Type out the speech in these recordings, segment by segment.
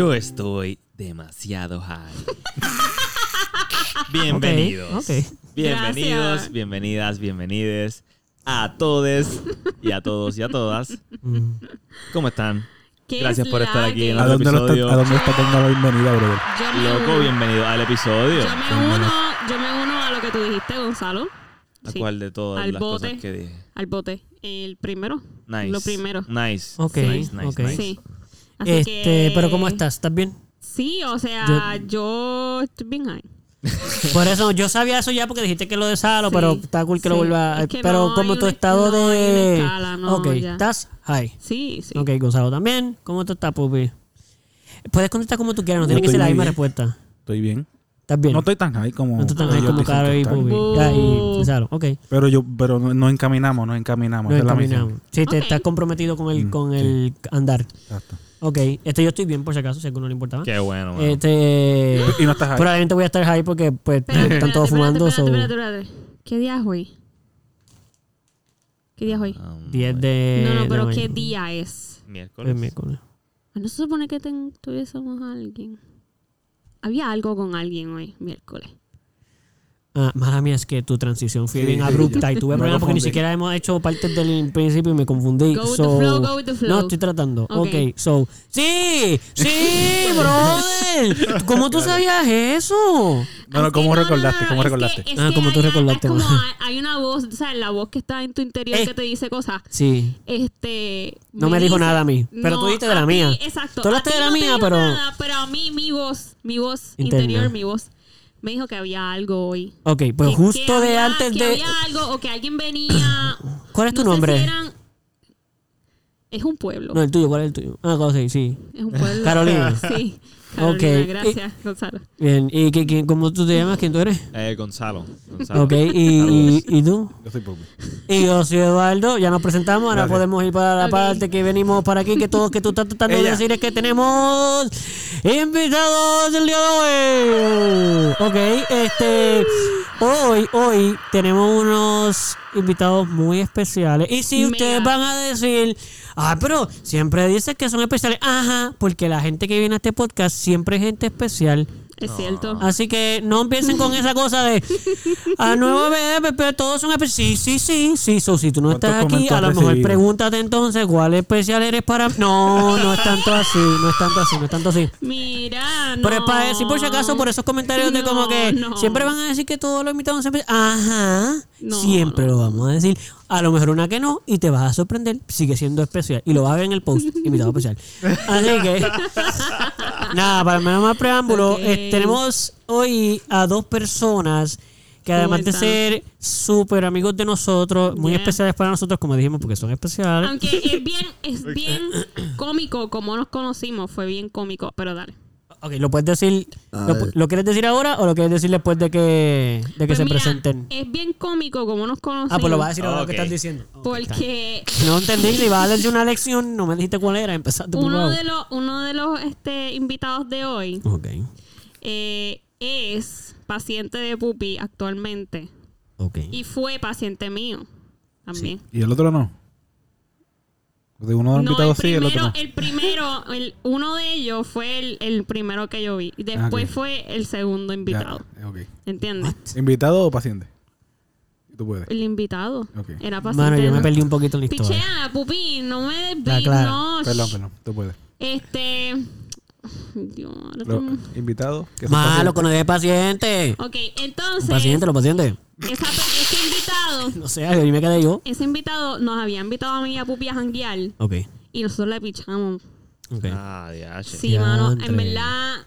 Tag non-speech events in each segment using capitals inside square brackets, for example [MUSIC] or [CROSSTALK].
Yo estoy demasiado high. [LAUGHS] Bienvenidos. Ok, ok. Bienvenidos, Gracias. bienvenidas, bienvenides a todos y a todos y a todas. Mm. ¿Cómo están? ¿Qué Gracias es por estar aquí que- en ¿A otro dónde, episodio. está, ¿A dónde está dando la bienvenida, brother? Loco, uno- bienvenido al episodio. Yo me uno, yo me uno a lo que tú dijiste, Gonzalo. ¿A Sí, cuál de todas Al las bote. cosas que dije? Al bote. El primero. Nice. Lo primero. Nice. Ok, Nice, nice, ok. nice. Sí. Así Este, que- pero ¿cómo estás? ¿Estás bien? Sí, o sea, yo, estoy bien high. [LAUGHS] Por eso, yo sabía eso ya porque dijiste que lo de Salo, Sí, pero está cool que lo vuelva. Es que pero no como tu estado no hay de. una escala, no, ok, ya. estás high. Sí, sí. Ok, Gonzalo también. ¿Cómo tú estás, Pupi? Puedes contestar como tú quieras, no Yo tiene que estoy ser la misma respuesta. Estoy bien. ¿Estás bien? No estoy tan high como. No estás tan high como Caro y. Pupi. Ya, y Gonzalo, ok. Pero, yo, pero no- nos encaminamos, nos encaminamos. Es la misión. encaminamos. Sí, te Ok. estás comprometido con el, Mm, con sí. el andar. Exacto. Ok, este yo estoy bien por si acaso, si a alguno le importaba. Qué bueno, mano. Este. Y no estás high. Probablemente voy a estar high porque pues Espérate, están todos espérate, fumando. espérate, so- espérate, espérate. ¿Qué día es hoy? ¿Qué día es hoy? Um, 10 de. no, no, pero de ¿qué mayo. día es? Miércoles. Es miércoles. ¿No se supone que ten- tuviésemos a alguien? Había algo con alguien hoy, miércoles. Ah, mala mía, es que tu transición fue Sí, bien abrupta y tuve problemas porque ni siquiera hemos hecho parte del principio y me confundí. Go with So- the flow, go with the flow. No, estoy tratando. Ok. ok, so. ¡Sí! ¡Sí, [LAUGHS] brother! ¿Cómo tú sabías eso? No, no, Es ¿cómo que recordaste? no, ¿Cómo es recordaste? que- es Ah, que como tú recordaste, Es como ma. hay, una voz, o sea, la voz que está en tu interior Eh. que te dice cosas. Sí. Este. No me dijo dice- nada a mí, pero tú dijiste de la mía. exacto. Tú hablaste de la no mía, pero- nada, pero a mí, mi voz, mi voz Interna. interior, mi voz, me dijo que había algo hoy. Ok, pues Que- justo que de había- antes que de. había algo, o que alguien venía. [COUGHS] ¿Cuál es tu no sé nombre? si eran- Es un pueblo. No, el tuyo, ¿cuál es el tuyo? Ah, sí, sí. Es un pueblo. [LAUGHS] Carolina. Sí. Ok. Carolina, gracias, Gonzalo. Bien, ¿y qué, quién- cómo tú te llamas? ¿Quién tú eres? Eh, Gonzalo. Gonzalo. Ok, ¿y, y, y tú? Yo soy Pupi. Y yo soy Eduardo, ya nos presentamos, ahora Gracias. podemos ir para la Ok. parte que venimos para aquí, que todo que tú estás tratando de decir es que tenemos invitados el día de hoy. Ok, este, hoy, hoy tenemos unos invitados muy especiales. Y si Mega. ustedes van a decir, ah, pero siempre dices que son especiales, ajá, porque la gente que viene a este podcast siempre es gente especial. Es cierto. Así que no empiecen con esa cosa de a nuevo bebé, pero todos son especiales. Sí, sí, sí, sí. So, si tú no ¿Cuántos estás aquí, a lo mejor pregúntate entonces cuál especial eres para mí. No, no es tanto así, no es tanto así, no es tanto así. Mira, no. Pero es para decir por si acaso, por esos comentarios de como que no. siempre van a decir que todos los invitados son especiales. Ajá, No, siempre no. lo vamos a decir. A lo mejor una que no, y te vas a sorprender, sigue siendo especial. Y lo vas a ver en el post, invitado especial. Así que, [LAUGHS] nada, para menos más preámbulo, eh, tenemos hoy a dos personas que ¿Cómo además de ser súper amigos de nosotros, muy Yeah. especiales para nosotros, como dijimos, porque son especiales. Aunque es bien, es bien cómico como nos conocimos, fue bien cómico, pero dale. Ok, ¿lo puedes decir? ¿Lo, quieres decir ahora o lo quieres decir después de que, de que Pues se mira, presenten? Es bien cómico como nos conocimos. Ah, pues lo vas a decir ahora lo que estás diciendo. Porque No entendí, si vas a darle una lección, no me dijiste cuál era, empezaste por uno de los, uno de los este, invitados de hoy Ok, eh, es paciente de Pupi actualmente ok. y fue paciente mío también. ¿Y el otro no? De uno de los No, invitados el sí, el primero, otro no. el primero, el- uno de ellos fue el, el primero que yo vi. Y después Ah, ok. fue el segundo invitado. Ya. ¿Entiendes? ¿Invitado o paciente? Tú puedes. El invitado. Era paciente. Mano, yo me perdí un poquito en la historia. Pichea, Pupi, no me Está desvíes. claro. No, Perdón, perdón. Tú puedes. Este. Dios, Lo- invitado. que Malo, con el de paciente. Ok, Los entonces. pacientes, los pacientes. Esa ese invitado. [LAUGHS] No sé, ahí me quedé yo. Ese invitado nos había invitado a mí y a Pupi a janguear. Ok, Y nosotros le pichamos. ok. Ah, diache. Sí, mano. En verdad.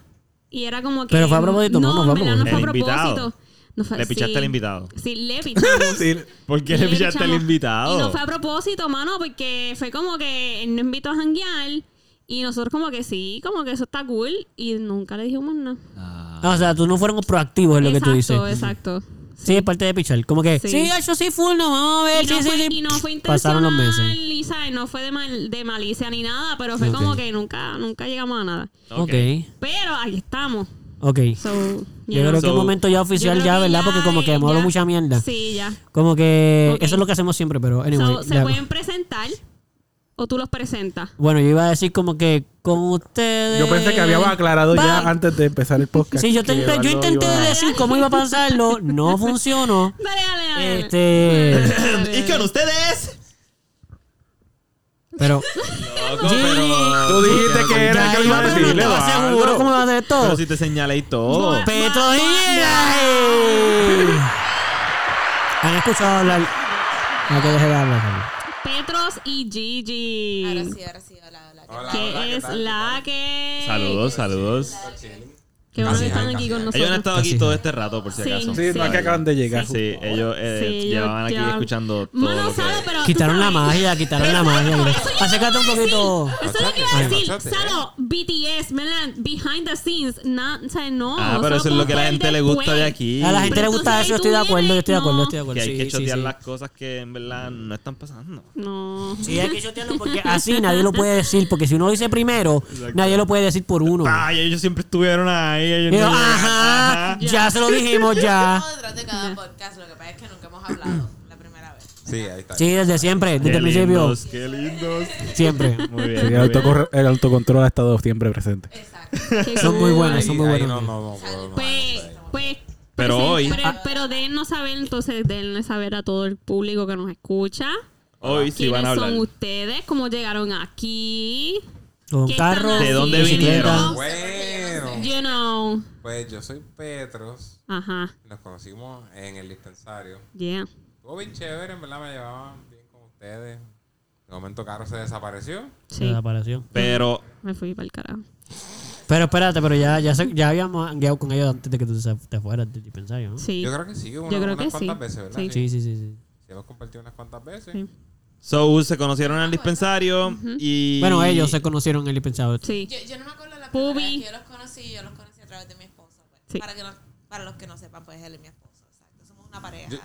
Y era como que. Pero fue a propósito, ¿no? No No, fue a verdad no fue a propósito. Propósito. No fue- Le pichaste sí. al invitado. Sí, le pichamos. [LAUGHS] Sí, ¿Por qué le Le pichaste al pichamos. invitado? Y no fue a propósito, mano, porque fue como que él nos invitó a janguear. Y nosotros como que sí, como que eso está cool. Y nunca le dijimos nada. Ah. Ah, o sea, tú no fueron proactivos en lo que tú dices. Exacto, exacto. Sí, es parte de pichar. Como que, sí, Sí. eso sí, full, no, vamos a ver, Y no, sí, fue, sí. y no fue intencional, Pasaron los meses. y, ¿sabes? no fue de, mal- de malicia ni nada, pero fue como que nunca, nunca llegamos a nada. Ok, Pero aquí estamos. ok. So, Yo creo que es momento ya oficial Yo ya, ¿verdad? Porque como que hemos hablado mucha mierda. Sí, ya. Como que eso es lo que hacemos siempre, pero anyway. So, se pueden presentar. ¿O tú los presentas? Bueno, yo iba a decir como que con ustedes. Yo pensé que habíamos aclarado ya antes de empezar el podcast. Sí, yo, te- intenté a- decir cómo iba a pasarlo, no funcionó. [LAUGHS] Dale, dale, dale. Este. y con ustedes. Pero. Loco, Sí. pero. Tú dijiste que era que iba, iba a no decirle, estaba cómo iba a hacer todo. Pero si te señalé y todo. Yo- Petro. ¿Han escuchado hablar? No que deje de hablar. Petros y Gigi. Ahora sí, ahora sí. Hola, hola. ¿qué Hola. Que es la que. Saludos, saludos. Que a Casi, estar casi. aquí con nosotros. Ellos han estado aquí Casi. todo este rato, por si Sí. acaso. Sí, no es que acaban de llegar. Sí, ellos eh, Sí, llevaban aquí yo- escuchando todo Mano, lo que... Salo, pero. tú Quitaron la sabes- magia, quitaron la magia. Acércate un poquito. Eso es lo que iba a decir. Salo, BTS, ¿verdad? Behind the scenes. No, o sea, no. Ah, pero eso es lo que a la gente le gusta de aquí. A la gente Pero le gusta entonces eso, yo estoy de tú acuerdo, yo estoy de acuerdo, estoy de acuerdo. Que hay que Sí, sí, chotear sí. las cosas que en verdad no están pasando. No. Sí, hay que chotearlo porque así nadie lo puede decir. Porque si uno lo dice primero, nadie lo puede decir por uno. Ay, ellos siempre estuvieron ahí. Ellos Y yo, no llegan. ajá, Ajá. ya se lo dijimos ya. Estamos detrás de cada podcast. Lo que pasa es que nunca hemos hablado la primera vez. Sí, ahí está. Sí, desde siempre, desde Qué el principio. lindos, qué lindos. Siempre. Muy bien. Sí, el, muy autocontrol ha estado siempre presente. Exacto. [LAUGHS] Son muy buenos, Ahí- son muy ahí buenos. No, no, no, puedo, no, Pues, no, no. pues. Pero pues, hoy- Pero, pero dennos saber, entonces, denle saber a todo el público que nos escucha. Hoy sí van a ¿Quiénes hablar. son ustedes? ¿Cómo llegaron aquí? Con ¿Qué carro, ¿De dónde vinieron? Bueno, You know. pues yo soy Petros. Ajá. Nos conocimos en el dispensario. Yeah. Estuvo bien chévere, en verdad me llevaban bien con ustedes. De momento Caro se desapareció. Se Sí. desapareció. Pero Me fui para el carajo. Pero espérate, pero ya, ya, se- ya habíamos hangueado con ellos antes de que tú se- te fueras del dispensario, ¿no? Sí. Yo creo que sí, una- Yo creo unas que cuantas sí. veces, ¿verdad? Sí. Sí, sí, sí. sí. Sí, hemos compartido unas cuantas veces. Sí. So, se conocieron en el dispensario y... Bueno, ellos se conocieron en el dispensario. Sí. Yo, yo no me acuerdo la Pubi. primera vez que yo los conocí. Yo los conocí a través de mi esposo. pues. Sí. Para, que no- para los que no sepan, pues él es mi esposo. Exacto. Somos una pareja. Yo-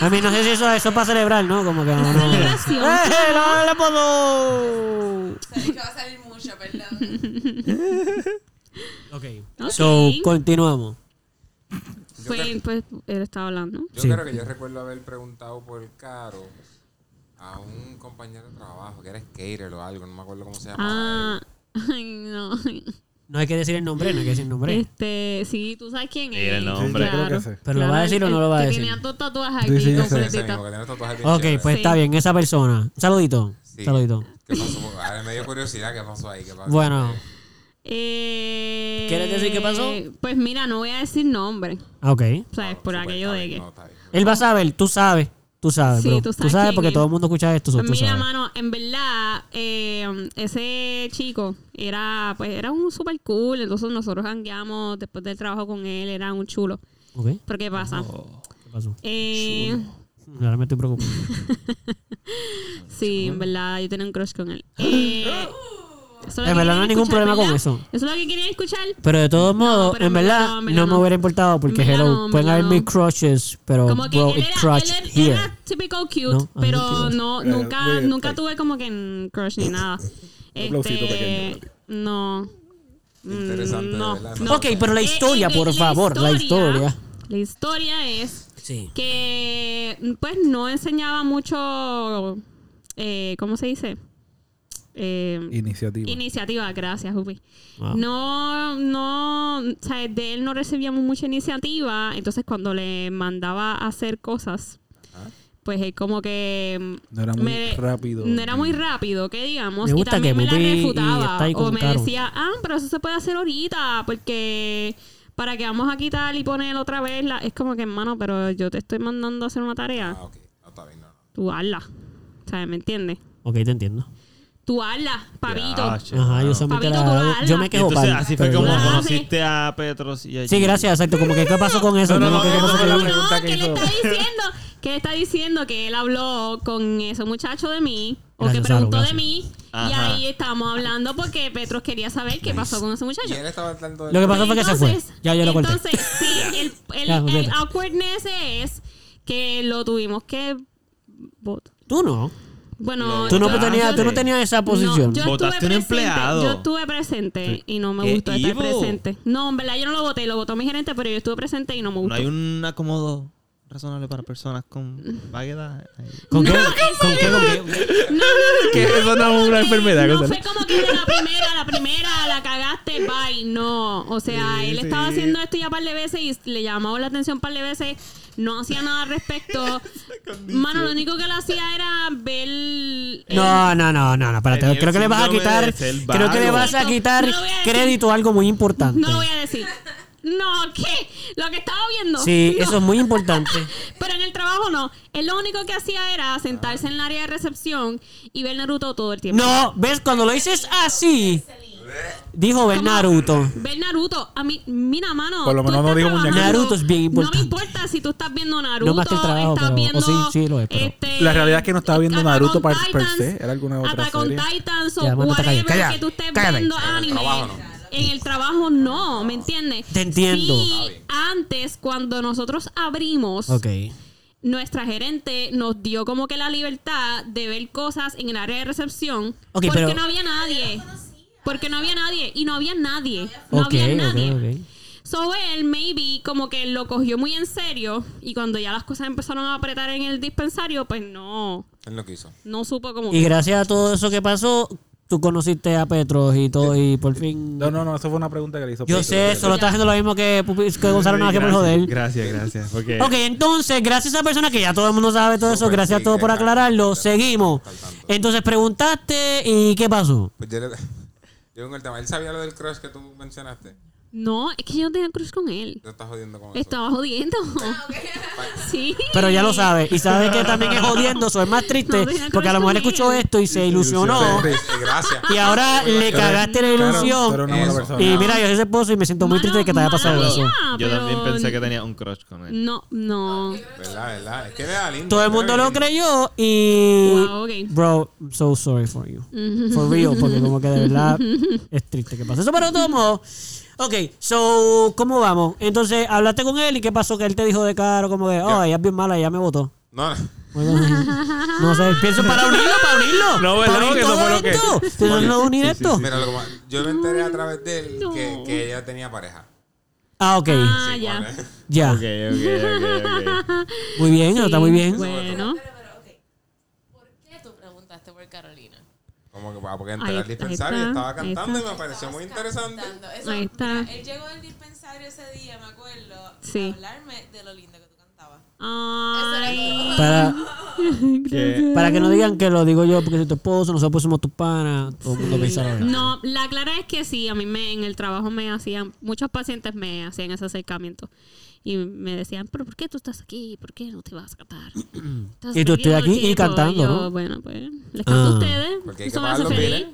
A mí no sé si eso eso es para celebrar, ¿no? Como que no. no. Celebración. ¡Eh, no le puedo! Sabía que va a salir mucho, perdón. [LAUGHS] Ok. Ok. So, continuamos. Yo, Pues, creo, pues él estaba hablando. yo Sí. creo que yo recuerdo haber preguntado por Caro a un compañero de trabajo que era skater o algo, no me acuerdo cómo se llamaba. Ah, [LAUGHS] ay, no. No hay que decir el nombre, no hay que decir el nombre. Este, sí, tú sabes quién es. Mira el Sí, nombre. que sí. ¿Pero lo va a decir o no lo va a que decir? Tenía dos tatuajes Sí, aquí sí, yo sé. Ese completitas. que Ok, chéveres. pues está bien, esa persona. Un saludito. Sí. Saludito. ¿Qué pasó? Ahora me dio curiosidad qué pasó ahí. ¿Qué pasó? Bueno, Eh, ¿Quieres decir qué pasó? Pues mira, no voy a decir nombre. ok. O sea, es por aquello de que. no. Él va a saber, tú sabes. Tú sabes, Sí, bro. tú Tú sabes sabes, quién porque es. todo el mundo escucha esto, Pues tú mira, sabes. mano, en verdad, eh, ese chico era, pues, era un super cool. Entonces nosotros hangueamos después del trabajo con él, era un chulo. Ok, ¿Pero qué pasa? ¿qué pasó? Eh, Ahora me estoy preocupando. [LAUGHS] sí, en verdad, yo tenía un crush con él. [GASPS] Eh, eso En verdad no hay ningún escuchar, problema con eso. Eso es lo que querían escuchar. Pero de todos modos, en verdad, no, en no, verdad me hubiera importado porque, hello, pueden haber no. mis crushes, pero, Como que bro, él era, crushed él, era- here. era typical cute, No, pero no nunca, nunca tuve como que en crush ni nada. Este, no. Interesante, no. Ok, pero la Eh, historia, eh, por favor, la historia. La historia es Sí. que, pues, no enseñaba mucho, eh, ¿cómo se dice? Eh, Iniciativa. Iniciativa, gracias, Ubi. Wow. No, no, o sea, de él no recibíamos mucha iniciativa, entonces cuando le mandaba a hacer cosas, Ah. pues él como que No era muy me- rápido. no era muy rápido, que digamos, Me y gusta también que me la refutaba o me Caro. decía, ah, pero eso se puede hacer ahorita, porque para que vamos a quitar y poner otra vez, la... es como que, hermano, pero yo te estoy mandando a hacer una tarea, Ah, ok. No, está bien, no. tú hazla, o sea, ¿me entiendes? Ok, te entiendo. Tú. Ya, che, Ajá, yo solamente Pabito, la. Yo me quejo entonces, así fue como Ajá. conociste a Petros y a Sí, gracias, exacto. Como que, ¿qué pasó con eso? No, no, Como no, que, ¿qué no, pasó no, con la eso? pregunta no, que que le hizo. está diciendo, que le está diciendo que él habló con ese muchacho de mí, o Gracias, que preguntó de gracias. mí, y Ajá. ahí estábamos hablando porque Petros quería saber qué pasó con ese muchacho. Y él estaba al tanto del... Lo que pasó fue que se fue. Entonces- Ya, ya lo corté. Entonces, sí, [LAUGHS] el, el, Ya, el olvídate. awkwardness es que lo tuvimos que... bot- Tú no. Bueno, Tú no, tenías, tú no tenías esa posición. No, yo Votaste estuve un presente, empleado. Yo estuve presente y no me ¡Qué gustó estar evil! presente. No, en verdad yo no lo voté, lo votó mi gerente, pero yo estuve presente y no me gustó. No hay un acomodo razonable para personas con vaguedad. ¿Con qué? ¿Con qué? ¿Con qué? [LAUGHS] que eso no es una enfermedad. No fue como que de la primera, la primera, la cagaste, bye. No. O sea, Sí, él sí. estaba haciendo esto ya un par de veces y le llamaba la atención un par de veces. No hacía nada al respecto. [LAUGHS] Mano, lo único que él hacía era ver. el- No, no, no, no, no, espérate. Creo que le vas a quitar. Creo que le vas a quitar No a crédito a algo muy importante. No lo voy a decir. No, ¿qué? Lo que estaba viendo. Sí, No. eso es muy importante. [LAUGHS] Pero en el trabajo no. Él lo único que hacía era sentarse en el área de recepción y ver Naruto todo el tiempo. No, ves, cuando lo dices así, dijo ver Naruto. Ver Naruto. A mí, mira, mano. Por lo menos no trabajando. muñeco. Naruto es bien importante. No me importa si tú estás viendo Naruto. No más que el trabajo, estás pero- viendo. o sí, sí lo es, pero- este, La realidad es que no estaba viendo Naruto per- se, era alguna otra Attack on serie. Titans o Ya, whatever calla, que tú estés cállate. viendo En el anime. trabajo no. En el trabajo no, ¿me entiendes? Te entiendo. Sí, antes, cuando nosotros abrimos, Ok. nuestra gerente nos dio como que la libertad de ver cosas en el área de recepción Ok, porque pero- no había nadie. Porque no había nadie y no había nadie. No había nadie. ok. So él maybe como que lo cogió muy en serio y cuando ya las cosas empezaron a apretar en el dispensario, pues no, Él no quiso. no supo cómo. Y gracias a todo eso que pasó, tú conociste a Petros y todo, y por fin. No, no, no, eso fue una pregunta que le hizo Yo Pedro. sé, solo está haciendo lo mismo que, que Gonzalo nada que por joder. Gracias, gracias. Porque Ok, entonces, gracias a esa persona que ya todo el mundo sabe todo eso, gracias a todos por aclararlo, seguimos. Entonces preguntaste y ¿qué pasó? Pues yo le. Yo con el tema. ¿Él sabía lo del crush que tú mencionaste? No, es que yo no tenía crush con él. Te estás jodiendo con eso. Estaba jodiendo. [LAUGHS] sí. Pero ya lo sabe. Y sabe que también es jodiendo, eso es más triste, No porque a lo mejor escuchó él. esto y se ilusionó. Sí, sí, gracias. Y ahora le cagaste la ilusión. pero. Y mira, yo soy ese esposo y me siento muy Mano, triste de que te haya pasado eso. yo también pensé que tenía un crush con él. No, no. ¿Verdad, verdad? Es que era lindo. Todo el mundo lo creyó y... Wow, ok. Bro, I'm so sorry for you. For real, porque como que de verdad [LAUGHS] es triste que pase eso. Pero de todos modos, ok, so, ¿cómo vamos? Entonces, hablaste con él y ¿qué pasó? Que él te dijo de caro, como que, oh, ella es bien mala, ella me votó. No, no. No sé, pienso para unirlo, para unirlo. No, para ¿verdad? unir Que eso fue lo que- esto. ¿Tú no lo unir esto? Mira, lo que más- yo me enteré a través de él No. que, que ella tenía pareja. Ah, ok, Ah, Sí, ya. ya. Ok, ok, ok, ok. Muy bien, eso está muy bien. Bueno. Pero, pero, ok. ¿Por qué tú preguntaste por Carolina? Como que porque entré Ahí- al dispensario y estaba cantando y me pareció muy interesante. Eso, Ahí está. mira, él llegó al dispensario ese día, me acuerdo, Sí. a hablarme de lo lindo que tú cantabas. Ay. Para, [LAUGHS] Que- para que no digan que lo digo yo porque soy tu esposo, nosotros somos tus panas, todo el mundo piensa verdad. No, la clara es que sí, a mí me, en el trabajo me hacían, muchos pacientes me hacían ese acercamiento. Y me decían, pero ¿por qué tú estás aquí? ¿Por qué no te vas a cantar? [CLEARS THROAT] Estás Y tú estoy aquí y el tiempo". cantando, yo, ¿no? Bueno, pues les canto Ah. a ustedes. Porque hay Eso que me hace pagar los feliz.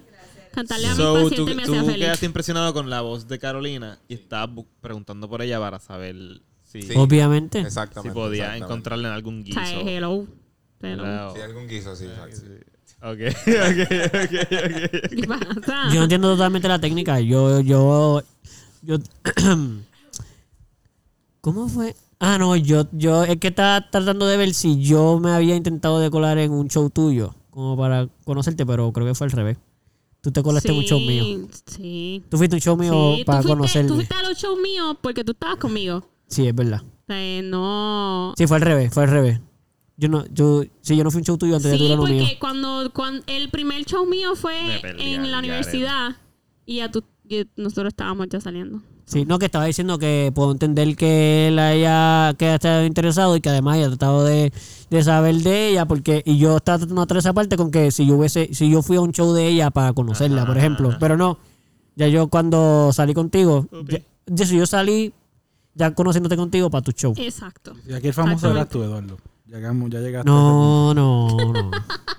Cantarle a So, tú, pacientes me tú hacía feliz. quedaste impresionado con la voz de Carolina y estabas preguntando por ella para saber si, Sí. Obviamente. si Exactamente. podía exactamente. encontrarle en algún guiso. sea, hello. Hello. Sí, algún guiso, sí, exacto. [LAUGHS] Ok, ok, ok, ok. ¿Qué pasa? Yo no entiendo totalmente la técnica. Yo, yo, yo. [CLEARS THROAT] ¿Cómo fue? Ah, no, yo, yo es que estaba tratando de ver si yo me había intentado de colar en un show tuyo, como para conocerte, pero creo que fue al revés. Tú te colaste en un show mío. Sí. Tú fuiste a un show mío Sí, tú para fuiste, conocerme. Tú fuiste a los shows míos porque tú estabas conmigo. Sí, es verdad. O sea, no. Sí, fue al revés, fue al revés. Yo no, yo, sí, yo no fui a un show tuyo antes de Sí, tu lo mío. porque cuando, cuando el primer show mío fue en la universidad y ya tú, y nosotros estábamos ya saliendo. Sí, no, que estaba diciendo que puedo entender que él haya que haya estado interesado y que además haya tratado de, de saber de ella, porque, y yo estaba tratando de atar esa parte con que si yo hubiese, si yo fui a un show de ella para conocerla, Ajá, por ejemplo, ajá. pero no, ya yo cuando salí contigo, ya, ya si yo salí ya conociéndote contigo para tu show. Exacto. Y aquí el famoso eras tú, Eduardo. Llegamos, ya llegaste. No, no,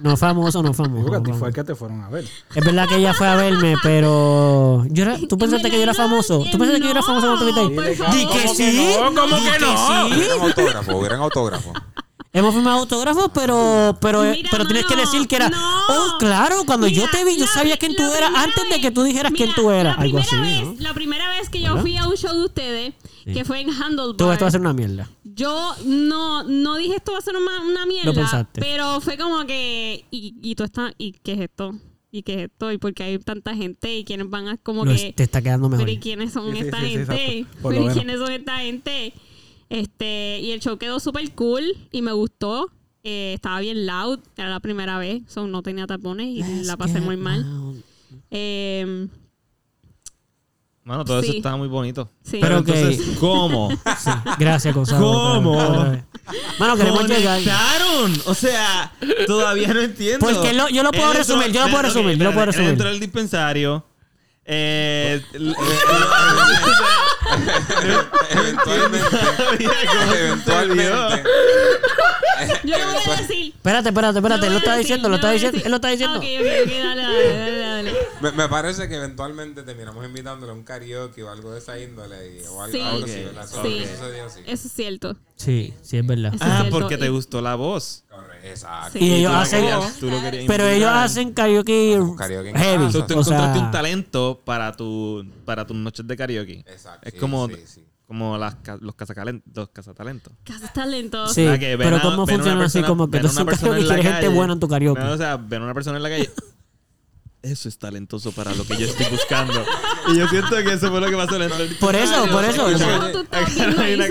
no. Famoso, no famoso. Digo que a no ti fue famoso. el que te fueron a ver. Es verdad que ella fue a verme, pero yo era, ¿tú pensaste que yo era famoso? ¿Tú pensaste que yo era famoso cuando te viste ahí? Di que ¿Cómo sí. que no? ¿Cómo Di que no? sí. Hubieran autógrafo, hubieran autógrafo. Hemos firmado autógrafos, pero pero, Mira, pero tienes que decir que era. no. Oh, claro, cuando yo te vi, yo la sabía quién tú eras antes de que tú dijeras quién tú eras. la Algo así, primera ¿no? vez- La primera vez que yo fui a un show de ustedes, que fue en Handlebar. Todo esto va a ser una mierda. Yo no, no dije esto va a ser una, una mierda. Lo pensaste. Pero fue como que. Y, y tú estás. ¿Y qué es esto? ¿Y qué es esto? ¿Y por qué hay tanta gente? ¿Y quiénes van a como Lo que. te está quedando mejor. Pero ¿y quiénes son Sí, esta sí, sí, gente? Pero ¿y menos. quiénes son esta gente? Este, y el show quedó súper cool y me gustó. Eh, estaba bien loud, era la primera vez, so no tenía tapones y la pasé muy mal. Eh, Mano, todo eso estaba muy bonito. sí. Pero Pero entonces, ¿cómo? Sí, gracias, Gonzalo. ¿Cómo? otra vez, otra vez. Mano, queremos llegar. ¡Conectaron! O sea, todavía no entiendo. Porque lo- yo lo puedo Él entró- resumir, yo lo puedo resumir, yo lo puedo resumir. entró al dispensario. Eh, Eventualmente. Eventualmente. Yo lo voy a decir. Espérate, espérate, espérate. Él lo está diciendo, lo está diciendo. Él lo está diciendo. Ok, ok, ok, dale, dale. Me, me parece que eventualmente terminamos invitándole a un karaoke o algo de esa índole y- o algo, Sí. algo así, ¿verdad? Eso, sí. eso sucedió así. Eso es cierto. Sí, sí, es verdad. Eso ah, cierto. porque te gustó la voz. Exacto. Sí. Y ellos hacen. querías- tú lo querías Pero ellos hacen karaoke heavy. casa. Tú, tú O sea, encontraste un talento para tu para tus noches de karaoke. Exacto, Es sí, como, sí, sí. como las, los cazatalentos. Casas talentos. Sí, O sea, pero a- ¿cómo funciona así? Como que tú gente calle. buena en tu karaoke. No, o sea, ven a una persona en la calle. Eso es talentoso para lo que yo estoy buscando. y yo siento que eso fue lo que pasó en el Por eso, por eso. Hay una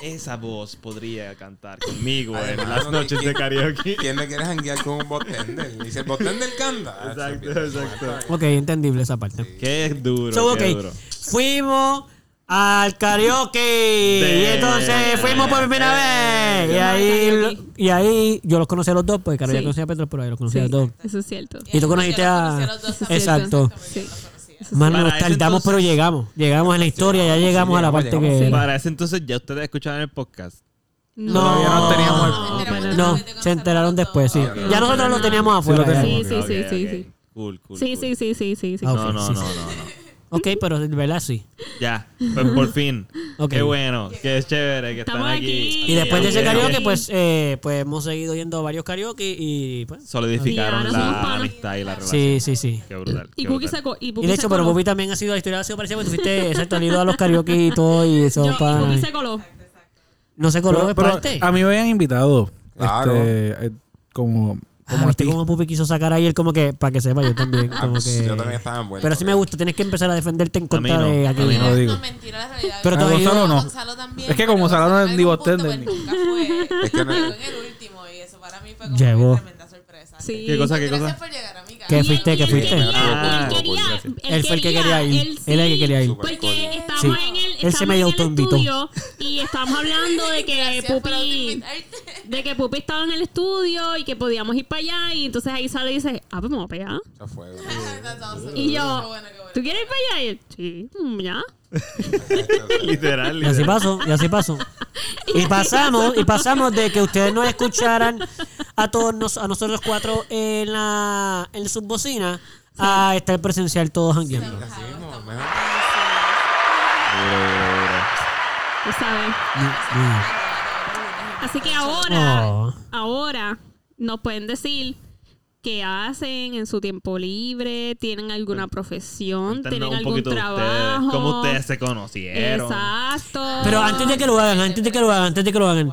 canta de- ¿sabes? ¿Quién, Esa voz podría cantar conmigo en Además, las ¿no? noches de ¿Quién- karaoke. ¿Quién le quiere janguear con un botender? Y dice, el botender canta. Exacto, exacto. Ok, entendible esa parte. Qué duro, So, ok, qué duro. fuimos al karaoke. Y entonces fuimos por primera vez. Y ahí, y ahí yo los conocí a los dos, porque claro, ya Sí. conocía a Petro, pero ahí los conocí Sí, a los dos. eso es cierto. Y tú conociste a. Exacto. Sí. Mano, nos tardamos, entonces- pero llegamos. Llegamos en la historia, ya sí, llegamos a la parte llegamos. que. Sí. Para ese entonces ya ustedes escuchaban el podcast. No, Todavía no teníamos el- No, No, se enteraron después, sí. Ok. Ya nosotros lo teníamos afuera. Sí, sí, sí, sí, sí. Cool, cool. Sí, sí, sí, sí, sí, No, no, no, no, no. Ok, pero de verdad sí. Ya, pues por fin. Qué bueno, qué chévere que Estamos están aquí. aquí. Y después de ese karaoke, pues, eh, pues hemos seguido yendo a varios karaoke y pues. Solidificaron Y la amistad y la relación. Sí, sí, sí. Qué brutal. Y qué Cookie brutal. sacó. Y, Y de hecho, pero. Bobby también ha sido la historia, ha sido parecida, porque tú fuiste, exacto, has ido a los karaoke y todo, y [LAUGHS] eso, Yo, y se coló. No se coló, Pero, es pero parte. a mí me habían invitado. Claro. Este, eh, como, Ah, como ¿viste ti. cómo Pupi quiso sacar ahí él como que, para que sepa, yo también, Ah, [LAUGHS] como pues, que... Yo también estaba envuelto. Pero sí me gusta, tienes que empezar a defenderte en contra no, de a aquí. mí no. digo. No, mentira, la realidad. Pero A tú has ido- Gonzalo no. Gonzalo también. Es que como Gonzalo no es en ni fue. Es que no- en el último y eso para mí fue como tremenda sorpresa. Sí. ¿Qué cosa, qué Gracias cosa? por llegar, amiga. ¿Qué Y- fuiste? ¿Qué él fuiste? quería- Ah, él quería- gracias. Él fue el que quería ir. él Él es el que quería ir. Porque cool. estábamos Sí. en el, Él se estábamos medio en el estudio y estábamos hablando de que Pupi de que Pupi estaba en el estudio y que podíamos ir para allá y entonces ahí sale y dice, ah, pues vamos para allá. [LAUGHS] Y yo. ¿tú quieres ir para allá? Y él, sí, ya. [LAUGHS] Literal, Y así pasó, y así pasó. Y pasamos, y pasamos de que ustedes nos escucharan a todos nos- a nosotros cuatro en la en sus bocinas a estar presencial todos duro. Tú sabes. Así que ahora, Oh. ahora nos pueden decir qué hacen en su tiempo libre, tienen alguna profesión, tienen un algún de ustedes, trabajo. cómo ustedes se conocieron. Exacto. Pero antes de que lo hagan, antes de que lo hagan, antes de que lo hagan,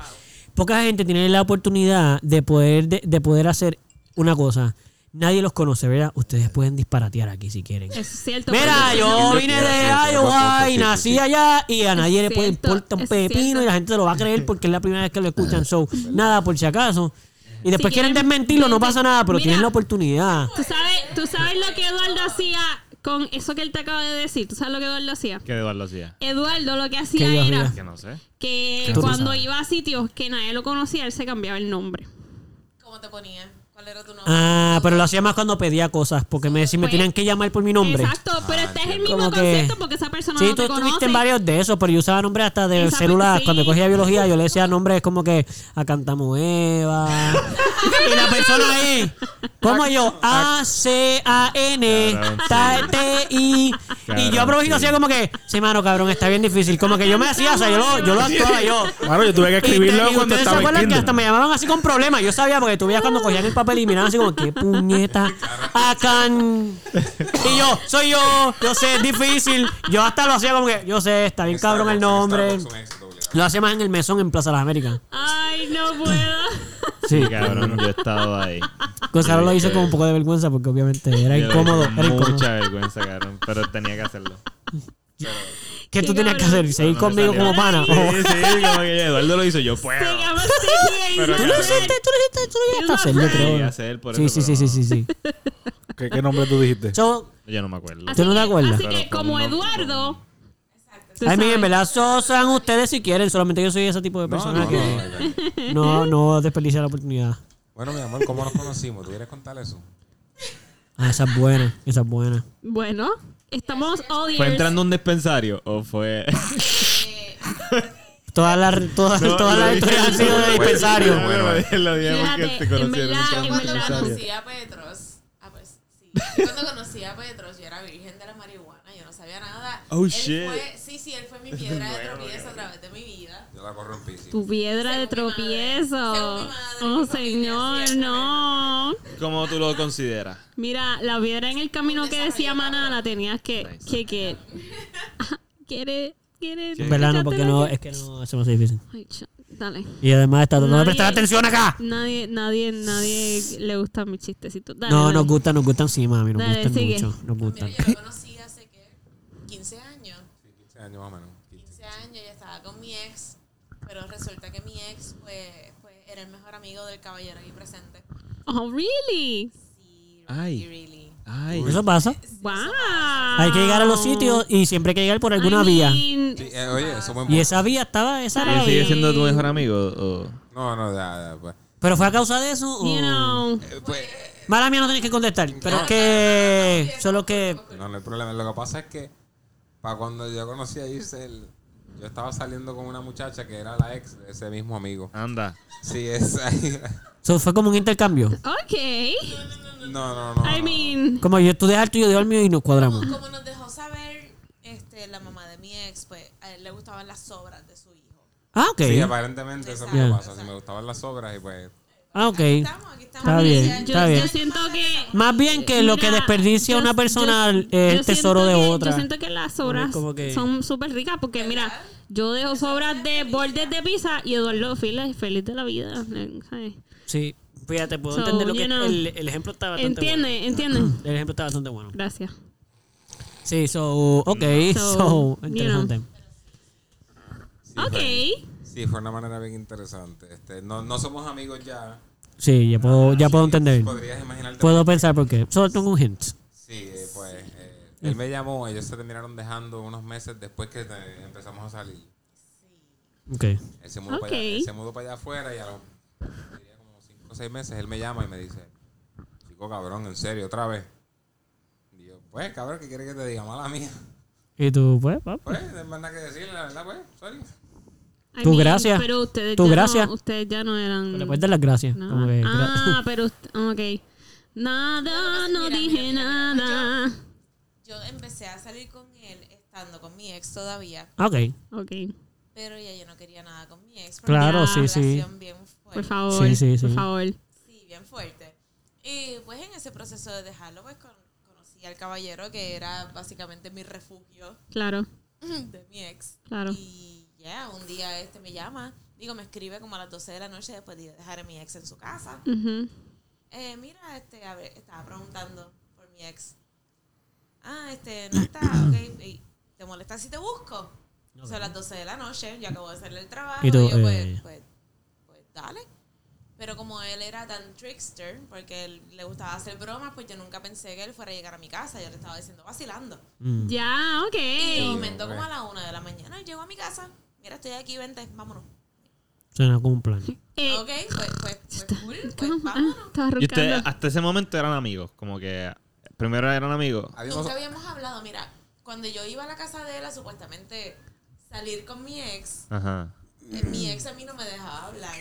poca gente tiene la oportunidad de poder de, de poder hacer una cosa. Nadie los conoce, ¿verdad? Ustedes pueden disparatear aquí si quieren. Eso es cierto. Mira, pero- yo vine de Iowa y nací allá y a nadie le puede importar un pepino cierto. y la gente se lo va a creer porque es la primera vez que lo escuchan. So, nada, por si acaso. Y después Si quieren quieren, desmentirlo, no pasa nada, pero Mira. tienen la oportunidad. ¿Tú sabes, ¿Tú sabes lo que Eduardo hacía con eso que él te acaba de decir? ¿Tú sabes lo que Eduardo hacía? ¿Qué Eduardo hacía? Eduardo lo que ¿Qué hacía era? Que no sé. que cuando iba a sitios que nadie lo conocía, él se cambiaba el nombre. ¿Cómo te ponía? ¿Cuál era tu nombre? Ah, pero lo hacía más cuando pedía cosas, porque me, si me Pues, tenían que llamar por mi nombre. Exacto, pero este es el mismo Como que- concepto porque esa persona Sí, no tú te estuviste conoce. en varios de esos, pero yo usaba nombres hasta de Esa- sí. Cuando cogía biología, yo le decía [LAUGHS] nombres como que a Cantamueva. Y la persona [LAUGHS] ahí, como yo, A-C-A-N, T-I. Y yo aprovecho hacía como que, sí, mano, cabrón, está bien difícil. Como que yo me hacía, o sea, yo lo, yo lo actuaba yo. Bueno, yo tuve que escribirlo cuando estaba en que hasta me llamaban así con problemas. Yo sabía porque tú veías cuando cogían el papel y miraban así como, qué puñeta. Acá. Y yo, soy yo, yo sé, es difícil. Yo hasta lo hacía como que, yo sé, está bien cabrón el nombre. Lo hacía más en el mesón en Plaza Las Américas. Ay, no puedo. Sí. Cabrón, yo he estado ahí. Gonzalo lo hizo con un poco de vergüenza porque obviamente era Yo incómodo. Era incómodo. Mucha vergüenza, cabrón. Pero tenía que hacerlo. ¿Qué ¿Qué tú tenías que hacer? ¿Seguir No conmigo como pana? Sí, Oh. sí, como que Eduardo lo hizo, yo puedo. Pero Tú lo hiciste, tú lo hiciste, tú lo llegaste a hacer, yo Sí, creo. hacer por Sí, eso, sí, sí, pero sí, sí, sí. ¿Qué, qué nombre tú dijiste? So, Yo no me acuerdo. ¿Tú no te acuerdas? Así Pero que como Eduardo. Ay, miren, en sabes. verdad, so- sean ustedes si quieren, solamente yo soy ese tipo de No, persona no, que no, no, no. no desperdicia la oportunidad. Bueno, mi amor, ¿cómo nos conocimos? ¿Tú quieres contar eso? Ah, esa es buena, esa es buena. Bueno, estamos all ¿Fue entrando a un dispensario o fue.? [LAUGHS] Todas las todas, No, todas las historias han sido de dispensario. Bueno, Bueno, lo Fíjate, te conocieron Cuando conocí a Petros, ah, pues sí. Cuando conocí a Petros, yo era virgen de la marihuana, no nada. Oh, Él shit. Fue, sí, sí, él fue mi [LAUGHS] piedra de tropiezo a través de mi vida. Yo la corro en piscis. Tu piedra de Según mi madre. tropiezo. Según mi madre, Oh, señor, no. ¿Cómo tú lo consideras? Mira, la piedra en el camino que decía Maná la tenías que. Nice. que, que. [LAUGHS] ¿Quiere. ¿Quiere. En verdad no, porque no, es que no, eso no es difícil. Ay, dale. Y además está tratando de prestar atención acá. Nadie, nadie, nadie le gusta mis chistecitos. Dale, No, dale. nos gustan, nos gustan sí, mami, nos Dale, gustan sigue. mucho, nos gustan. Mira, yo lo conocí hace que 15 años. Sí, 15 años más o menos. 15 años, ya estaba con mi ex, pero resulta que mi ex pues, pues era el mejor amigo del caballero aquí presente. Oh, really? Sí, Ay. really. Ay. Eso pasa. Wow. Hay que llegar a los sitios y siempre hay que llegar por alguna I vía. Sí, eh, oye, eso Y esa vía estaba, esa ¿Él era. sigue siendo tu mejor amigo? O... No, no, ya, ya, pues. Pero fue a causa de eso. you o- know. Eh, pues Mala mía, no tenés que contestar. Pero es que. Solo que. no, no hay problema. Lo que pasa es que para cuando yo conocí a Giselle, yo estaba saliendo con una muchacha que era la ex de ese mismo amigo. Anda. Sí, esa. Eso fue como un intercambio. Ok. No, no, no. I no. mean. Como yo dejas el tuyo, yo dejo el mío y nos cuadramos. Como nos dejó saber este, la mamá de mi ex, pues a él le gustaban las sobras de su hijo. Ah, ok. Sí, aparentemente eso es lo que Exacto. pasa. Si me gustaban las obras y pues. Ah, ok. Estamos, aquí estamos. Está bien, Yo, está bien. yo siento que. Más bien que lo que desperdicia yo- una persona yo- es el tesoro de que- otra. Yo siento que las sobras como que- son súper ricas porque, mira, yo dejo sobras de bordes de pizza y Eduardo feliz, feliz de la vida. ¿sabes? Sí. Fíjate, puedo So, entender lo que. you know. el, el ejemplo está bastante ¿Entiende? ¿Entiende? bueno. El ejemplo está bastante bueno. Gracias. Sí, so. Ok, So, so. you Interesante. sí, Ok. fue- sí, fue una manera bien interesante. Este, no, no somos amigos ya. Sí, ya puedo, ya puedo entender. Podrías imaginarte. Puedo pensar por qué. Solo tengo un hint. Sí, eh, pues eh, él me llamó, ellos se terminaron dejando unos meses después que eh, empezamos a salir. Ok. Él se mudó, para, allá, Ok. él se mudó para allá afuera y a los diría como 5 o 6 meses él me llama y me dice, chico cabrón, en serio, otra vez. Y yo, pues cabrón, ¿qué quieres que te diga? Mala mía. Y tú, pues, papi. Pues, no hay más nada que decirle, la verdad, pues, sorry. I Tu mean, gracias. Pero ustedes Tu ya gracias. No, ustedes ya no eran. Le puedes dar las gracias. No. Como que, gra- Ah, pero. Ok. Nada, no Mira, dije mira, mira, nada. Yo empecé a salir con él estando con mi ex todavía, Ok. Ok. pero ya yo no quería nada con mi ex. Claro, sí, una sí. relación bien fuerte. Por favor. Sí, sí, sí. Por favor. Sí, bien fuerte. Y pues en ese proceso de dejarlo, pues con- conocí al caballero que era básicamente mi refugio Claro. de mi ex. Claro. Y ya, un día este me llama, digo, me escribe como a las 12 de la noche después de dejar a mi ex en su casa. Eh, mira, este, a ver, estaba preguntando por mi ex. Ah, este, no está, ok. [CLEARS THROAT] ¿Te molesta si te busco? Son las 12 de la noche, yo acabo de salir del trabajo. Y yo, pues, eh. pues, pues, dale. Pero como él era tan trickster, porque él le gustaba hacer bromas, pues yo nunca pensé que él fuera a llegar a mi casa. Yo le estaba diciendo vacilando. Mm. Ya, ok. Y de momento, como a la una de la mañana, él llegó a mi casa. Mira, estoy aquí, vente, vámonos. Suena como un plan. Eh, ok, pues, pues, pues, cool, pues, vámonos. Ah, Y ustedes hasta ese momento eran amigos. Como que primero eran amigos. Habíamos- Nunca habíamos hablado. Mira, cuando yo iba a la casa de él a supuestamente salir con mi ex, Ajá. eh, mi ex a mí no me dejaba hablar.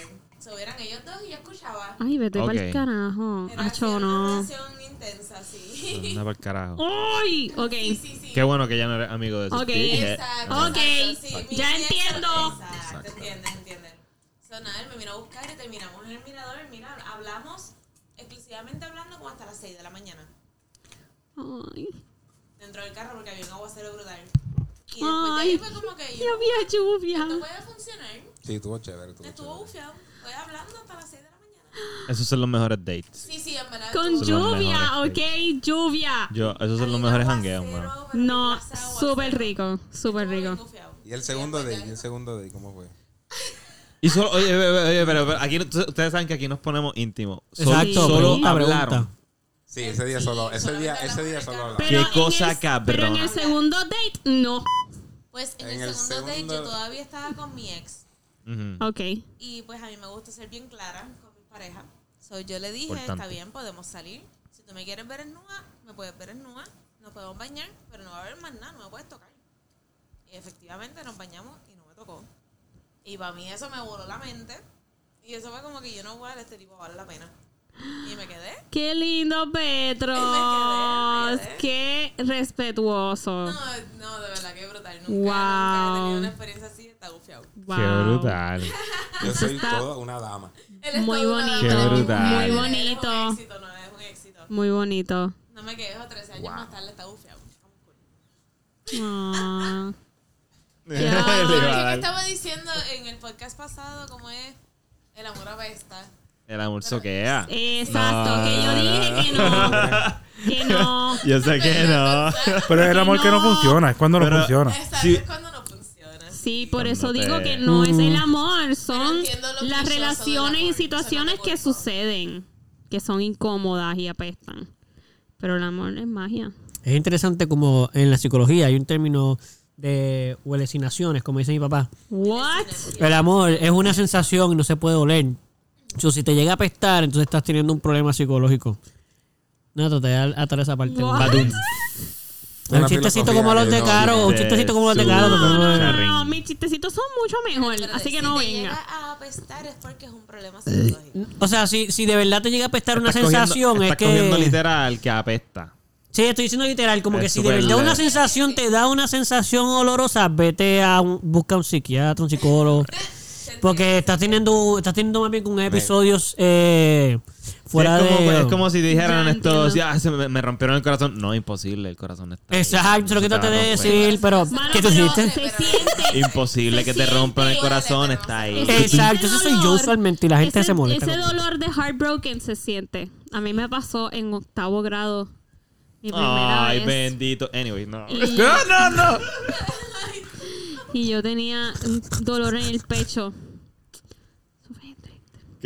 So, eran ellos dos y yo escuchaba. Ay, vete Ok. pa'l carajo. Era Acho, una no. relación intensa, sí. Anda pa'l carajo. ¡Ay! Ok. Sí, sí, sí. Qué bueno que ya no eres amigo de sus Ok. Exacto. Ok, exacto, ya entiendo. Exacto, entiendes, entiendes. So, nada, él me vino a buscar y terminamos en el mirador. Mira, hablamos exclusivamente hablando como hasta las 6 de la mañana. Ay. Dentro del carro porque había un aguacero brutal. Y después de Ay. ahí fue como que yo, había lluvia. esto puede funcionar. Sí, estuvo chévere, estuvo Estuvo chévere. bufiado. Fue hablando hasta las 6 de la mañana. Esos son los mejores dates. Sí, sí, en verdad. Con lluvia, ok, lluvia. Yo, esos son los mejores hangueos, mano. No, súper rico, súper rico. Y el segundo date, y el segundo date, ¿cómo fue? Y solo, oye, oye, oye, pero, pero aquí, ustedes saben que aquí nos ponemos íntimos. Solo, Exacto, solo pregunta, hablaron. pregunta. Sí, ese día solo, ese día, ese día solo hablaba. Qué cosa el- cabrona. Pero en el segundo date, no. Pues en, En el el segundo date yo todavía estaba con mi ex. Ujú. Ok. Y pues a mí me gusta ser bien clara con mi pareja. So yo le dije, Importante. está bien, podemos salir. Si tú me quieres ver en nua, me puedes ver en nua. Nos podemos bañar, pero no va a haber más nada, no me puedes tocar. Y efectivamente nos bañamos y no me tocó. Y para mí eso me voló la mente. Y eso fue como que yo no voy a este tipo vale la pena. Y me quedé. Qué lindo, Petros. [LAUGHS] Me quedé, me Qué respetuoso. No, no, de verdad que brutal. Nunca, Wow. nunca he tenido una experiencia así, está gufiado. Wow. Qué brutal. [LAUGHS] Yo soy está- toda una dama. Muy bonito. Qué brutal. Muy Él es bonito. un éxito, no es un éxito. Muy bonito. No me quejo, 13 años más tarde está gufiado. Ah. [LAUGHS] ¿Qué estaba diciendo en el podcast pasado? ¿Cómo es? El amor apesta. El amor soquea. Exacto, No. que yo dije que no. Que no. [LAUGHS] Yo sé que no. Pero es el amor que no No. funciona, es cuando no Pero- funciona. Exacto, Sí. es cuando no funciona. Sí, por eso digo que no es el amor, son las relaciones y situaciones que suceden, que son incómodas y apestan. Pero el amor es magia. Es interesante como en la psicología hay un término de huelecinaciones, como dice mi papá. What? El amor es una sensación y no se puede oler. So, si te llega a apestar, entonces estás teniendo un problema psicológico. No, te voy a atar esa parte. Un chistecito como los de Caro, un chistecito como los de Caro. No, no, no, mis chistecitos son mucho mejor, Pero así que si no te venga. llega a apestar es porque es un problema psicológico. O sea, si, si de verdad te llega a apestar una cogiendo- sensación, es cogiendo que... literal que apesta. Sí, estoy diciendo literal, como Es que si de verdad una sensación te da una sensación olorosa, vete a un, busca un psiquiatra, un psicólogo. [LAUGHS] Porque estás teniendo, estás teniendo más bien un episodios eh, fuera es, como, de... es como si dijeran Ya esto, entiendo. "Ah, se me, me rompieron el corazón. No, imposible, el corazón está. ahí. Exacto, lo que traté de decir, pero Mano, ¿qué tú siente. Imposible que te rompan el corazón, está no ahí. Exacto, eso soy yo usualmente y la gente ese- se molesta. Ese dolor de heartbroken se siente. A mí me pasó en octavo grado. Mi primera Ay, vez. bendito. Anyway, no. Y- [LAUGHS] No, no, no. [LAUGHS] Y yo tenía un dolor en el pecho.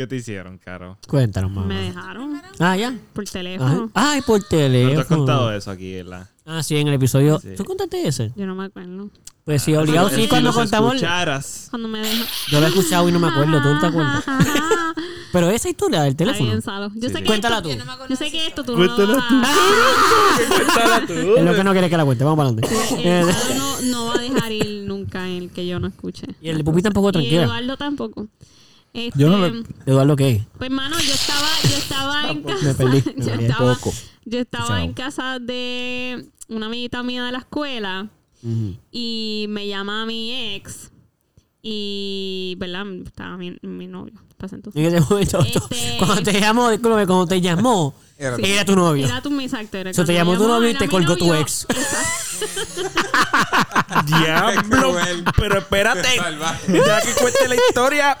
¿Qué te hicieron, Caro? Cuéntanos, mamá. Me dejaron Ah, ya. por Ay, teléfono. Ay, por No te has teléfono. contado eso aquí, ¿verdad? Ah, sí, en el episodio. Sí. ¿Tú contaste ese? Yo no me acuerdo. Pues sí, obligado sí, cuando contamos. escucharas. Cuando me dejaron. Yo lo he escuchado y no me acuerdo, ¿tú te acuerdas? [LAUGHS] Pero esa historia del teléfono. bien, Salo. Yo Sí, sé sí. que Cuéntala esto- tú. Yo no Yo sé que esto tú historia. no lo vas a... [LAUGHS] [LAUGHS] Es lo que no quiere que la cuente, vamos para adelante. Eh, Salo no, no va a dejar ir nunca el que yo no escuche. Y el de Pupi tampoco, Y tranquila. Eduardo tampoco. Este, Yo no le- Eduardo, ¿qué? Pues, mano, yo estaba, yo estaba en casa. Me perdí, [LAUGHS] me yo estaba, Poco. yo estaba Chao. en casa de una amiguita mía de la escuela Ujú. y me llama mi ex y, ¿verdad? Estaba mi, mi novio. Pasa entonces. En ese momento, Este- cuando te llamó, discúlpame, cuando te llamó, Era tu- era tu novio. Era tu exacto. Era Eso te llamó tu novio y te colgó tu ex. [LAUGHS] [LAUGHS] Diablo. Pero espérate. Ya que cuente la historia.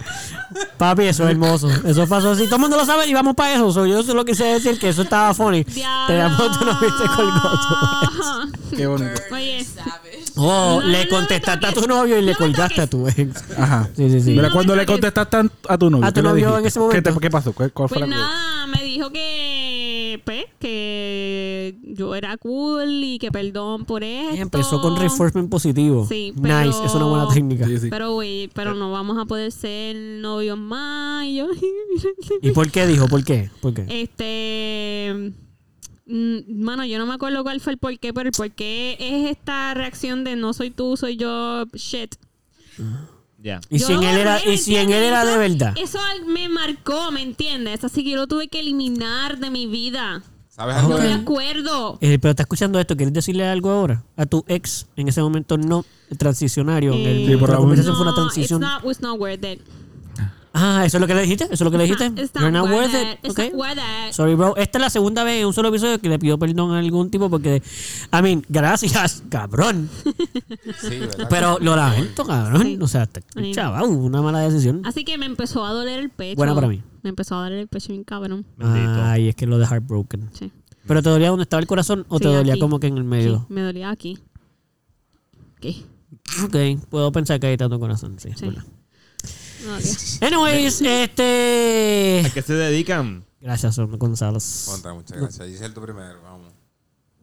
Papi, eso es hermoso. Eso pasó así. Todo el mundo lo sabe y vamos para eso. So, yo solo quise decir que eso estaba funny. Te llamó tu novio y te colgó tu ex. Qué bonito. [LAUGHS] Oye. Oh, No, le no contestaste a tu novio y le No colgaste a tu ex. Ajá. Sí, sí, sí. Pero No cuando le contestaste a, tu novio, A tu ¿qué le novio en ese ¿Qué, te- momento. ¿Qué pasó? ¿Cuál, cuál fue pues la cosa? nada, me dijo que, pues, que yo era cool y que perdón por esto. Empezó con reinforcement positivo. Sí, Nice, es una buena técnica. Sí, sí. Pero, güey, pero no vamos a poder ser novios más. Y yo, [LAUGHS] ¿Y por qué dijo? ¿Por qué? ¿Por qué? este. mm, Mano, yo no me acuerdo cuál fue el por qué, pero el por qué es esta reacción de no soy tú, soy yo, shit. Y si en él era, y si en él era de verdad. Eso me marcó, ¿me entiendes? Así que yo lo tuve que eliminar de mi vida. ¿Sabes No algo? me de- acuerdo. Eh, pero está escuchando esto, ¿quieres decirle algo ahora? A tu ex, en ese momento no transicionario. en el- Eh, por la conversación fue una no, transición. It's not, it's not worth it. Ah, eso es lo que le dijiste. Eso es lo que le dijiste. It's You're not worth worth it. It's Okay. not worth it. Sorry, bro. Esta es la segunda vez en un solo episodio que le pido perdón a algún tipo porque. I mean, gracias, [LAUGHS] cabrón. Sí, ¿verdad? Pero lo lamento, cabrón. Sí. O sea, chaval, una mala decisión. Así que me empezó a doler el pecho. Buena para mí. Me empezó a doler el pecho bien cabrón. Bendito. Ay, es que lo de Heartbroken. Sí. ¿Pero te dolía donde estaba el corazón o te dolía aquí. como que en el Sí, medio? me dolía aquí. ¿Qué? Ok, puedo pensar que ahí está tu corazón, sí. Sí. Dolía. Anyways, [LAUGHS] este. ¿A qué se dedican? Gracias, Son González. Contra, muchas gracias. Giselle, tú primero, vamos.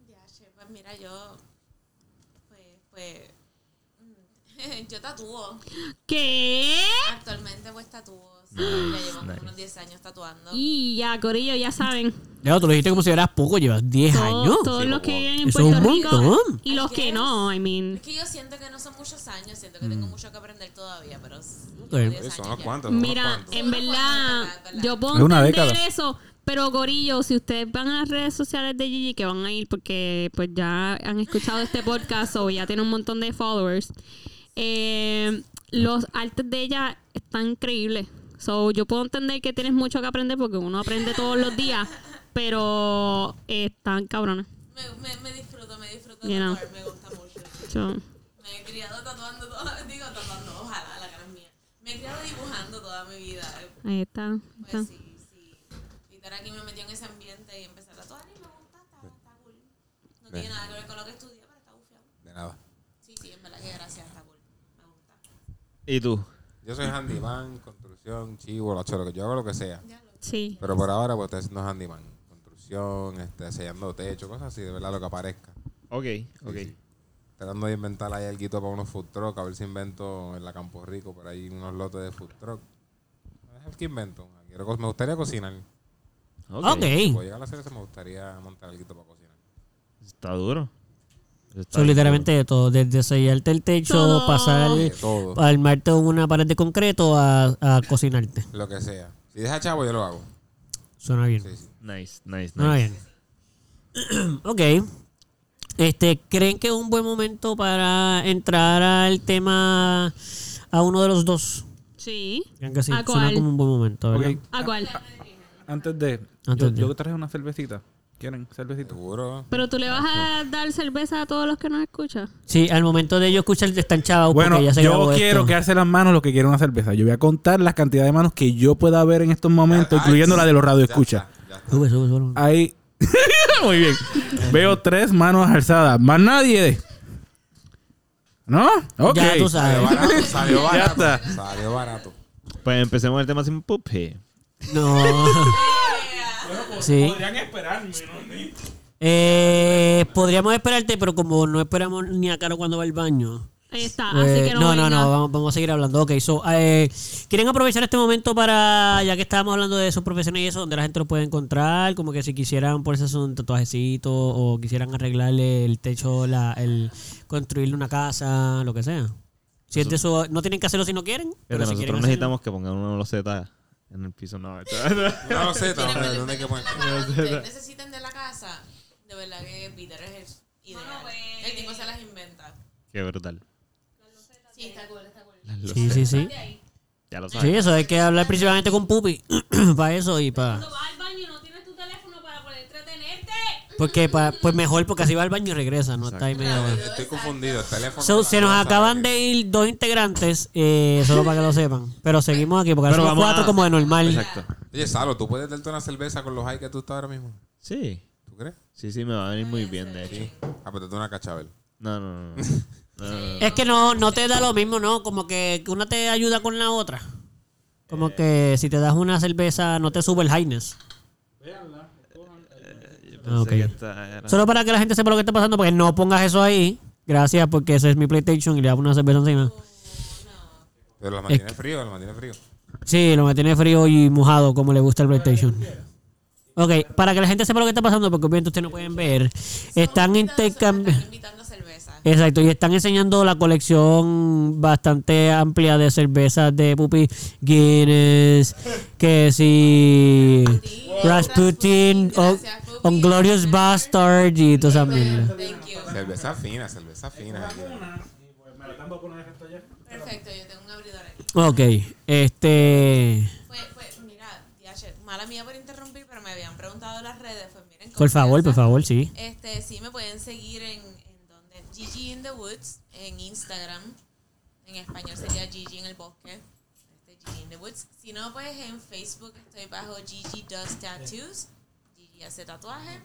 Ya, che, pues mira, yo. Pues, pues. [LAUGHS] Yo tatúo. ¿Qué? Actualmente, pues tatúo. Sí, ya llevo como nice. unos 10 años tatuando. Y ya, Corillo, ya saben. Ya, tú lo dijiste como si eras poco, llevas 10 Todo- años. Todos Sí, los que viven en Eso es un Puerto Rico y los que no, I mean. Es que yo siento que no son muchos años, siento que tengo mucho que aprender todavía, pero. s- Ok. llevo 10 Eso, son años unos ya. cuantos. son unos Mira, cuantos. en verdad, yo puedo entender década. eso, pero Gorillo, si ustedes van a las redes sociales de Gigi, que van a ir porque pues ya han escuchado este podcast o ya tiene un montón de followers, eh, los artes de ella están increíbles. So, yo puedo entender que tienes mucho que aprender porque uno aprende todos los días, pero eh, están cabrones. Me, me, me disfruto, me disfruto You know. tatuar, me gusta mucho. So, Me he criado tatuando toda, [LAUGHS] digo tatuando, ojalá, la cara es mía. Me he criado dibujando toda mi vida. ahí está. está. Pues sí, sí. Y estar aquí me metí en ese ambiente y empecé a tatuar y me gusta, está, está cool. No tiene Bien. nada que ver con lo que estudié, pero está bufiado. De nada. Sí, sí, en verdad que gracias, está cool. Me gusta. ¿Y tú? Yo soy handyman, construcción, chivo, lo choro, que yo hago lo que sea. Sí. Pero por ahora, pues estoy haciendo handyman. Construcción, este, sellando techo, cosas así, de verdad, lo que aparezca. Ok, ok. Sí, sí. Tratando de inventar ahí algo para unos food truck, a ver si invento en la Campo Rico, por ahí unos lotes de food truck. A ver qué invento. Quiero me gustaría cocinar. Ok. Si puedo llegar a hacer eso, me gustaría montar algo para cocinar. Está duro. Está Son bien literalmente de todo, desde sellarte el techo, Todo. pasar, todo. armarte una pared de concreto a, a cocinarte. Lo que sea. Si deja chavo, yo lo hago. Suena bien. Sí, sí. duro. Nice, nice, Suena bien. [CLEARS THROAT] ok. Este, ¿creen que es un buen momento para entrar al tema a uno de los dos? Sí. Creen que sí. ¿A Suena cuál? como un buen momento, ¿A cuál? Antes de. Antes yo, de. yo traje una cervecita. ¿Quieren cervecita? Seguro. Pero tú le vas a dar cerveza a todos los que nos escuchan. Sí, al momento de yo escuchar están chavados Bueno, porque ya se yo quiero esto. que hace las manos lo que quiere una cerveza. Yo voy a contar la cantidad de manos que yo pueda ver en estos momentos, incluyendo la de los Ya radioescuchas. ya. Sube, sube, sube. Hay. [LAUGHS] Muy bien. Veo tres manos alzadas. Más nadie. ¿No? Ok. Ya tú Salió sabes. barato, [LAUGHS] salió Ya barato. está. Salió barato. Pues empecemos el tema sin pupi. No. [LAUGHS] sí. Podrían esperarme, Eh, podríamos esperarte, pero como no esperamos ni a Caro cuando va al baño. Ahí está. pues, Así que no, no, no, venga. no, vamos, vamos a seguir hablando. Ok, so, eh, ¿quieren aprovechar este momento para, ya que estábamos hablando de sus profesiones y eso, donde la gente lo puede encontrar? Como que si quisieran ponerse un tatuajecito o quisieran arreglarle el techo, la, el construirle una casa, lo que sea. Si es de eso, no tienen que hacerlo si no quieren. Pero si nosotros necesitamos que pongan una loseta en el piso. No, [LAUGHS] No [LAUGHS] lo sé, no, Miren, ¿dónde hay que poner? Lo que ustedes necesiten de la casa, de verdad que Peter es el ideal. El tipo se las inventa. Qué brutal. Sí, está cool, está cool. Las Sí, sí, sí. Ya lo Sí, sabes. eso hay que hablar principalmente con Pupi. [CLEARS THROAT] para eso y para... Cuando vas al baño no tienes tu teléfono para poder entretenerte. Porque pa- pues mejor, porque así va al baño y regresa, no está ahí media hora. Estoy confundido. El teléfono. So, se nos no acaban de ir dos integrantes, eh, solo para que lo sepan. Pero seguimos aquí, porque ahora somos cuatro a- como de normal. Exacto. Oye, Salo, ¿tú puedes darte una cerveza con los high que tú estás ahora mismo? Sí. ¿Tú crees? Sí, sí, me va a venir muy bien, de hecho. Sí. Ah, pues una cachabel. [LAUGHS] No, no, no. Es que no, no te da lo mismo, ¿no? Como que una te ayuda con la otra. Como que si te das una cerveza, no te sube el highness. Ah, esta era- Solo para que la gente sepa lo que está pasando, porque no pongas eso ahí. Gracias, porque ese es mi PlayStation y le hago una cerveza encima. Pero lo mantiene frío, lo mantiene frío. Sí, lo mantiene frío y mojado como le gusta el PlayStation. Ok, para que la gente sepa lo que está pasando, porque obviamente ustedes no pueden ver, están intercambiando... Exacto, y están enseñando la colección bastante amplia de cervezas de Pupi Guinness, que si Rasputin, o Gracias, Pupi. Unglorious Bastard y toda esa mierda. Thank you. Cerveza fina, cerveza fina. aquí. Perfecto, yo tengo un abridor aquí. Ok, este... Pues, pues, mira, mala mía por interrumpir, pero me habían preguntado en las redes. Pues miren, Por favor, por favor, sí. Este, sí, me pueden seguir en, Gigi in the Woods, en Instagram. En español sería Gigi en el bosque. Este, Gigi in the Woods. Si no, pues en Facebook estoy bajo Gigi Does Tattoos. Gigi hace tatuaje.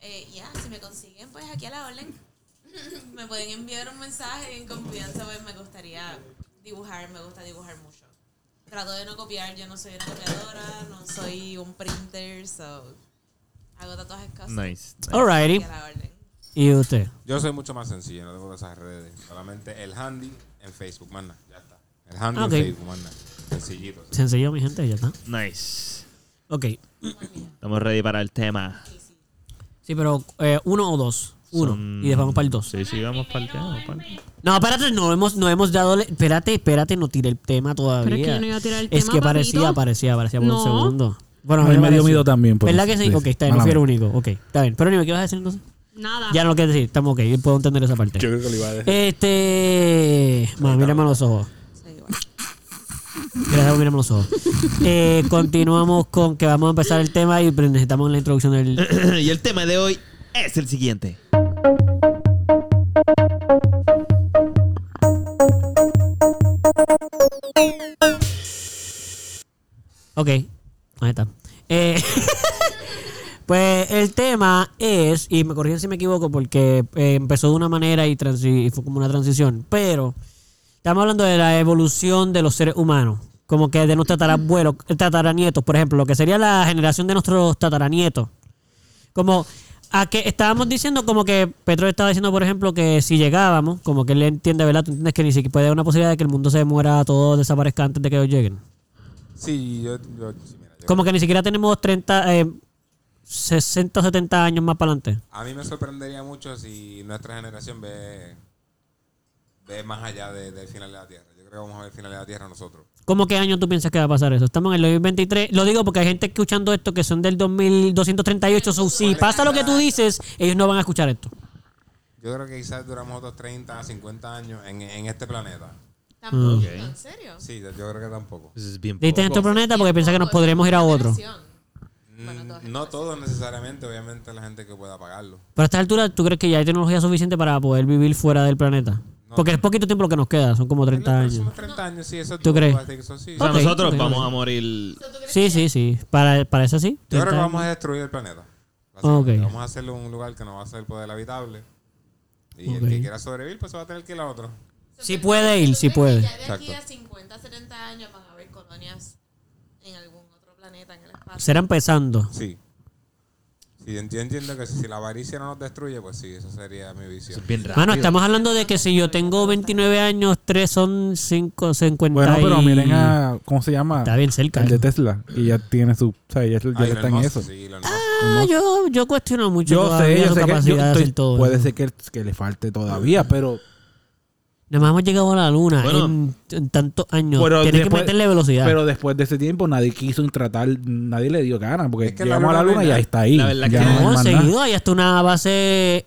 Eh, ya, si me consiguen, pues aquí a la orden. [LAUGHS] me pueden enviar un mensaje en confianza, pues me gustaría dibujar, me gusta dibujar mucho. Trato de no copiar, yo no soy una copiadora, no soy un printer, so hago tatuajes custom. Nice. Alrighty. ¿Y usted? Yo soy mucho más sencillo, no tengo esas redes. Solamente el handy en Facebook, manda. Ya está. El handy en Facebook, manda. Sencillito. sí. Sencillo, mi gente, ya está. Nice. Ok. Estamos ready para el tema. Sí, pero eh, uno o dos. Uno. Son- Y después vamos para el dos. Sí, sí, vamos para el tema. No, espérate, no hemos, no hemos dado. Espérate, espérate, no tiré el tema todavía. Pero es que yo no iba a tirar el Es tema, que parecía, papito. parecía, parecía por un segundo. Bueno, A mí me dio miedo también, ¿Verdad que sí? Sí, Ok, está bien, no fui el único. Ok, está bien. Pero ¿qué vas a decir entonces? Nada. Ya no lo quieres decir, estamos ok, yo puedo entender esa parte. Yo creo que lo iba a decir. Este. Bueno, mírame a los ojos. Gracias por mirarme a los ojos. Eh, [LAUGHS] continuamos con que vamos a empezar el tema y necesitamos la introducción del. [CLEARS THROAT] y el tema de hoy es el siguiente. Ok, ahí está. Eh, [LAUGHS] pues el tema es, y me corrigen si me equivoco porque eh, empezó de una manera y, transi- y fue como una transición, pero estamos hablando de la evolución de los seres humanos, como que de nuestros tatarabuelos, tataranietos, por ejemplo, lo que sería la generación de nuestros tataranietos. Como a que estábamos diciendo como que Petro estaba diciendo, por ejemplo, que si llegábamos, como que él entiende, ¿verdad? Tú entiendes que ni siquiera puede haber una posibilidad de que el mundo se muera, todo desaparezca antes de que ellos lleguen. Sí, yo. Como que ni siquiera tenemos 30, eh, 60 o 70 años más para adelante. A mí me sorprendería mucho si nuestra generación ve, ve más allá de- del final de la Tierra. Yo creo que vamos a ver el final de la Tierra nosotros. ¿Cómo qué año tú piensas que va a pasar eso? Estamos en el 2023. Lo digo porque hay gente escuchando esto que son del 2238. So, si pasa lo que tú dices, ellos no van a escuchar esto. Yo creo que quizás duramos otros 30, 50 años en, en este planeta. ¿Tampoco? ¿En serio? Sí, yo creo que tampoco. Eso es bien Diste en este planeta porque piensa que nos podremos ir a otro. Bueno, Mm, no todos necesariamente, obviamente la gente que pueda pagarlo. Pero a esta altura, ¿tú crees que ya hay tecnología suficiente para poder vivir fuera del planeta? No. Porque es poquito tiempo lo que nos queda, son como En 30 los años. próximos 30 años, sí, eso ¿Tú crees? eso sí. O sea, nosotros vamos a morir. Sí, sí, sí. Para, para eso sí. Yo creo 30 que vamos a destruir el planeta. Vamos a hacerlo un lugar que no va a ser poder habitable. Y el que quiera sobrevivir, pues se va a tener que ir a otro. Sí puede ir, sí puede. Ya de aquí Exacto. a 50, 70 años van a haber colonias planeta en el espacio. Será empezando. Sí. Yo entiendo que si la avaricia no nos destruye, pues sí, esa sería mi visión. Bien rápido. Mano, estamos hablando de que si yo tengo 29 años, 3 son 5, 50 Bueno, pero y- miren a. ¿Cómo se llama? Está bien cerca. El de eso. Tesla. Y ya tiene su. O sea, ya, ya Ah, está en eso. sí. Ah, yo, yo cuestiono mucho Yo sé, yo su sé que. capacidad yo de estoy- hacer todo puede eso. ser que, que le falte todavía, pero. Nada más hemos llegado a la luna Bueno. en, en tantos años. Pero Tienes después- que meterle velocidad. Pero después de ese tiempo nadie quiso tratar, nadie le dio ganas, porque Es que la llegamos a la luna y ya es- está ahí. la verdad Ya que- no seguido hay hasta una base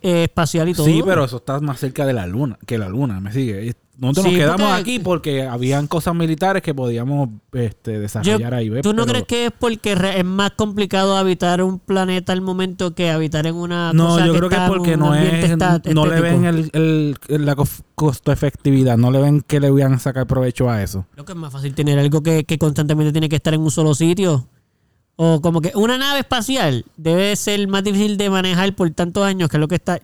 eh, espacial y todo. Sí, pero eso está más cerca de la luna que la luna, ¿me sigue? Nosotros Sí, nos quedamos porque- aquí porque habían cosas militares que podíamos este, Yo- desarrollar ahí. ¿ves? ¿Tú no Pero- crees que es porque es más complicado habitar un planeta al momento que habitar en una No, cosa yo que creo que es porque no es, no le ven el, el- el- la costo efectividad, no le ven que le vayan a sacar provecho a eso. Creo que es más fácil tener algo que, que constantemente tiene que estar en un solo sitio. O como que una nave espacial debe ser más difícil de manejar por tantos años que lo que está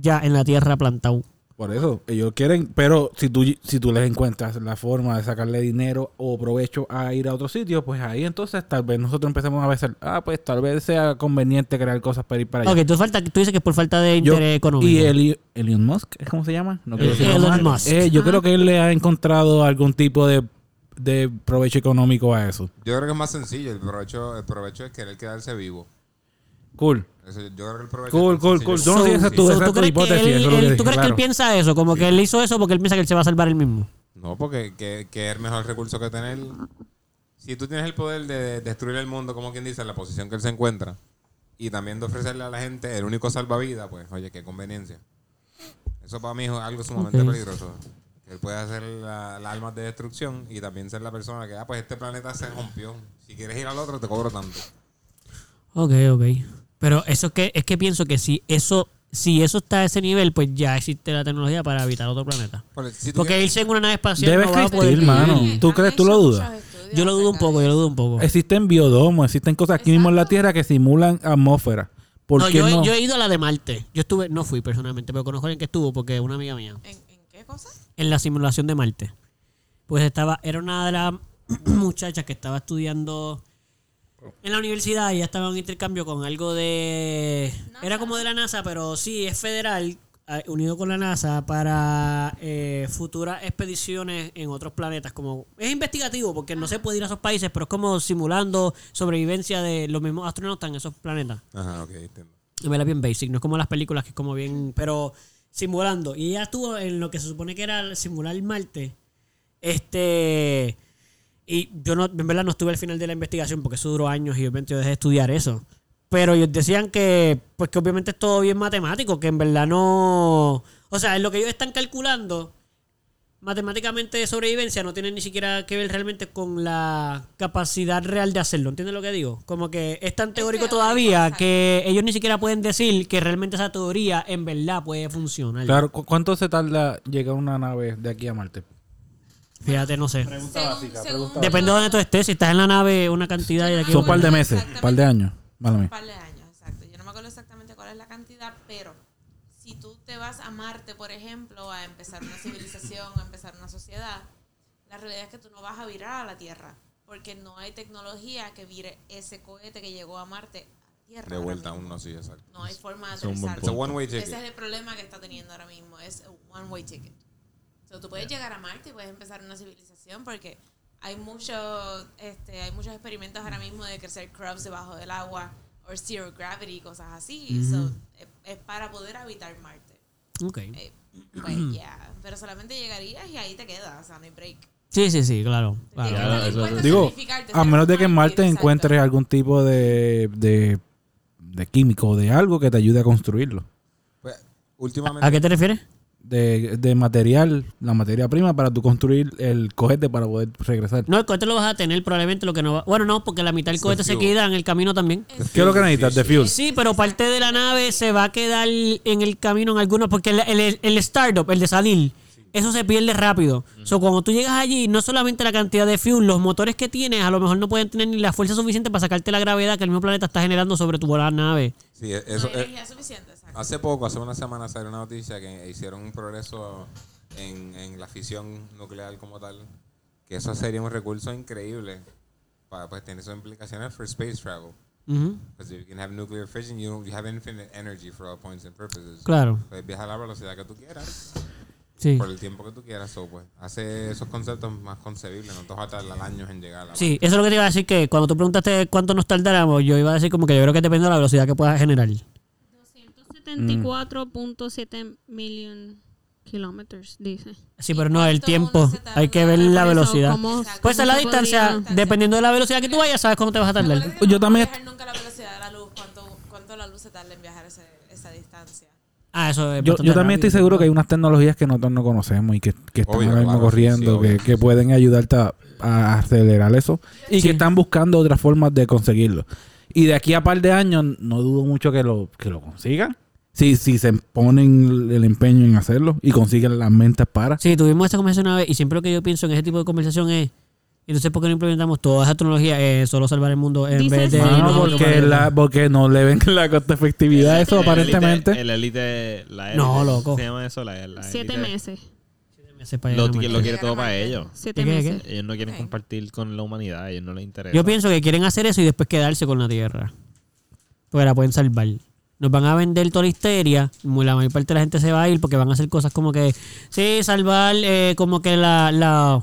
ya en la Tierra plantado. Por eso, ellos quieren, pero si tú, si tú les encuentras la forma de sacarle dinero o provecho a ir a otro sitio, pues ahí entonces tal vez nosotros empecemos a ver, ah, pues tal vez sea conveniente crear cosas para ir para allá. Ok, tú, falta, tú dices que es por falta de Yo- interés económico. Y Eli- Elon Musk, ¿es cómo se llama? No Elon mal. Musk. Eh, yo creo que él le ha encontrado algún tipo de, de provecho económico a eso. Yo creo que es más sencillo. El provecho, el provecho es querer quedarse vivo. Cool. Eso, yo creo que el provecho Cool, es cool, cool. Yo no sé esa es tu- So, esa es tu crees que él- ¿Tú crees que él piensa eso? Como que él hizo eso porque él piensa que él se va a salvar él mismo. No, porque que, que es el mejor recurso que tener. Si tú tienes el poder de destruir el mundo, como quien dice, en la posición que él se encuentra, y también de ofrecerle a la gente el único salvavidas, pues, oye, qué conveniencia. Eso para mí es algo sumamente peligroso. Que él puede hacer la- las armas de destrucción y también ser la persona que, ah, pues este planeta se rompió. Si quieres ir al otro, te cobro tanto. Ok, ok. Pero eso que es que pienso que si eso si eso está a ese nivel, pues ya existe la tecnología para habitar otro planeta. Por- si tú Porque quieres- irse en una nave espacial Debe no va a poder existir, vivir. mano. Sí, ¿Tú han crees- tú lo dudas? estudios Yo lo dudo un acerca poco, de yo lo dudo un poco. Existen biodomos, existen cosas aquí mismo en la Exacto. Tierra que simulan atmósfera. ¿Por No, qué yo, no? yo he ido a la de Marte. Yo estuve, no fui personalmente, pero conozco a alguien que estuvo porque es una amiga mía. ¿En, en qué cosa? En la simulación de Marte. Pues estaba, era una de las [CLEARS THROAT] muchachas que estaba estudiando en la universidad ya estaba en intercambio con algo de. Era como de la NASA, pero sí, es federal, eh, unido con la NASA para eh, futuras expediciones en otros planetas. Como Es investigativo porque no se puede ir a esos países, pero es como simulando sobrevivencia de los mismos astronautas en esos planetas. Ajá, ok, entiendo. Y me la bien basic, no es como las películas que es como bien, pero simulando. Y ella estuvo en lo que se supone que era simular Marte. Este. Y yo no, en verdad no estuve al final de la investigación porque eso duró años y obviamente yo dejé de estudiar eso. Pero ellos decían que, pues que obviamente es todo bien matemático, que en verdad no. O sea, en lo que ellos están calculando, matemáticamente de sobrevivencia no tiene ni siquiera que ver realmente con la capacidad real de hacerlo. ¿Entiendes lo que digo? Como que es tan teórico todavía que ellos ni siquiera pueden decir que realmente esa teoría en verdad puede funcionar. Claro, ¿cu- ¿cuánto se tarda llegar una nave de aquí a Marte? Fíjate, no sé. Según- según Depende de donde tú estés. Si estás en la nave, una cantidad y de aquí. Son un par de meses, un par de años. Mala Un mía. par de años, exacto. Yo no me acuerdo exactamente cuál es la cantidad, pero si tú te vas a Marte, por ejemplo, a empezar una civilización, a empezar una sociedad, la realidad es que tú no vas a virar a la Tierra, porque no hay tecnología que vire ese cohete que llegó a Marte a Tierra. De ahora vuelta mismo. aún no, sí, exacto. No hay forma de Es un buen aterrizar. It's a one-way ticket. Ese es el problema que está teniendo ahora mismo, es un one way ticket. So, tú puedes llegar a Marte y puedes empezar una civilización porque hay mucho, este, hay muchos experimentos ahora mismo de crecer crabs debajo del agua o zero gravity, cosas así. So, es, es para poder habitar Marte. Ok. Eh, pues ya, pero solamente llegarías y ahí te quedas, o sea, no hay break. Sí, sí, sí, claro. claro. Digo, a menos de que en Marte encuentres algún tipo de, de, de químico o de algo que te ayude a construirlo. Pues, últimamente. ¿A qué te refieres? De, de material, la materia prima para tú construir el cohete para poder regresar. No, el cohete lo vas a tener probablemente lo que no va. Bueno, no, porque la mitad del cohete se queda en el camino también. ¿Qué es lo que necesitas? De fuel. Sí, pero parte de la nave se va a quedar en el camino en algunos, porque el, el, el startup, el de salir, eso se pierde rápido. So, cuando tú llegas allí, no solamente la cantidad de fuel, los motores que tienes a lo mejor no pueden tener ni la fuerza suficiente para sacarte la gravedad que el mismo planeta está generando sobre tu nave. Sí, e- No eso, hay eh, energía suficiente. Hace poco, hace una semana, salió una noticia que hicieron un progreso en, en la fisión nuclear como tal. Que eso sería un recurso increíble. Para pues tener sus implicaciones for space travel. Because if you can have nuclear fission, you, you have infinite energy for all points and purposes. Claro, Puedes viajar a la velocidad que tú quieras, sí. por el tiempo que tú quieras. So, pues, hace esos conceptos más concebibles. No te vas a tardar años en llegar a la Sí, eso es lo que te iba a decir, que cuando tú preguntaste cuánto nos tardáramos, yo iba a decir como que yo creo que depende de la velocidad que puedas generar. 274.7 million kilómetros, dice. Sí, pero no, el tiempo. Hay que ver la velocidad. ¿cómo- Pues a la distancia, podría- dependiendo de la velocidad que tú vayas, sabes cómo te vas a tardar. Yo también- nunca la velocidad de la luz, cuánto, cuánto la luz se tarda en viajar ese- esa distancia. Ah, eso es Yo, yo también rápido. estoy seguro que hay unas tecnologías que nosotros no conocemos y que, que están Obvio, ahora mismo claro, corriendo, sí, obvio. que, que pueden ayudarte a, a acelerar eso y Sí. que están buscando otras formas de conseguirlo. Y de aquí a par de años no dudo mucho que lo, que lo consigan. Si, si se ponen el empeño en hacerlo y consiguen las mentes para. Sí, tuvimos esta conversación una vez y siempre lo que yo pienso en ese tipo de conversación es, entonces, ¿por qué no implementamos toda esa tecnología eh, solo salvar el mundo en vez de... no, porque, no, la, porque no le ven la costa efectividad a eso El aparentemente. El élite, la élite. No, loco. ¿Se llama eso? La, la Siete meses. Ese país Lo, no me- lo quiere todo para ellos. Siete ¿Qué, qué, meses. Ellos no quieren compartir con la humanidad, a ellos no les interesa. Yo pienso que quieren hacer eso y después quedarse con la Tierra. Porque la pueden salvar. Nos van a vender toda la histeria. La mayor parte de la gente se va a ir porque van a hacer cosas como que, sí, salvar eh, como que la, la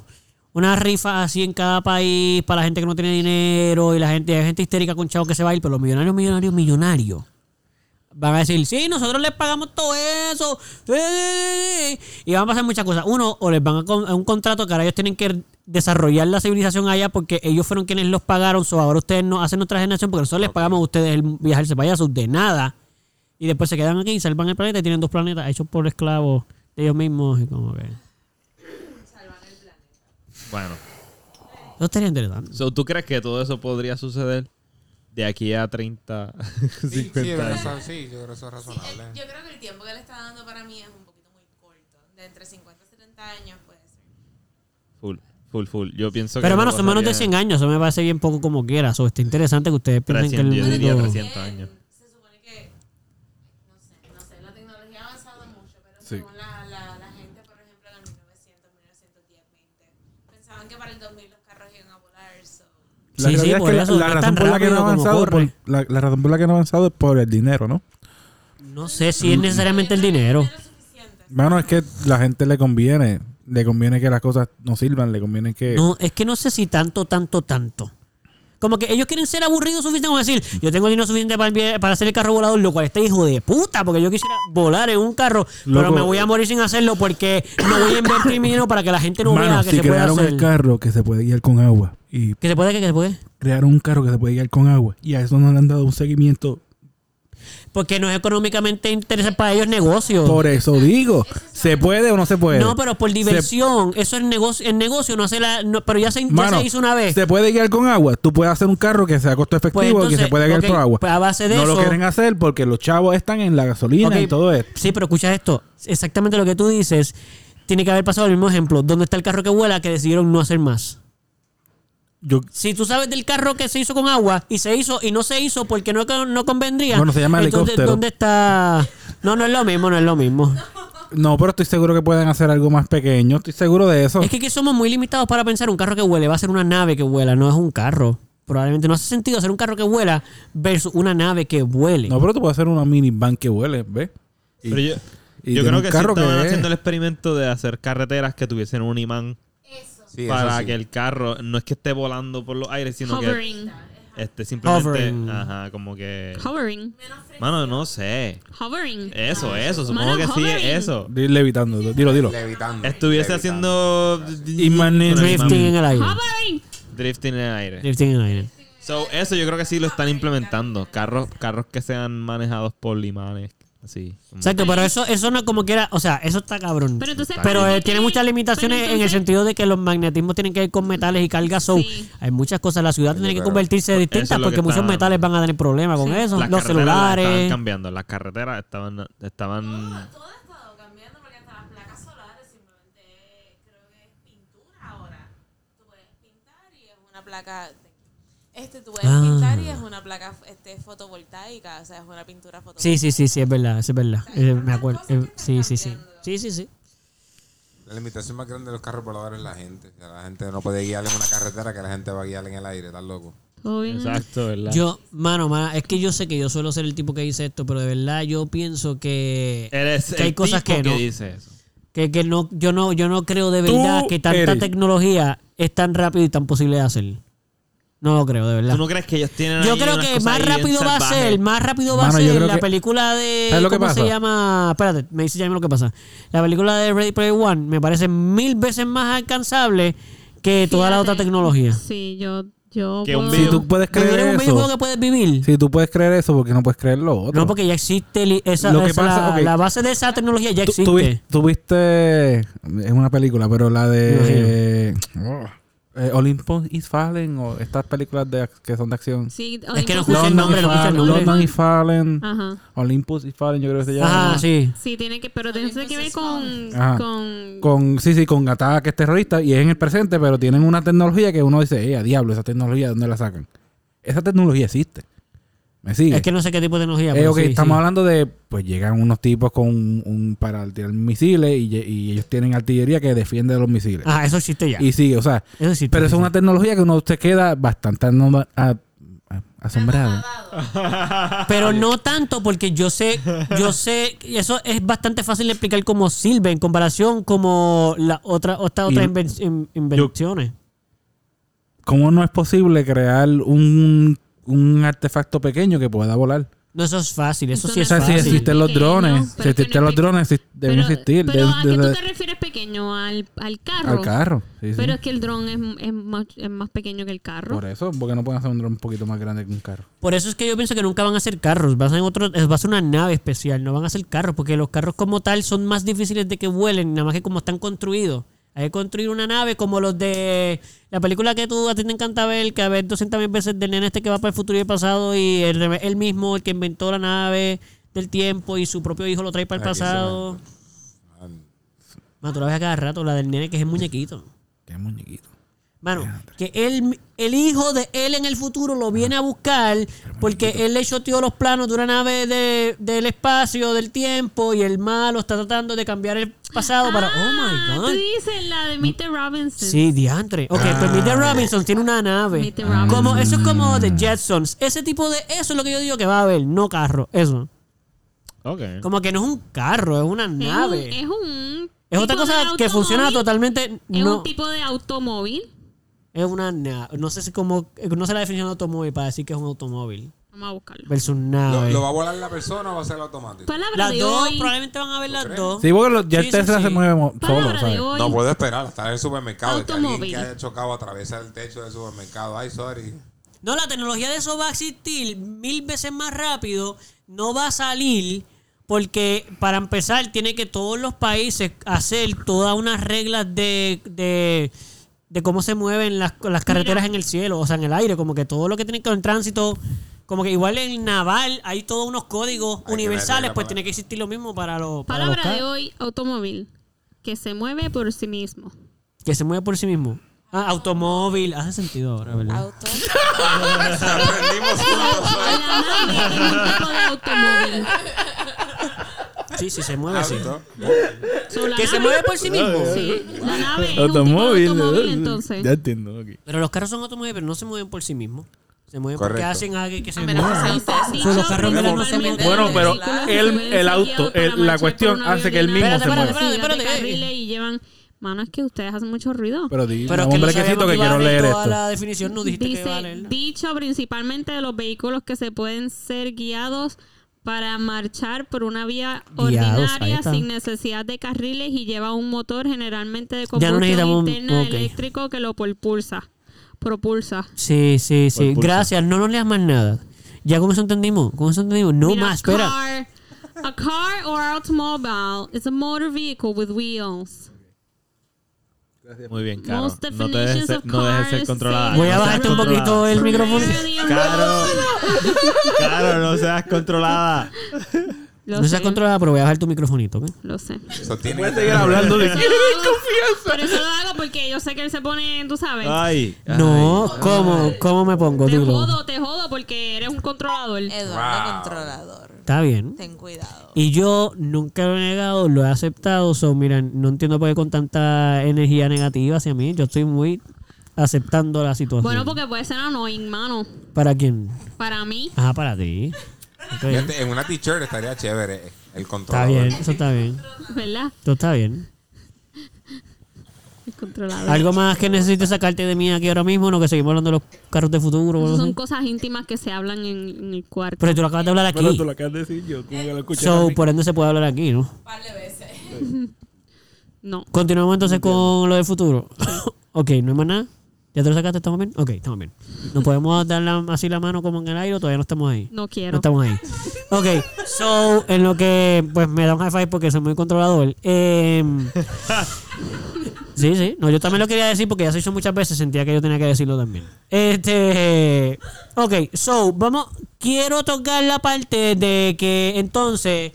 una rifa así en cada país para la gente que no tiene dinero y la gente, hay gente histérica con chavos que se va a ir, pero los millonarios, millonarios, millonarios. Van a decir, sí, nosotros les pagamos todo eso. Y van a pasar muchas cosas. Uno, o les van a, con- a un contrato que ahora ellos tienen que desarrollar la civilización allá porque ellos fueron quienes los pagaron. So ahora ustedes no hacen nuestra generación porque nosotros les pagamos a ustedes el viajarse para allá so, de nada. Y después se quedan aquí y salvan el planeta y tienen dos planetas hechos por esclavos de ellos mismos. Y como que. Bueno. Eso estaría interesante. So, ¿Tú crees que todo eso podría suceder de aquí a 30, [LAUGHS] Sí, 50 sí, años? sí, yo creo que eso es Sí, razonable. el- yo creo que el tiempo que le está dando para mí es un poquito muy corto. De entre 50 y 70 años puede ser. Full, full, full. Yo pienso que. Pero hermano, son menos de pasaría 100 años. Eso me parece bien poco como quiera. Eso está interesante que ustedes piensen que 300, el yo diría mundo... 300 años. Se supone que, no sé, no sé, la tecnología ha avanzado mucho, pero Sí. según la, la, la gente, por ejemplo, en el 1900, 1910, 20, pensaban que para el 2000 los carros iban a volar. So. La Sí, sí, realidad por es que eso, la, no la es razón por la que no avanzado corre. por, la, la razón por la que no ha avanzado es por el dinero, ¿no? No sé si es necesariamente el dinero. Bueno, es que la gente le conviene, le conviene que las cosas no sirvan, le conviene que No, es que no sé si tanto, tanto, tanto. Como que ellos quieren ser aburridos suficiente como decir, yo tengo dinero suficiente para, para hacer el carro volador, lo cual está hijo de puta, porque yo quisiera volar en un carro, pero me voy a morir sin hacerlo porque no voy a invertir mi dinero para que la gente no Mano, vea que si se puede crearon hacer. el carro que se puede guiar con agua y Que se puede, que se puede. crearon un carro que se puede guiar con agua y a eso no le han dado un seguimiento. Porque no es económicamente interesante para ellos negocio. Por eso digo, ¿se puede o no se puede? no, pero por Se- diversión. Eso es negocio. El negocio no hace la. no- pero ya se, ya Mano, se hizo una vez. ¿Se puede guiar con agua? Tú puedes hacer un carro que sea costo efectivo Pues y que se puede guiar ok, por agua. pues a base de no eso- lo quieren hacer porque los chavos están en la gasolina y todo esto. Sí, pero escucha esto. Exactamente lo que tú dices. Tiene que haber pasado el mismo ejemplo. ¿Dónde está el carro que vuela que decidieron no hacer más? Yo, Si tú sabes del carro que se hizo con agua y se hizo y no se hizo porque no, no convendría. Bueno, se llama entonces, helicóptero. ¿dónde está? No, no es lo mismo, no es lo mismo. no, pero estoy seguro que pueden hacer algo más pequeño. Estoy seguro de eso. Es que aquí somos muy limitados para pensar un carro que vuele. Va a ser una nave que vuela, no es un carro. Probablemente no hace sentido hacer un carro que vuela versus una nave que vuele. No, pero tú puedes hacer una minivan que vuele, ¿ves? Y- Pero yo, y yo tiene creo que sí estaban que- haciendo el experimento de hacer carreteras que tuviesen un imán Sí, para sí. que el carro no es que esté volando por los aires, sino Hovering. que este simplemente, Hovering. ajá, como que, Hovering. mano, no sé, Hovering. eso, eso, supongo Mano, que sí, eso. Levitando, dilo, dilo. Levitando. Estuviese levitando. haciendo Drifting en el aire. Hovering. drifting en el aire. Drifting en el aire. So, eso yo creo que sí lo están implementando. Carros, carros que sean manejados por imanes, Exacto, pero eso, eso no como quiera, o sea, eso está cabrón. Pero entonces. Pero ¿por eh, tiene muchas limitaciones en el sentido de que los magnetismos tienen que ir con metales y cargas. So, Sí. hay muchas cosas. La ciudad tiene que convertirse eso distintas es porque que muchos está- metales van a tener problemas con eso. Las Los las estaban celulares. cambiando. Las carreteras estaban, estaban Todo ha estado cambiando porque hasta las placas solares simplemente creo que es pintura ahora. Tú puedes pintar y es una placa. Este, tú puedes Ah. pintar y es una placa este, fotovoltaica, o sea, es una pintura fotovoltaica. Sí, sí, sí, sí, es verdad, es verdad. Eh, me acuerdo. Eh, sí, sí, sí. Sí, sí, sí. La limitación más grande de los carros voladores es la gente. O sea, la gente no puede guiar en una carretera que la gente va a guiar en el aire, estás loco. Exacto, ¿verdad? Yo, mano, mano, es que yo sé que yo suelo ser el tipo que dice esto, pero de verdad yo pienso que, Eres que hay el cosas tipo que no. dice eso. Que, que no, yo no, yo no creo de Tú verdad que tanta eres. tecnología es tan rápido y tan posible de hacer. No lo creo, de verdad. ¿Tú no crees que ellos tienen Yo ahí creo unas que cosas más ahí bien rápido va a salvajes? ser, más rápido va Mano, a yo ser creo la que- película de ¿Sabes lo que ¿cómo se pasa? llama? Espérate, me dice ya lo que pasa. La película de Ready Player One me parece mil veces más alcanzable que toda la Fíjate. otra tecnología. Sí, yo. yo Que un puedo- Si tú puedes creer un videojuego que puedes vivir. si tú puedes creer eso, ¿por qué no puedes creer lo otro? No, porque ya existe li- esa, Lo que esa- pasa- la, ok. la base de esa tecnología ya Tú- existe. tú vi- tú viste, es una película, pero la de oh, eh, Olympus is Fallen o estas películas de, ac- que son de acción. Sí, Es que no escuché el nombre, no escuché el Fallen, nombre. London is Fallen, Ajá. Olympus is Fallen, yo creo que se llama. Sí. Sí, tiene que, pero tiene que ver con, con, Con, sí, sí, con ataques terroristas y es en el presente, pero tienen una tecnología que uno dice, eh, a diablo, esa tecnología, ¿de ¿dónde la sacan? Esa tecnología existe. ¿Me sigue? Es que no sé qué tipo de tecnología. Eh, pero ok, sí, estamos sí. hablando de, pues llegan unos tipos con un, un- para tirar misiles y, ellos tienen artillería que defiende de los misiles. Ajá, eso existe ya. Y sigue, o sea, Eso existe. pero eso es una tecnología que uno se queda bastante a- a- asombrado. Pero no tanto porque yo sé, yo sé, y eso es bastante fácil de explicar cómo sirve en comparación como la otra, otras otras inven- in- invenciones. ¿Cómo no es posible crear un, un artefacto pequeño que pueda volar? No, eso es fácil, eso sí es no O sea, si fácil. existen los drones, si existen los drones, deben existir. pero ¿a qué tú te refieres pequeño? ¿Al, al carro? al carro. Sí, sí. Pero es que el dron es, es, más, es más pequeño que el carro. Por eso, porque no pueden hacer un dron un poquito más grande que un carro. Por eso es que yo pienso que nunca van a ser carros, va a ser, otro, va a ser una nave especial, no van a ser carros, porque los carros como tal son más difíciles de que vuelen, nada más que como están construidos. Hay que construir una nave como los de la película que tú a ti te encanta ver, que a ver 200 mil veces del nene este que va para el futuro y el pasado y el, él mismo, el que inventó la nave del tiempo y su propio hijo lo trae para el que pasado. Mano, tú la ves a cada rato, la del nene que es el muñequito. Qué muñequito. Mano, que él, el hijo de él en el futuro lo viene a buscar porque él le choteó los planos de una nave de- del espacio, del tiempo, y el malo está tratando de cambiar el pasado para. Ah, Oh my Tú god. dices la de Mr. Robinson. Sí, diantre. Ok, pues Mr. Robinson tiene una nave. Mr. Robinson. Como, eso es como de Jetsons. Ese tipo de. Eso es lo que yo digo que va a haber, no carro. Eso. Ok. Como que no es un carro, es una Es un, nave. es un Es otra cosa que funciona totalmente. Es No, un tipo de automóvil. Es una nave. No sé si como. No sé la definición de automóvil para decir que es un automóvil. Vamos a buscarlo. Versus ¿Lo, nave. lo va a volar la persona o va a ser automático? Palabra Las de dos, hoy. probablemente van a ver las crees? dos. Sí, porque lo- ya Sí, el sí, Tesla sí. se mueve. No puedo esperar hasta el supermercado. y Que alguien Automóvil. que haya chocado atraviesa el techo del supermercado. Ay, sorry. No, la tecnología de eso va a existir mil veces más rápido. No va a salir porque, para empezar, tiene que todos los países hacer todas unas reglas de, de, de cómo se mueven las, las carreteras en el cielo, o sea, en el aire. Como que todo lo que tiene que ver en tránsito, como que igual en el naval hay todos unos códigos Hay universales, pues tiene que existir lo mismo para, los para los Palabra de carros. hoy, automóvil. Que se mueve por sí mismo. Que se mueve por sí mismo. Ah, automóvil. Hace sentido ahora, ¿verdad? Auto. [LAUGHS] Aprendimos [LAUGHS] juntos hoy. La nave es un tipo de automóvil. Sí, sí, se mueve así. So, la Que se nave- mueve por sí mismo. Sí, la nave es un tipo de Automóvil. automóvil, entonces. Ya entiendo. ok. Pero los carros son automóviles, pero no se mueven por sí mismos. Se mueven porque Correcto. hacen algo que se A menos que sea los carros la no se mueven. Bueno, pero que el- el auto, el- la cuestión hace que el vía mismo se mueva. Espérate, espérate. carriles y llevan... Mano, es que ustedes hacen mucho ruido. Pero di, Pero un que no sabíamos que iba a quiero leer toda esto. la definición, no dijiste que Dice, iba a leerla. dicho principalmente de los vehículos que se pueden ser guiados para marchar por una vía Guiados, ordinaria sin necesidad de carriles y lleva un motor generalmente de no combustión interna eléctrico que lo propulsa. Propulsa. Sí, sí, sí. Gracias, no nos leas más nada. Ya con eso entendimos, con eso entendimos. No Mira, más, espera. Car, a car or automobile is a motor vehicle with wheels. Muy bien, Caro. Most No, te dejes ser, no dejes ser controlada. Voy a No bajarte un poquito el micrófono. A Caro. Caro, no seas controlada. Lo No sé, seas controlada, pero voy a bajar tu microfonito, ¿ok? Lo sé. Eso tiene Puedes que seguir hablando de Eso lo hago- Por eso lo hago porque yo sé que él se pone, tú sabes. Ay. No, ¿cómo? ¿Cómo me pongo? te Dilo. jodo, te jodo porque eres un controlador. Eduardo Wow. controlador. Está bien. Ten cuidado. Y yo nunca lo he negado, lo he aceptado. So, mira, no entiendo por qué con tanta energía negativa hacia mí. Yo estoy muy aceptando la situación. Bueno, porque puede ser annoying, mano. ¿Para quién? Para mí. Ajá, para ti. Fíjate, en una t-shirt estaría chévere el Está controlador. bien, eso está bien. ¿Verdad? Eso está bien. ¿Algo más que necesites sacarte de mí aquí ahora mismo? No, que seguimos hablando de los carros de futuro. Son así? cosas íntimas que se hablan en, en el cuarto. Pero tú lo acabas de hablar Pero aquí. tú lo acabas de decir yo, como que lo escuché. So, por ende se puede hablar aquí, ¿no? par de veces. [LAUGHS] No. Continuamos entonces con lo del futuro. [LAUGHS] ok, ¿no hay más nada? ¿Ya te lo sacaste? ¿Estamos bien? Ok, estamos bien. ¿Nos podemos dar la- así la mano como en el aire o todavía no estamos ahí? No No quiero. estamos ahí. Ok, so, en lo que pues me da un high five porque soy muy controlador. Em, [LAUGHS] sí, sí. No, yo también lo quería decir porque ya se hizo muchas veces, sentía que yo tenía que decirlo también. Este. Ok, so, vamos. Quiero tocar la parte de que entonces.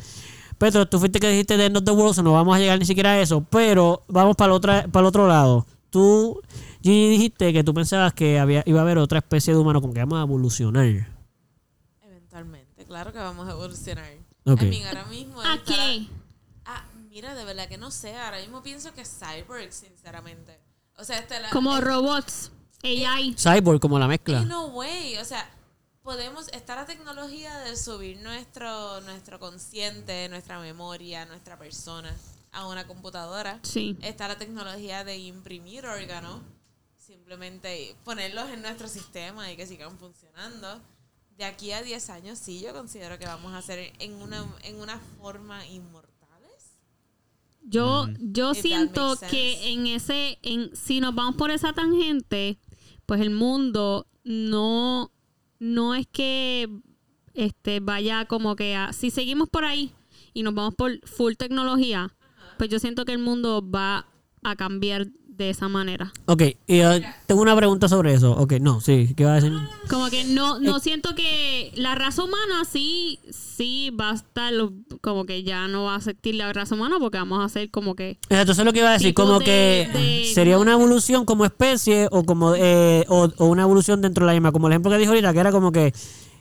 Petro, tú fuiste que dijiste de End of the World, so no vamos a llegar ni siquiera a eso. Pero vamos para el otro, para el otro lado. Tú, Gigi, dijiste que tú pensabas que había, iba a haber otra especie de humano con que vamos a evolucionar. Eventualmente, claro que vamos a evolucionar. Ok. I mean, ahora mismo ¿A estar- qué? Ah, mira, de verdad que no sé. Ahora mismo pienso que cyborg, sinceramente. O sea, este la, Como robots. AI. Cyborg, como la mezcla. A way, o sea, podemos, está la tecnología de subir nuestro, nuestro consciente, nuestra memoria, nuestra persona a una computadora. Sí. Está la tecnología de imprimir órganos, simplemente ponerlos en nuestro sistema y que sigan funcionando. de aquí a 10 años sí yo considero que vamos a ser en una, en una forma inmortales. Yo, yo If siento que en ese, en, si nos vamos por esa tangente, pues el mundo no, no es que este vaya como que a- si seguimos por ahí y nos vamos por full tecnología, pues yo siento que el mundo va a cambiar de esa manera. Ok, y, uh, tengo una pregunta sobre eso. Ok, no, sí, ¿qué va a decir? Como que no, Eh, no siento que la raza humana sí, sí va a estar como que ya no va a sentir la raza humana porque vamos a ser como que Exacto, eso es lo que iba a decir, como de- que de- sería una evolución como especie o como eh, o, o una evolución dentro de la misma, como el ejemplo que dijo ahorita, que era como que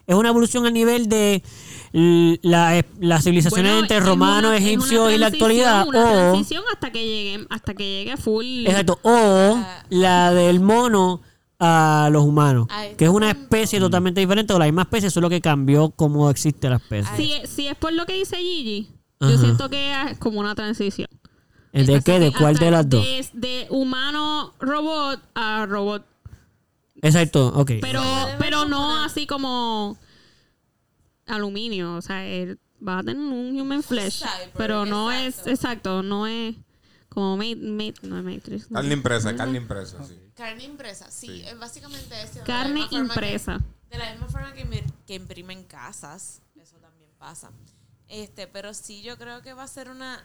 es una evolución a nivel de la, las civilizaciones Bueno, entre romanos, egipcios y la actualidad, Una o transición hasta que llegue, hasta que llegue full. exacto, o la del mono a los humanos, A este que es una punto. especie totalmente diferente o la misma especie, solo que cambió cómo existe la especie. Si, si es por lo que dice Gigi, Ajá. yo siento que es como una transición. ¿El ¿De qué? ¿De cuál de las dos? De, de humano robot a robot. Exacto, ok. Pero, pero no así como aluminio. O sea, él va a tener un human flesh. Pero no es exacto. no es como no es Matrix. no. Carne impresa, carne impresa, sí. Carne impresa, sí, Sí. es básicamente eso. de Carne que- impresa. de la misma forma que, que imprimen casas, eso también pasa. Este, pero sí yo creo que va a ser una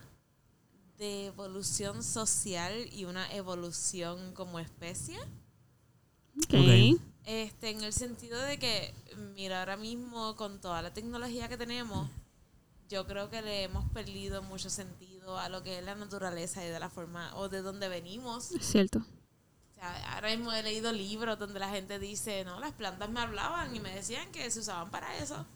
devolución social y una evolución como especie. Ok. Ok. Este, en el sentido de que, mira, ahora mismo con toda la tecnología que tenemos, yo creo que le hemos perdido mucho sentido a lo que es la naturaleza y de la forma, o de donde venimos. Es cierto. O sea, ahora mismo he leído libros donde la gente dice, no, las plantas me hablaban y me decían que se usaban para eso.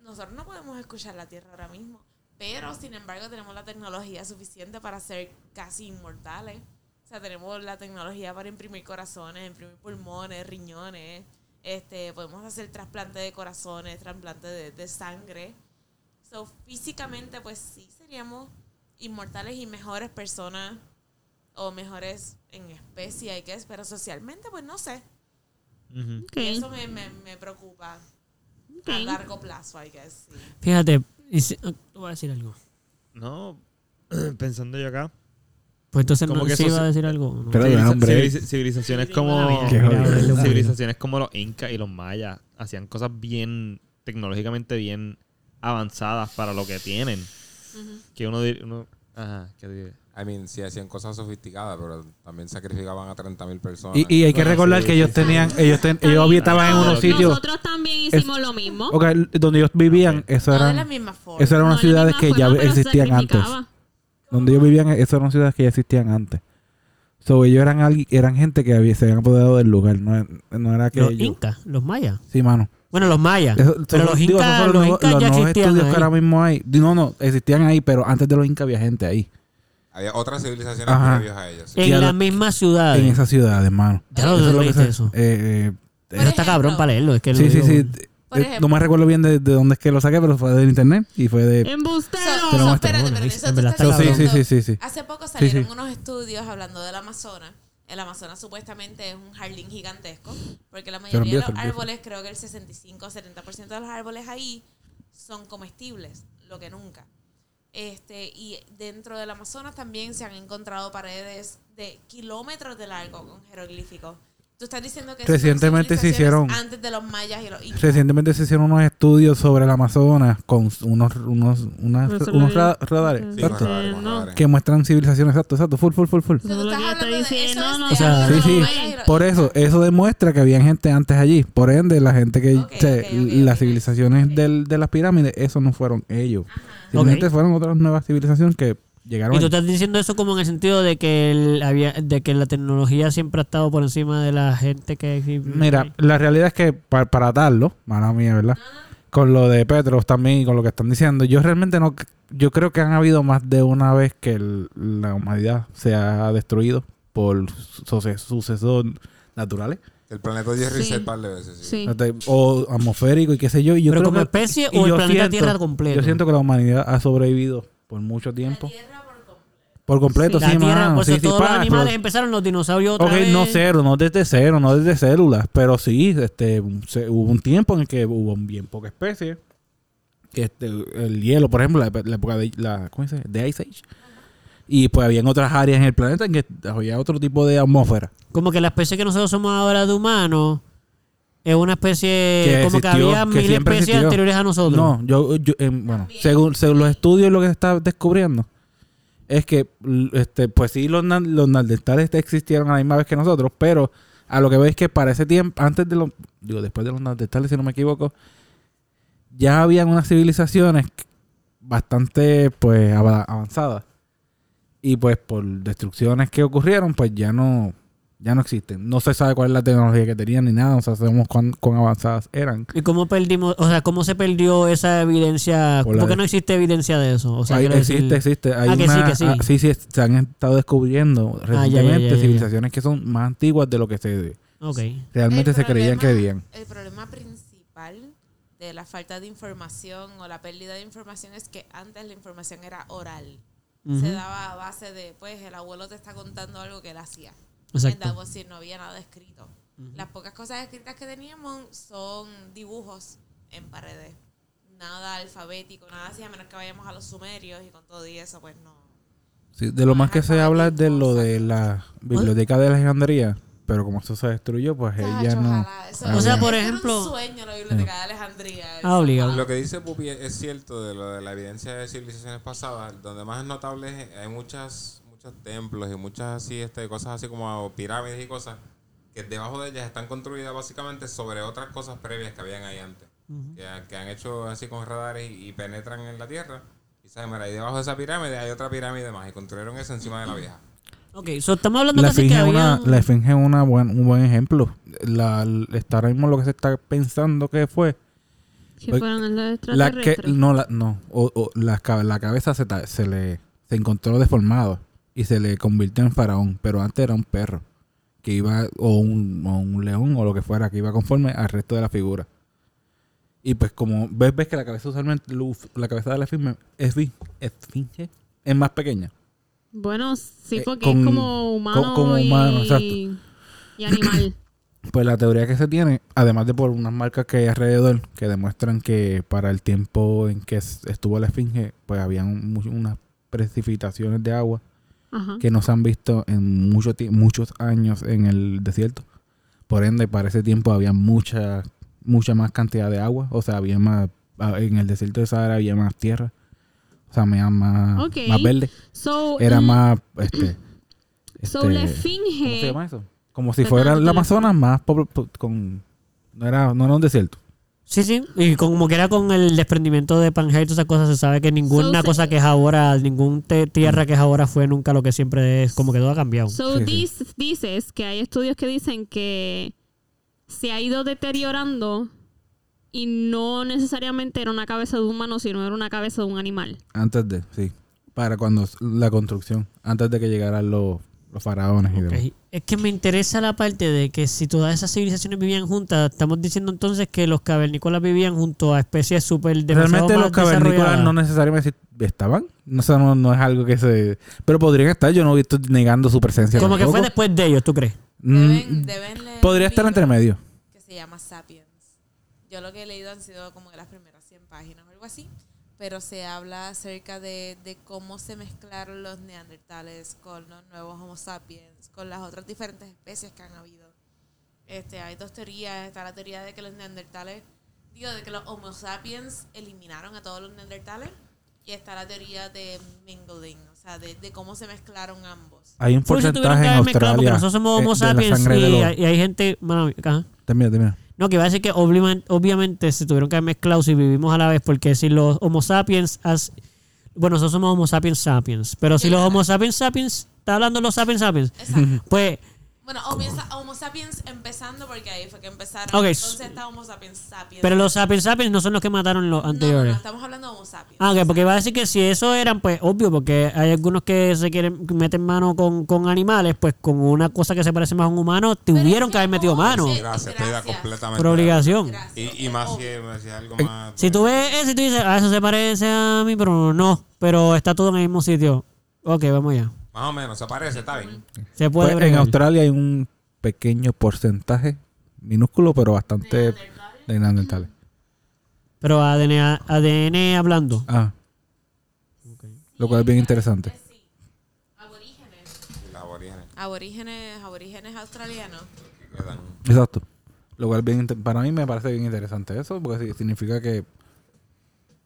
Nosotros no podemos escuchar la tierra ahora mismo, pero sin embargo tenemos la tecnología suficiente para ser casi inmortales. O sea, tenemos la tecnología para imprimir corazones, imprimir pulmones, riñones. Este, podemos hacer trasplante de corazones, trasplante de, de sangre. So, físicamente, pues sí, seríamos inmortales y mejores personas o mejores en especie, I guess, pero socialmente, pues no sé. Eso me, me, me preocupa a largo plazo, I guess. sí. Fíjate, si- ah, tú vas a decir algo. No, [CLEARS THROAT] pensando yo acá. Pues entonces Como no, que sí eso iba a decir algo. ¿no? Pero- Civiliza- hombre. civiliza- civilizaciones como civilizaciones como los incas y los mayas hacían cosas bien tecnológicamente bien avanzadas para lo que tienen. Que uno, uno ajá, que di- I mean, sí hacían cosas sofisticadas, pero también sacrificaban a 30.000 personas. Y, y hay que recordar que ellos tenían, ellos, ten- ellos habitaban en unos sitios. Nosotros también hicimos lo mismo. Ok, donde ellos vivían, eso No de la eran, misma forma. eso eran No unas ciudades que ya forma, existían antes. Donde ellos vivían, eso eran ciudades que ya existían antes. So, ellos eran eran gente que había, se habían apoderado del lugar, no, no era que Los ellos. incas, los mayas. Sí, mano. Bueno, los mayas. Eso- pero son- los digo, incas, son los nuevos- incas los ya nuevos existían estudios que ahí. ahora mismo hay. No, no, existían ahí, pero antes de los incas había gente ahí. Había otras civilizaciones previas a ellas. sí. En Sí, a las lo- mismas ciudades. En esas ciudades, hermano. Ya lo Eso es lo que se- eso. eh, eh, Eso está cabrón para leerlo. Es que sí, lo sí, sí. Eh, no me recuerdo bien de, de dónde es que lo saqué, pero fue del internet y fue de... ¡Embustero! Te lo espérate, Bueno, pero eso en tú verdad estás está Sí, sí, sí, sí, sí. Hace poco salieron sí. unos estudios hablando del Amazonas. El Amazonas supuestamente es un jardín gigantesco, porque la mayoría de los árboles, creo que el 65 o 70% de los árboles ahí son comestibles, lo que nunca. Este, y dentro del Amazonas también se han encontrado paredes de kilómetros de largo con jeroglíficos. Tú estás diciendo que Recientemente se hicieron- antes de los mayas y los incas. Recientemente se hicieron unos estudios sobre el Amazonas con unos, unos, unas- unos ra- radares Sí, exacto, con radares, con no. radares. que muestran civilizaciones. Exacto, exacto. Full, full, full, full. No, O sea, sí, sí. Por eso, eso demuestra que había gente antes allí. Por ende, la gente que... Se- las civilizaciones del, de las pirámides, eso no fueron ellos. Simplemente fueron otras nuevas civilizaciones que llegaron Y tú estás diciendo eso como en el sentido de que el- había, de que la tecnología siempre ha estado por encima de la gente que Mira, la realidad es que pa- para atarlo, mala mía, ¿verdad? Con lo de Petros también y con lo que están diciendo, yo realmente no, yo creo que han habido más de una vez que el- la humanidad se ha destruido por suce- sucesos naturales El planeta dio Sí. un par de veces. Sí. Sí. o atmosférico y qué sé yo. Y yo Pero creo como que- especie o el planeta Tierra completo. Yo siento que la humanidad ha sobrevivido por mucho tiempo. Por completo, sí, Tierra, mano. por Sí, eso sí, todos los pa, animales pero- empezaron los dinosaurios otra Ok, vez. no cero, no desde cero, no desde células, pero sí, este, se- hubo un tiempo en el que hubo bien poca especie. Este, el hielo, por ejemplo, la, la época de la, ¿cómo dice? De Ice Age. Y pues habían otras áreas en el planeta en que había otro tipo de atmósfera. Como que la especie que nosotros somos ahora de humanos es una especie. Que como que había que mil especies existió. anteriores a nosotros. No, yo, yo em, bueno, según, según los estudios lo que se está descubriendo es que, este, pues sí, los, los neandertales existieron a la misma vez que nosotros, pero a lo que veo es que para ese tiempo, antes de los, digo, después de los neandertales, si no me equivoco, ya habían unas civilizaciones bastante, pues, ava- avanzadas. Y pues por destrucciones que ocurrieron, pues ya no, ya no existen. No se sabe cuál es la tecnología que tenían ni nada, o sea, sabemos cuán, cuán avanzadas eran. ¿Y cómo perdimos, o sea, cómo se perdió esa evidencia? Por ¿Por, la qué de- no existe evidencia de eso? O sea, decir- existe, existe. Hay Ah, que sí, que sí. ah, sí, sí, se han estado descubriendo Ah, ya, ya, recientemente ya, ya. civilizaciones que son más antiguas de lo que se Ok. realmente El se creían que vivían. El problema principal de la falta de información o la pérdida de información es que antes la información era oral. Se daba a base de, pues, el abuelo te está contando algo que él hacía. Exacto. En it, no había nada escrito. Las pocas cosas escritas que teníamos son dibujos en paredes. Nada alfabético, nada así, a menos que vayamos a los sumerios y con todo y eso, pues no. Sí, de lo más que se habla es de lo de la biblioteca de Alejandría, pero como eso se destruyó, pues ella no. ojalá. Eso- O sea, por ejemplo- un sueño la biblioteca de Alejandría. Ah, obligado. Lo que dice Pupi es cierto de lo de la evidencia de civilizaciones pasadas, donde más es notable es hay muchas, muchos templos y muchas así, este, cosas así como pirámides y cosas, que debajo de ellas están construidas básicamente sobre otras cosas previas que habían ahí antes, que, que han hecho así con radares y, y penetran en la tierra. Y saben, mira, ahí debajo de esa pirámide hay otra pirámide más y construyeron eso encima de la vieja. Ok, so estamos hablando La casi que una, habían- la esfinge es una buen, un buen ejemplo. La, está ahora mismo lo que se está pensando que fue. Que fueron los La que, extraterrestres. no, la, no. O, o la, la cabeza se, ta- se le se encontró deformado y se le convirtió en faraón. Pero antes era un perro que iba, o un, o un león o lo que fuera, que iba conforme al resto de la figura. Y pues como ves, ves que la cabeza usualmente, la cabeza de la esfinge, esfi- esfinge es más pequeña. Bueno, sí, Eh, porque con- es como humano, con- como humano, y, exacto. y animal. [COUGHS] Pues la teoría que se tiene, además de por unas marcas que hay alrededor que demuestran que para el tiempo en que es- estuvo la esfinge, pues habían unas precipitaciones de agua Ajá. que no se han visto en mucho muchos años en el desierto. Por ende, para ese tiempo había mucha mucha más cantidad de agua, o sea, había más en el desierto de Sahara había más tierra. O sea, había más, Ok. más verde, So, era l- más este, [CLEARS THROAT] So, la este, esfinge. ¿Cómo se llama eso? Como si fuera el le- Amazonas más con no era no era un desierto. Sí, sí. Y como que era con el desprendimiento de Pangea y todas esas cosas, se sabe que ninguna So, cosa que es ahora, ningún te- tierra que es ahora fue nunca lo que siempre es. Como que todo ha cambiado. So, Sí, sí. dis- dices que hay estudios que dicen que se ha ido deteriorando y no necesariamente era una cabeza de un humano, sino era una cabeza de un animal. Antes de, sí. Para cuando la construcción, antes de que llegaran los, los faraones y demás. Es que me interesa la parte de que si todas esas civilizaciones vivían juntas, estamos diciendo entonces que los cavernícolas vivían junto a especies súper Realmente los cavernícolas no necesariamente estaban. No, sé, no, no es algo que se... Pero podrían estar. Yo no estoy negando su presencia. Como que fue después de ellos, ¿tú crees? Deben, Mm, deben leer podría estar entre medio. Que se llama Sapiens. Yo lo que he leído han sido como que las primeras 100 páginas o algo así. Pero se habla acerca de, de cómo se mezclaron los neandertales con los nuevos Homo sapiens, con las otras diferentes especies que han habido. Este, hay dos teorías. Está la teoría de que los neandertales, digo, de que los Homo sapiens eliminaron a todos los neandertales. Y está la teoría de mingling, sea, de, de cómo se mezclaron ambos. Hay un porcentaje que en mezclado, porque Australia. nosotros somos eh, Homo sapiens y, hay- y hay gente. bueno, ajá. Termina, termina. No, que va a decir que obviamente, obviamente se tuvieron que haber mezclado si vivimos a la vez, porque si los Homo sapiens. bueno, nosotros somos Homo sapiens sapiens, pero si los Homo sapiens sapiens. ¿Está hablando de los sapiens sapiens? Exacto. Pues. Bueno, Homo, sapiens empezando porque ahí fue que empezaron. Ok. Entonces está Homo sapiens sapiens. Pero los sapiens sapiens no son los que mataron los No, no, no, anteriores. estamos hablando de Homo sapiens. Ah, ok, porque va a decir que si eso eran, pues obvio, porque hay algunos que se quieren meten mano con, con animales, pues con una cosa que se parece más a un humano, Pero tuvieron es que haber metido mano. Gracias, Gracias. completamente. Por obligación. Gracias. Y, y más si, si es algo más. Si tú ves eso y tú dices, ah, eso se parece a mí, pero no, pero está todo en el mismo sitio. Ok, vamos allá. Más o menos, se parece, está bien. Se puede Pues, en bregar. Australia hay un pequeño porcentaje, minúsculo, pero bastante de neandertales. Pero ADN, ADN hablando. Ah. Lo cual es bien interesante. Los aborígenes Aborígenes, aborígenes australianos. Exacto. Lo cual bien inter- para mí me parece bien interesante eso, porque sí- significa que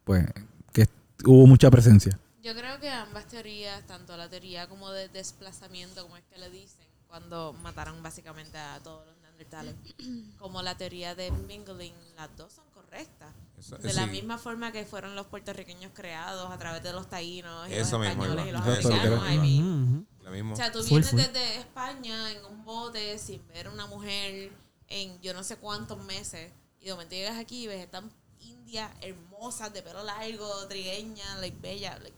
pues que hubo mucha presencia. Yo creo que ambas teorías, tanto la teoría como de desplazamiento, como es que le dicen, cuando mataron básicamente a todos los neandertales, [CLEARS THROAT] como la teoría de mingling, las dos son correctas. Eso- De la sí. misma forma que fueron los puertorriqueños creados a través de los taínos y Eso los mismo, españoles y los americanos. I mean. Lo mismo. O sea, tú vienes desde España en un bote sin ver una mujer en yo no sé cuántos meses y de momento llegas aquí y ves estas indias hermosas de pelo largo, trigueña, like bella, like,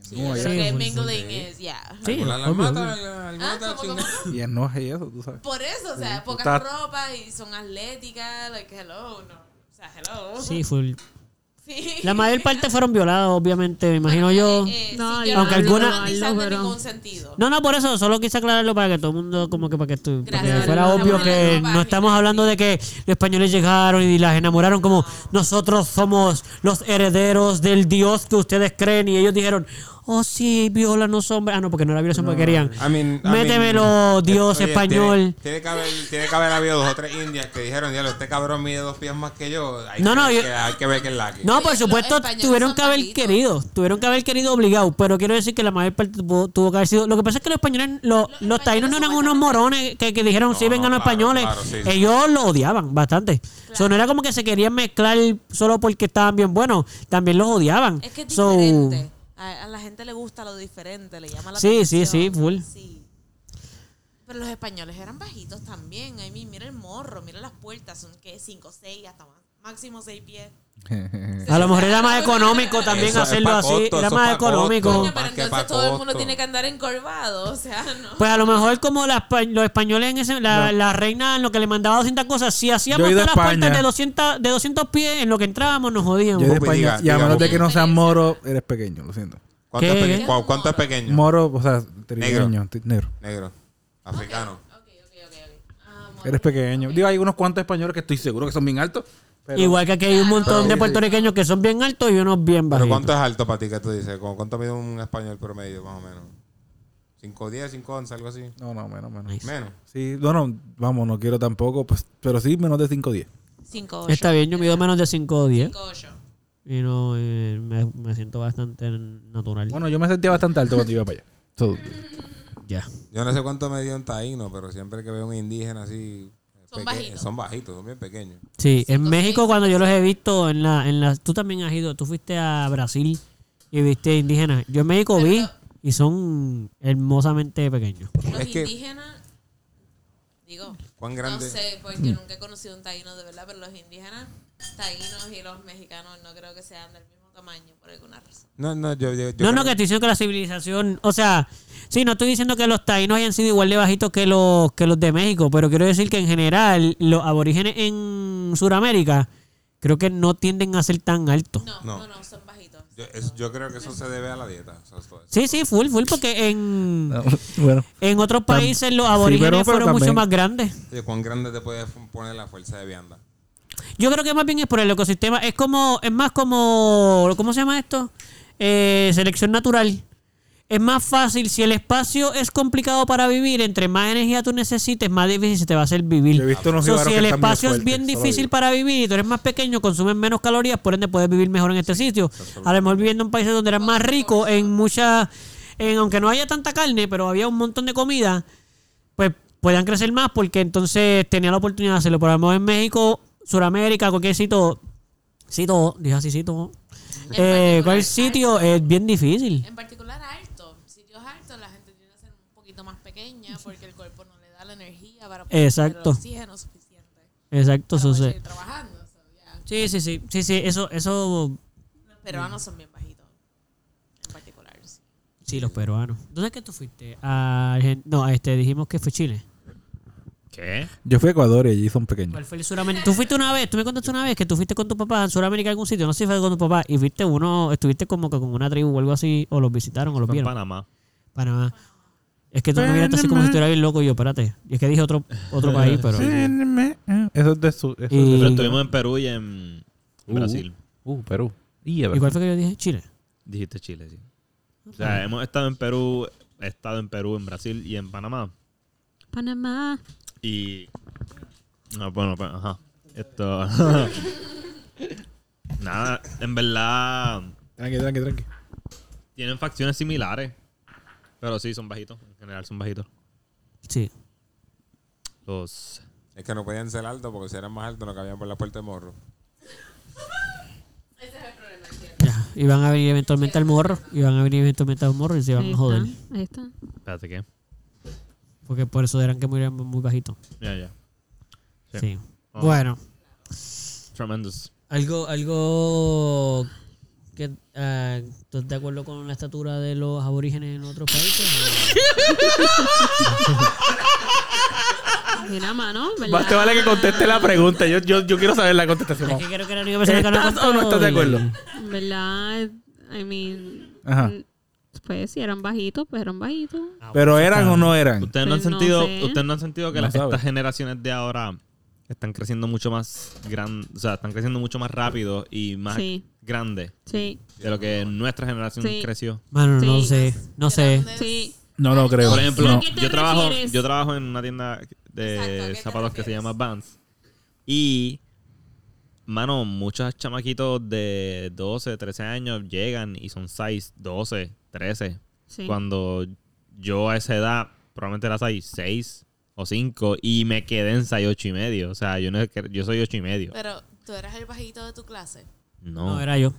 sí. Sí, yo No, creo sí, que mingling es, ya. Sí, Ah, algunas te ¿cómo, chingan. cómo? Y enoje y eso, tú sabes. Por eso, o sea, pocas estás- ropas y son atléticas, like, hello, no. O sea, hello. Sí, full. Sí. La mayor parte fueron violados, obviamente, me imagino yo. Eh, eh, No, sí, yo Aunque no alguna- pero- sentido. No, no, por eso, solo quise aclararlo para que todo el mundo, como que para que, estu- para que fuera Estamos obvio que no estamos hablando de que los españoles llegaron y las enamoraron como nosotros somos los herederos del Dios que ustedes creen y ellos dijeron, oh sí, viola no hombres. Ah, no, porque no era violación porque querían. I mean- I Métemelo, mean, Dios oye, español. Tiene, tiene que haber, tiene que haber habido dos o tres indias que dijeron, diablo, este cabrón mide dos pies más que yo. Hay No, que no, ver yo- que- hay que ver que es la que. No, por Los supuesto, tuvieron que haber querido, tuvieron que haber querido obligado, pero quiero decir que la mayor parte tuvo, tuvo que haber sido. Lo que pasa es que los españoles, los, los taínos no eran unos morones que, que dijeron, sí, No, vengan no, los claro, españoles. claro, sí, sí. Ellos lo odiaban bastante. O sea, no era como que se querían mezclar solo porque estaban bien buenos, también los odiaban. Es que es So, diferente. A, a la gente le gusta lo diferente, le llama la Sí, sí, atención. sí, full. Sí. Pero los españoles eran bajitos también. Mean, mira el morro, mira las puertas, son que 5, 6, hasta más, máximo 6 pies. [LAUGHS] a lo mejor era más económico también Eso hacerlo así, costo, era más económico. costo. Coño, pero entonces todo el mundo tiene que andar encorvado, o sea, no. Pues a lo mejor como las los españoles en ese, la, la reina en lo que le mandaba 200 cosas, si hacíamos todas las puertas de 200, de 200 pies, en lo que entrábamos nos jodíamos. Yo de Pupi, España, diga, y a menos de que no seas moro, eres pequeño, lo siento. ¿Cuánto, es peque- pequeño? Moro, o sea, ti- negro. Negro. Africano. Ok, ok, ok, ok. Ah. Eres pequeño. Digo, hay unos cuantos españoles que estoy seguro que son bien altos. Pero Igual que aquí hay un montón de puertorriqueños que son bien altos y unos bien ¿Pero bajitos. cuánto es alto para ti que tú dices? ¿Cu- ¿Cuánto mide un español promedio, más o menos? ¿5'10, 5'11, algo así? No, no, menos, menos. Nice. Menos. Sí, no, no, vamos, no quiero tampoco, pues, pero sí menos de 5 o 10. 5, 8. Está bien, yo mido menos de 5 o 10 5, 8. y no eh, me, me siento bastante natural. Bueno, yo me sentía bastante alto cuando iba para allá. So, ya. Yo no sé cuánto medía un taíno, pero siempre que veo un indígena así... Son bajitos. Son bajitos, son bien pequeños. Sí, en México cuando yo los he visto en la en la tú también has ido, tú fuiste a Brasil y viste indígenas. Yo en México Pero vi no- y son hermosamente pequeños. Los Es que- indígenas, digo, ¿Cuán grande? no sé, porque nunca he conocido un taíno de verdad, pero los indígenas, taínos y los mexicanos no creo que sean del mismo tamaño por alguna razón. No, no, yo... yo, yo no, que estoy diciendo que la civilización, o sea, sí, no estoy diciendo que los taínos hayan sido igual de bajitos que los que los de México, pero quiero decir que en general los aborígenes en Sudamérica creo que no tienden a ser tan altos. No, No. no, no, son bajitos. Yo, es- yo creo que eso se debe a la dieta. eso es todo eso. Sí, sí, full, full, porque en, no, [LAUGHS] bueno. en otros países los sí, aborígenes pero- pero fueron mucho más grandes. ¿Cuán grande te puede poner la fuerza de vianda? Yo creo que más bien es por el ecosistema. Es como, es más como, ¿cómo se llama esto? Eh, selección natural. Es más fácil, si el espacio es complicado para vivir, entre más energía tú necesites, más difícil se te va a hacer vivir. He visto unos So, jibaros si el espacio es bien difícil para vivir y tú eres más pequeño, consumes menos calorías, por ende puedes vivir mejor en este sitio. A lo mejor viviendo en países donde eras más rico, en mucha, en, aunque no haya tanta carne, pero había un montón de comida, pues puedan crecer más porque entonces tenía la oportunidad de hacerlo. Por lo menos en México, Sudamérica, cualquier sitio, sitio, dije así, sitio, eh, cualquier sitio es bien difícil. En particular alto, sitios altos, la gente tiene que ser un poquito más pequeña porque el cuerpo no le da la energía para poder Exacto. el oxígeno suficiente Exacto, eso sí. seguir trabajando. so, yeah. Sí, sí, sí, sí, sí, eso, eso, Los peruanos son bien bajitos, en particular. sí. sí, los peruanos. ¿Dónde es que tú fuiste? A no, a este, dijimos que fue Chile. ¿Qué? Yo fui a Ecuador y allí son pequeños. ¿Cuál fue el Suramérica? Tú fuiste una vez, tú me contaste una vez que tú fuiste con tu papá en Suramérica a algún sitio, no sé si fue con tu papá, y fuiste uno, estuviste como que con una tribu o algo así, o los visitaron o los vieron. Panamá. Panamá. Es que tú me miraste así como si estuviera bien loco y yo, espérate. Y es que dije otro, otro [LAUGHS] país, pero. Eso es de su. Eso Y- Pero estuvimos en Perú y en Uh. Brasil. Uh, Perú. Y ¿Y cuál fue que yo dije? Chile. Dijiste Chile, sí. O sea, hemos estado en Perú, he estado en Perú, en Brasil y en Panamá. Panamá. Y. No, bueno, pues, ajá. Esto. [LAUGHS] Nada, en verdad. Tranqui, tranqui, tranqui. Tienen facciones similares. Pero sí, son bajitos. En general son bajitos. Sí. Los. Es que no podían ser altos porque si eran más altos no cabían por la puerta de morro. Ya. Y van a venir eventualmente al morro. Y van a venir eventualmente al morro y se van Ahí a joder. está. Ahí está. Espérate, ¿qué? Porque por eso eran que murieran muy bajitos. Ya, ya. Sí. Sí. Ah. Bueno. Tremendous. Algo, algo que ah, ¿tú estás de acuerdo con la estatura de los aborígenes en otros países? Mira, mano, ¿verdad? Más te vale que conteste la pregunta. Yo, yo, yo quiero saber la contestación. es que creo que era la única persona que no ¿Estás o no estás de acuerdo? ¿Verdad? I mean... Ajá. Pues si eran bajitos, pues eran bajitos. Pero eran o no eran. ¿Ustedes no han Pues no sentido, sé. ustedes no han sentido que No las- sabe. estas generaciones de ahora están creciendo mucho más gran, o sea, están creciendo mucho más rápido y más Sí. grandes Sí, de lo que nuestra generación Sí. creció. Mano, no Sí. sé. No sé. Grandes. sí. No lo creo. Por ejemplo, ¿A qué te yo trabajo, refieres? yo trabajo en una tienda de Exacto, ¿a qué te zapatos que se refieres? llama Vans. Y, mano, muchos chamaquitos de 12, 13 años llegan y son size 12, 13. sí. Cuando yo a esa edad probablemente era size 6 o 5 y me quedé en size 8 y medio. O sea, yo, no, yo soy 8 y medio. Pero tú eras el bajito de tu clase. No. No, era yo.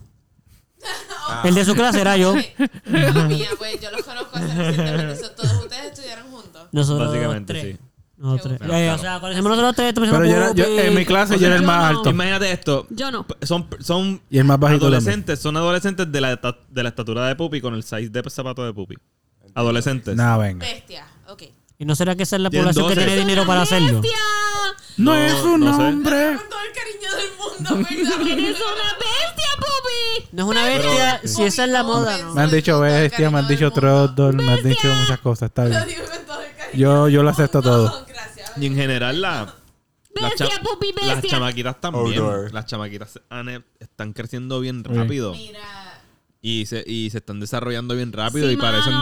[LAUGHS] El de su clase era yo. Mía, pues yo los conozco hace recientemente. Todos ustedes estudiaron juntos. Nosotros Básicamente, tres. sí. Nosotros Pero, tres. Eh, claro. O sea, conocemos nosotros tres. estamos Pero yo, era- yo- en mi clase O yo era el yo más no. alto. Imagínate esto. Yo no. Son, son Y el más bajito adolescentes, son adolescentes de la, eta- de la estatura de Pupi con el size de zapato de Pupi. Adolescentes. Nada, venga. Bestia. Ok. ¿Y no será que esa es la Tienen población que 12. tiene dinero para hacerlo? ¡Bestia! No, No, es un no sé. hombre. Con todo el cariño del mundo. [LAUGHS] ¡Eres una bestia, pupi! No es una bestia, si esa es la moda, ¿no? Me han dicho bestia, me han dicho troddle, me han dicho muchas cosas. Está Lo bien. digo con todo el cariño. Yo, yo lo acepto todo. Y en general, la, las, Bestia, cha- pupi, las chamaquitas también. Outdoor. Las chamaquitas están creciendo bien rápido. Mira. Y se, y se están desarrollando bien rápido Sí, y parecen.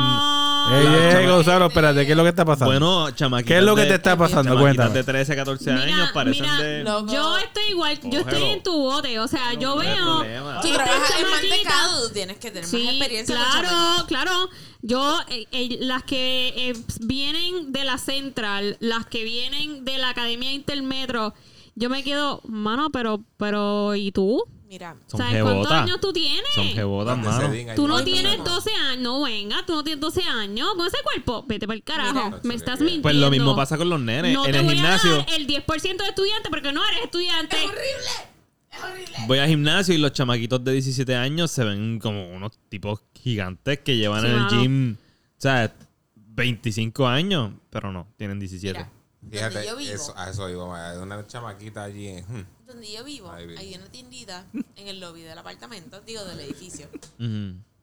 Ey, ey, Gonzalo, espérate, ¿qué es lo que está pasando? Bueno, chamaquitas. ¿Qué es lo que te está pasando? Cuéntame. de 13, 14 Mira, años parecen mira, de. Loco. Yo estoy igual, yo estoy en tu bote, o sea, yo No veo. Tú trabajas en mantecado, tienes que tener más experiencia. claro, claro. Yo, eh, eh, las que eh, vienen de la Central, las que vienen de la Academia Intermetro, yo me quedo, mano, pero, pero, ¿y tú? Mira, Son ¿Sabes cuántos años tú tienes? Son jebotas, mano. Tú no tienes llamo. 12 años, no venga, tú no tienes 12 años con ese cuerpo, vete para el carajo, Mira. me estás mintiendo. Pues lo mismo pasa con los nenes. No en te el voy gimnasio. a dar el 10% de estudiante porque no eres estudiante. es horrible. Es horrible. Voy al gimnasio y los chamaquitos de 17 años se ven como unos tipos gigantes que llevan Sí, en el gym, o sea, 25 años, pero no, tienen 17. Mira, Fíjate, donde yo vivo, eso, a eso iba. Hay una chamaquita allí. en- hmm, donde yo vivo, hay una tiendita en el lobby del apartamento, digo, del edificio.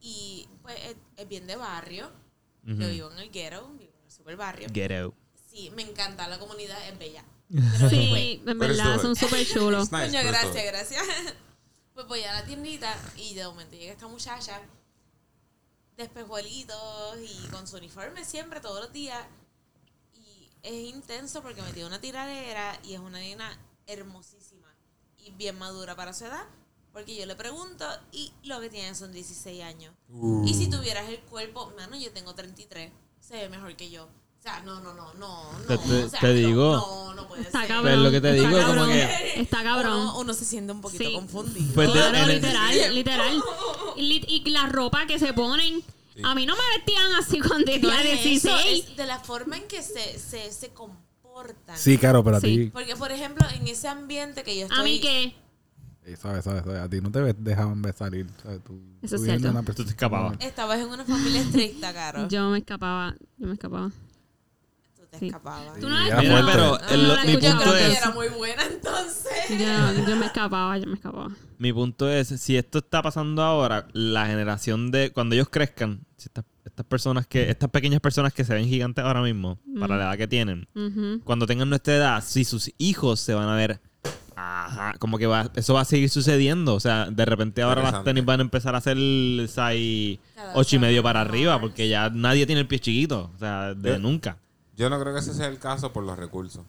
Y pues es, es bien de barrio. Yo vivo en el ghetto, vivo en el super barrio. Get out. Sí, me encanta, la comunidad es bella. Sí, en verdad, son súper chulos. Nice, Coño, gracias, gracias. [LAUGHS] Pues voy a la tiendita y de momento llega esta muchacha de espejuelitos y con su uniforme siempre, todos los días. Es intenso porque me tiene una tiradera y es una nena hermosísima y bien madura para su edad. Porque yo le pregunto y lo que tiene son 16 años. Uh. Y si tuvieras el cuerpo, mano, yo tengo 33, se ve mejor que yo. O sea, no, no, no, no, no. Te- te- o sea, te no, digo. No, no puede Está ser. cabrón. Pero es lo que te está digo, como cabrón, que- Está cabrón. Uno, uno se siente un poquito Sí. confundido. Pues Claro, literal, literal. [LAUGHS] Y, y la ropa que se ponen. A mí no me vestían así cuando No tenía es eso, 16. es de la forma en que se, se, se comportan. Sí, claro, pero a Sí. ti. Porque, por ejemplo, en ese ambiente que yo estoy... A mí que. Eh, Sabes, sabes, sabes. A ti no te dejaban salir. ¿sabes? Tú, Eso es tú cierto. una Tú persona- te escapabas. Estabas en una familia estricta, Caro. Yo me escapaba. Yo me escapaba. Tú te Sí. escapabas. Tú no la Ya, Mira, escuchabas. pero fuerte. el- No, no la mi punto que es... era muy buena entonces. Yo, yo me escapaba, yo me escapaba. Mi punto es, si esto está pasando ahora, la generación de... Cuando ellos crezcan, si estas, estas personas que... Estas pequeñas personas que se ven gigantes ahora mismo, para la edad que tienen, Ujú. cuando tengan nuestra edad, si sus hijos se van a ver... Ajá, como que va, eso va a seguir sucediendo. O sea, de repente ahora las Interesante. tenis van a empezar a hacer el size Cada ocho y vez medio más. para arriba, porque ya nadie tiene el pie chiquito. O sea, de Yo- nunca. Yo no creo que ese sea el caso por los recursos.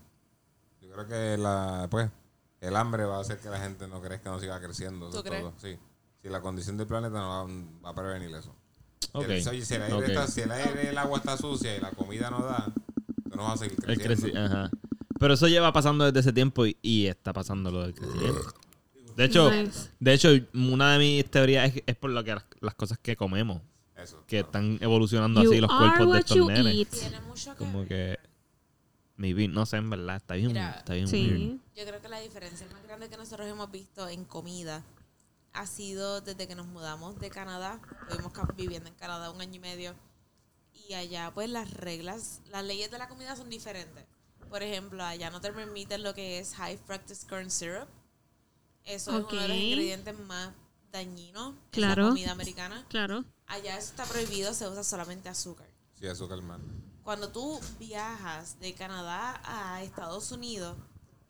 Yo creo que la, pues, el hambre va a hacer que la gente no crezca, no siga creciendo. ¿Tú eso crees? todo. Sí. Si la condición del planeta no va, va a prevenir eso. Ok. Si el- oye, si el aire, Ok. está- si el aire, el agua está sucia y la comida no da, tú no vas a seguir El creciendo. creci- ajá. Pero eso lleva pasando desde ese tiempo y, y está pasando lo del crecimiento. De hecho, Nice. de hecho, una de mis teorías es, es por lo que las, las cosas que comemos, Eso. que están evolucionando You así los cuerpos de estos nenes. Tiene mucho que Como ver. que maybe, no sé, en verdad, está bien, Mira, está bien weird. Sí. Yo creo que la diferencia más grande que nosotros hemos visto en comida ha sido desde que nos mudamos de Canadá. Estuvimos viviendo en Canadá un año y medio. Y allá, pues las reglas, las leyes de la comida son diferentes. Por ejemplo, allá no te permiten lo que es high fructose corn syrup. Eso es uno de los ingredientes más dañinos en Claro. la comida americana. Claro. Allá eso está prohibido, se usa solamente azúcar. Sí, azúcar man. Cuando tú viajas de Canadá a Estados Unidos,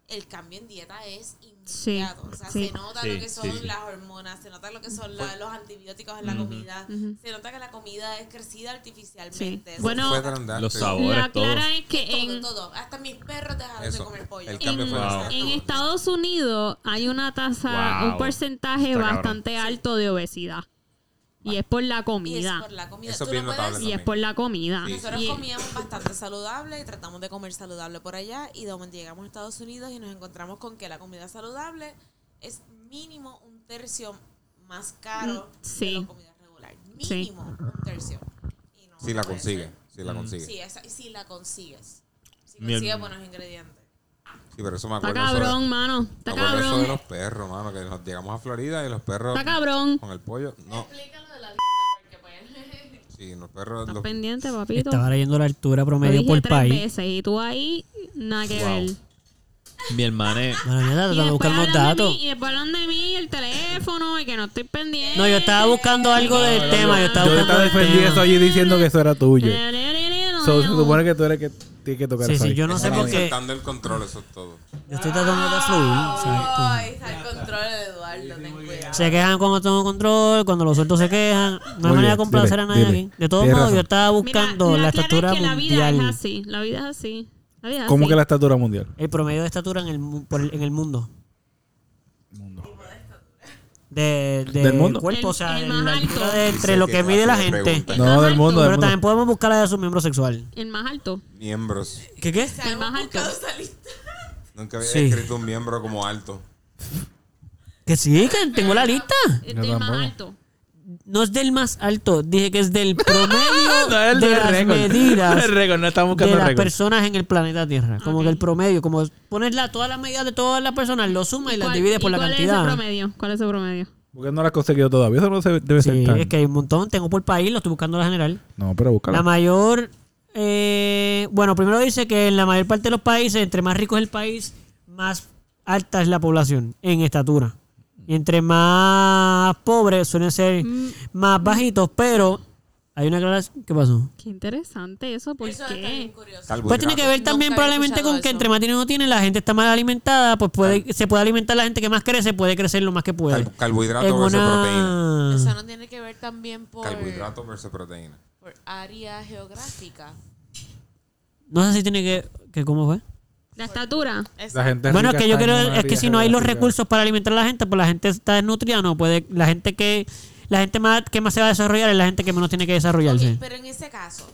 el cambio en dieta es inmediato. o sea, sí. se nota Sí, lo que son sí. las hormonas, se nota lo que son la- los antibióticos en la comida, se nota que la comida es crecida artificialmente. Bueno, Los sabores, La todo. clara es que todo, en, todo. Hasta mis perros dejaron de comer pollo. el cambio fue en, Estados Unidos hay una tasa, Wow. un porcentaje Está cabrón. bastante alto de obesidad. Y es por la y es comida. por la comida. Eso Tú bien no notable puedes- Y es por la comida. Sí. Nosotros Y- comíamos bastante saludable y tratamos de comer saludable por allá y de momento llegamos a Estados Unidos y nos encontramos con que la comida saludable es mínimo un tercio más caro Mm, sí. que la comida regular. Sí. Mínimo un tercio. Y no Si la puede consigue. ser. Si la consigue. Sí, esa- si la consigues. Si consigues buenos ingredientes. Sí, pero eso me Está acuerdo. eso de- cabrón, mano. Está acuerdo eso de cabrón. los perros, mano. Que nos llegamos a Florida y los perros Está cabrón. con el pollo. No, Explícalo de la dieta porque pues... sí, los perros. Los- pendiente, papito. Estaba leyendo la altura promedio por tres país. veces y tú ahí, nada que Wow. ver. Mi hermana es- Bueno, ya Y tratando de buscar unos hablan de datos. mí, y después hablan de mí, el teléfono, y que no estoy pendiente. No, yo estaba buscando algo del tema. Yo estaba Yo estaba defendiendo eso allí diciendo que eso era tuyo. No, So, se supone que tú eres que tienes que tocar Sí, sí, yo no sé por qué. soltando el control, eso es todo. Yo estoy tratando de fluir. Ay, está el control de Eduardo, ten cuidado. Se quejan cuando tengo control, cuando los sueltos se quejan. No hay manera de complacer a nadie aquí. De todos modos, yo estaba Mira, buscando la estatura es que la vida es mundial. así. La vida es así. La vida es ¿Cómo así. que la estatura mundial? El promedio de estatura en el, mu- por el- en el mundo. De, de ¿Del mundo? cuerpo, o El- sea, el la alto. de entre Dice lo que que mide la gente. El No, del mundo, del Pero mundo. también podemos buscar la de su miembro sexual. El más alto. Miembros. ¿Qué qué? El más alto. Buscado esa lista. Nunca había Sí. escrito un miembro como alto. Que sí, que tengo la lista. Del más alto. No es del más alto, dije que es del [LAUGHS] promedio No, es de del las récord. medidas [LAUGHS] El récord, no estamos de buscando el las récord. personas en el planeta Tierra. Como Ok. que el promedio, como pones la, todas las medidas de todas las personas, lo sumas y las ¿Cuál- divides y por la cuál cantidad. es ese promedio? ¿Cuál es ese promedio? ¿Por qué no la has conseguido todavía? Eso no se debe ser Sí, tan... es que hay un montón. Tengo por país, lo estoy buscando la general. No, pero búscala. La mayor. eh, bueno, primero dice que en la mayor parte de los países, entre más rico es el país, más alta es la población en estatura. Y entre más pobres suelen ser Mm. más bajitos, pero hay una aclaración. ¿Qué pasó? Qué interesante eso. ¿Por Eso qué? curioso. Pues tiene que ver también probablemente con que eso. entre más dinero tiene, la gente está más alimentada, pues puede, se puede alimentar la gente que más crece, puede crecer lo más que puede. Cal- carbohidrato versus una- proteína. Eso no tiene que ver también por, Carbohidrato versus proteína. por área geográfica. No sé si tiene que... que ¿Cómo fue? La estatura. La gente Bueno, es que yo creo es que si no hay los recursos para alimentar a la gente, pues la gente está desnutrida, no puede, la gente que la gente más que más se va a desarrollar es la gente que menos tiene que desarrollarse. Pero en ese caso,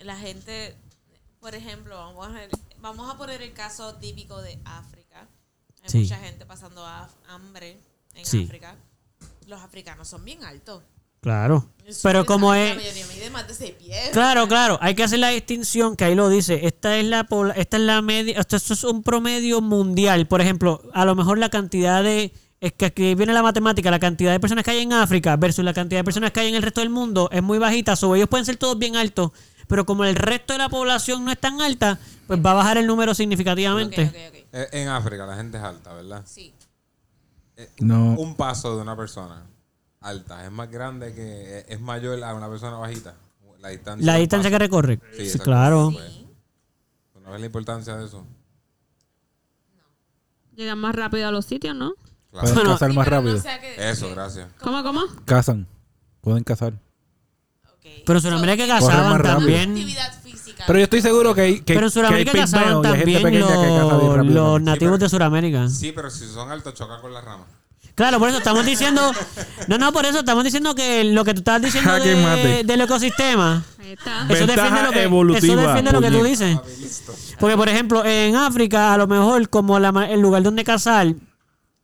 la gente, por ejemplo, vamos a, ver- vamos a poner el caso típico de África. Hay Sí. mucha gente pasando hambre en Sí. África. Los africanos son bien altos. Claro. Pero como es La mayoría mide más de 6 pies. Claro, claro, hay que hacer la distinción que ahí lo dice. Esta es la pobla- esta es la media, esto, esto es un promedio mundial. Por ejemplo, a lo mejor la cantidad de es que aquí viene la matemática, la cantidad de personas que hay en África versus la cantidad de personas que hay en el resto del mundo es muy bajita, sobre ellos pueden ser todos bien altos, pero como el resto de la población no es tan alta, pues va a bajar el número significativamente. ok, ok. Eh, En África la gente es alta, ¿verdad? Sí. No. Un paso de una persona alta es más grande que es mayor a una persona bajita. La distancia. La distancia que recorre. Sí, claro. Sí. ¿No ves la importancia de eso? Llegan más rápido a los sitios, ¿no? Claro. Pueden Bueno, cazar más no rápido. que- Eso, que- gracias. ¿Cómo, cómo? Cazan. Pueden cazar. Pero en Sudamérica So, Corren cazaban más rápido. también. actividad física. Pero yo estoy seguro que hay, que, Pero en que Sudamérica cazaban también que los, los nativos pero- de Sudamérica. Sí, pero si son altos, chocan con las ramas. Claro, por eso estamos diciendo. No, no, por eso estamos diciendo que lo que tú estabas diciendo Jaque de- mate. del ecosistema. Ahí está. Eso Ventaja defiende, lo que, eso defiende lo que tú dices. Porque, por ejemplo, en África, a lo mejor, como la ma- el lugar donde cazar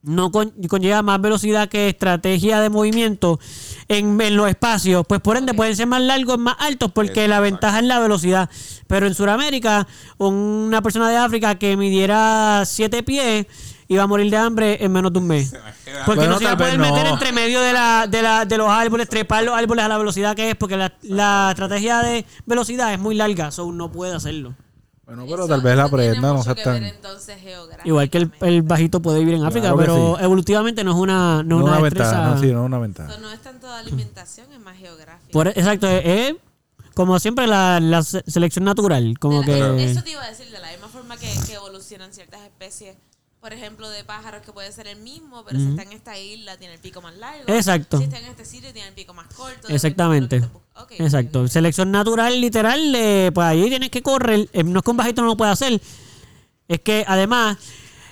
no con- conlleva más velocidad que estrategia de movimiento en, en los espacios, pues por ende pueden ser más largos, más altos, porque la ventaja es la velocidad. Pero en Sudamérica, una persona de África que midiera 7 pies iba a morir de hambre en menos de un mes. [LAUGHS] Porque Bueno, no se iba a poder meter no. entre medio de, la, de, la, de los árboles, trepar los árboles a la velocidad que es, porque la, la estrategia de velocidad es muy larga, so no puede hacerlo. Bueno, pero Eso- tal vez la aprenda, no mucho se que ver, tan... entonces, Igual que el, el bajito puede vivir en África, Claro pero sí. evolutivamente no es una, no No es una, una destreza. ventaja, no, sí, no es una ventaja. So, no es tanto de alimentación, es más geográfico. Por- exacto, es, es como siempre la, la se- selección natural, como la- que... Eso te iba a decir, de la misma forma que, que evolucionan ciertas especies, por ejemplo, de pájaros que puede ser el mismo, pero si está en esta isla tiene el pico más largo. Exacto. Si está en este sitio tiene el pico más corto. Exactamente. dependiendo de lo que estés bu- ok, Exacto. Selección natural, literal, eh, pues ahí tienes que correr. Eh, no es que un bajito no lo puede hacer. Es que además,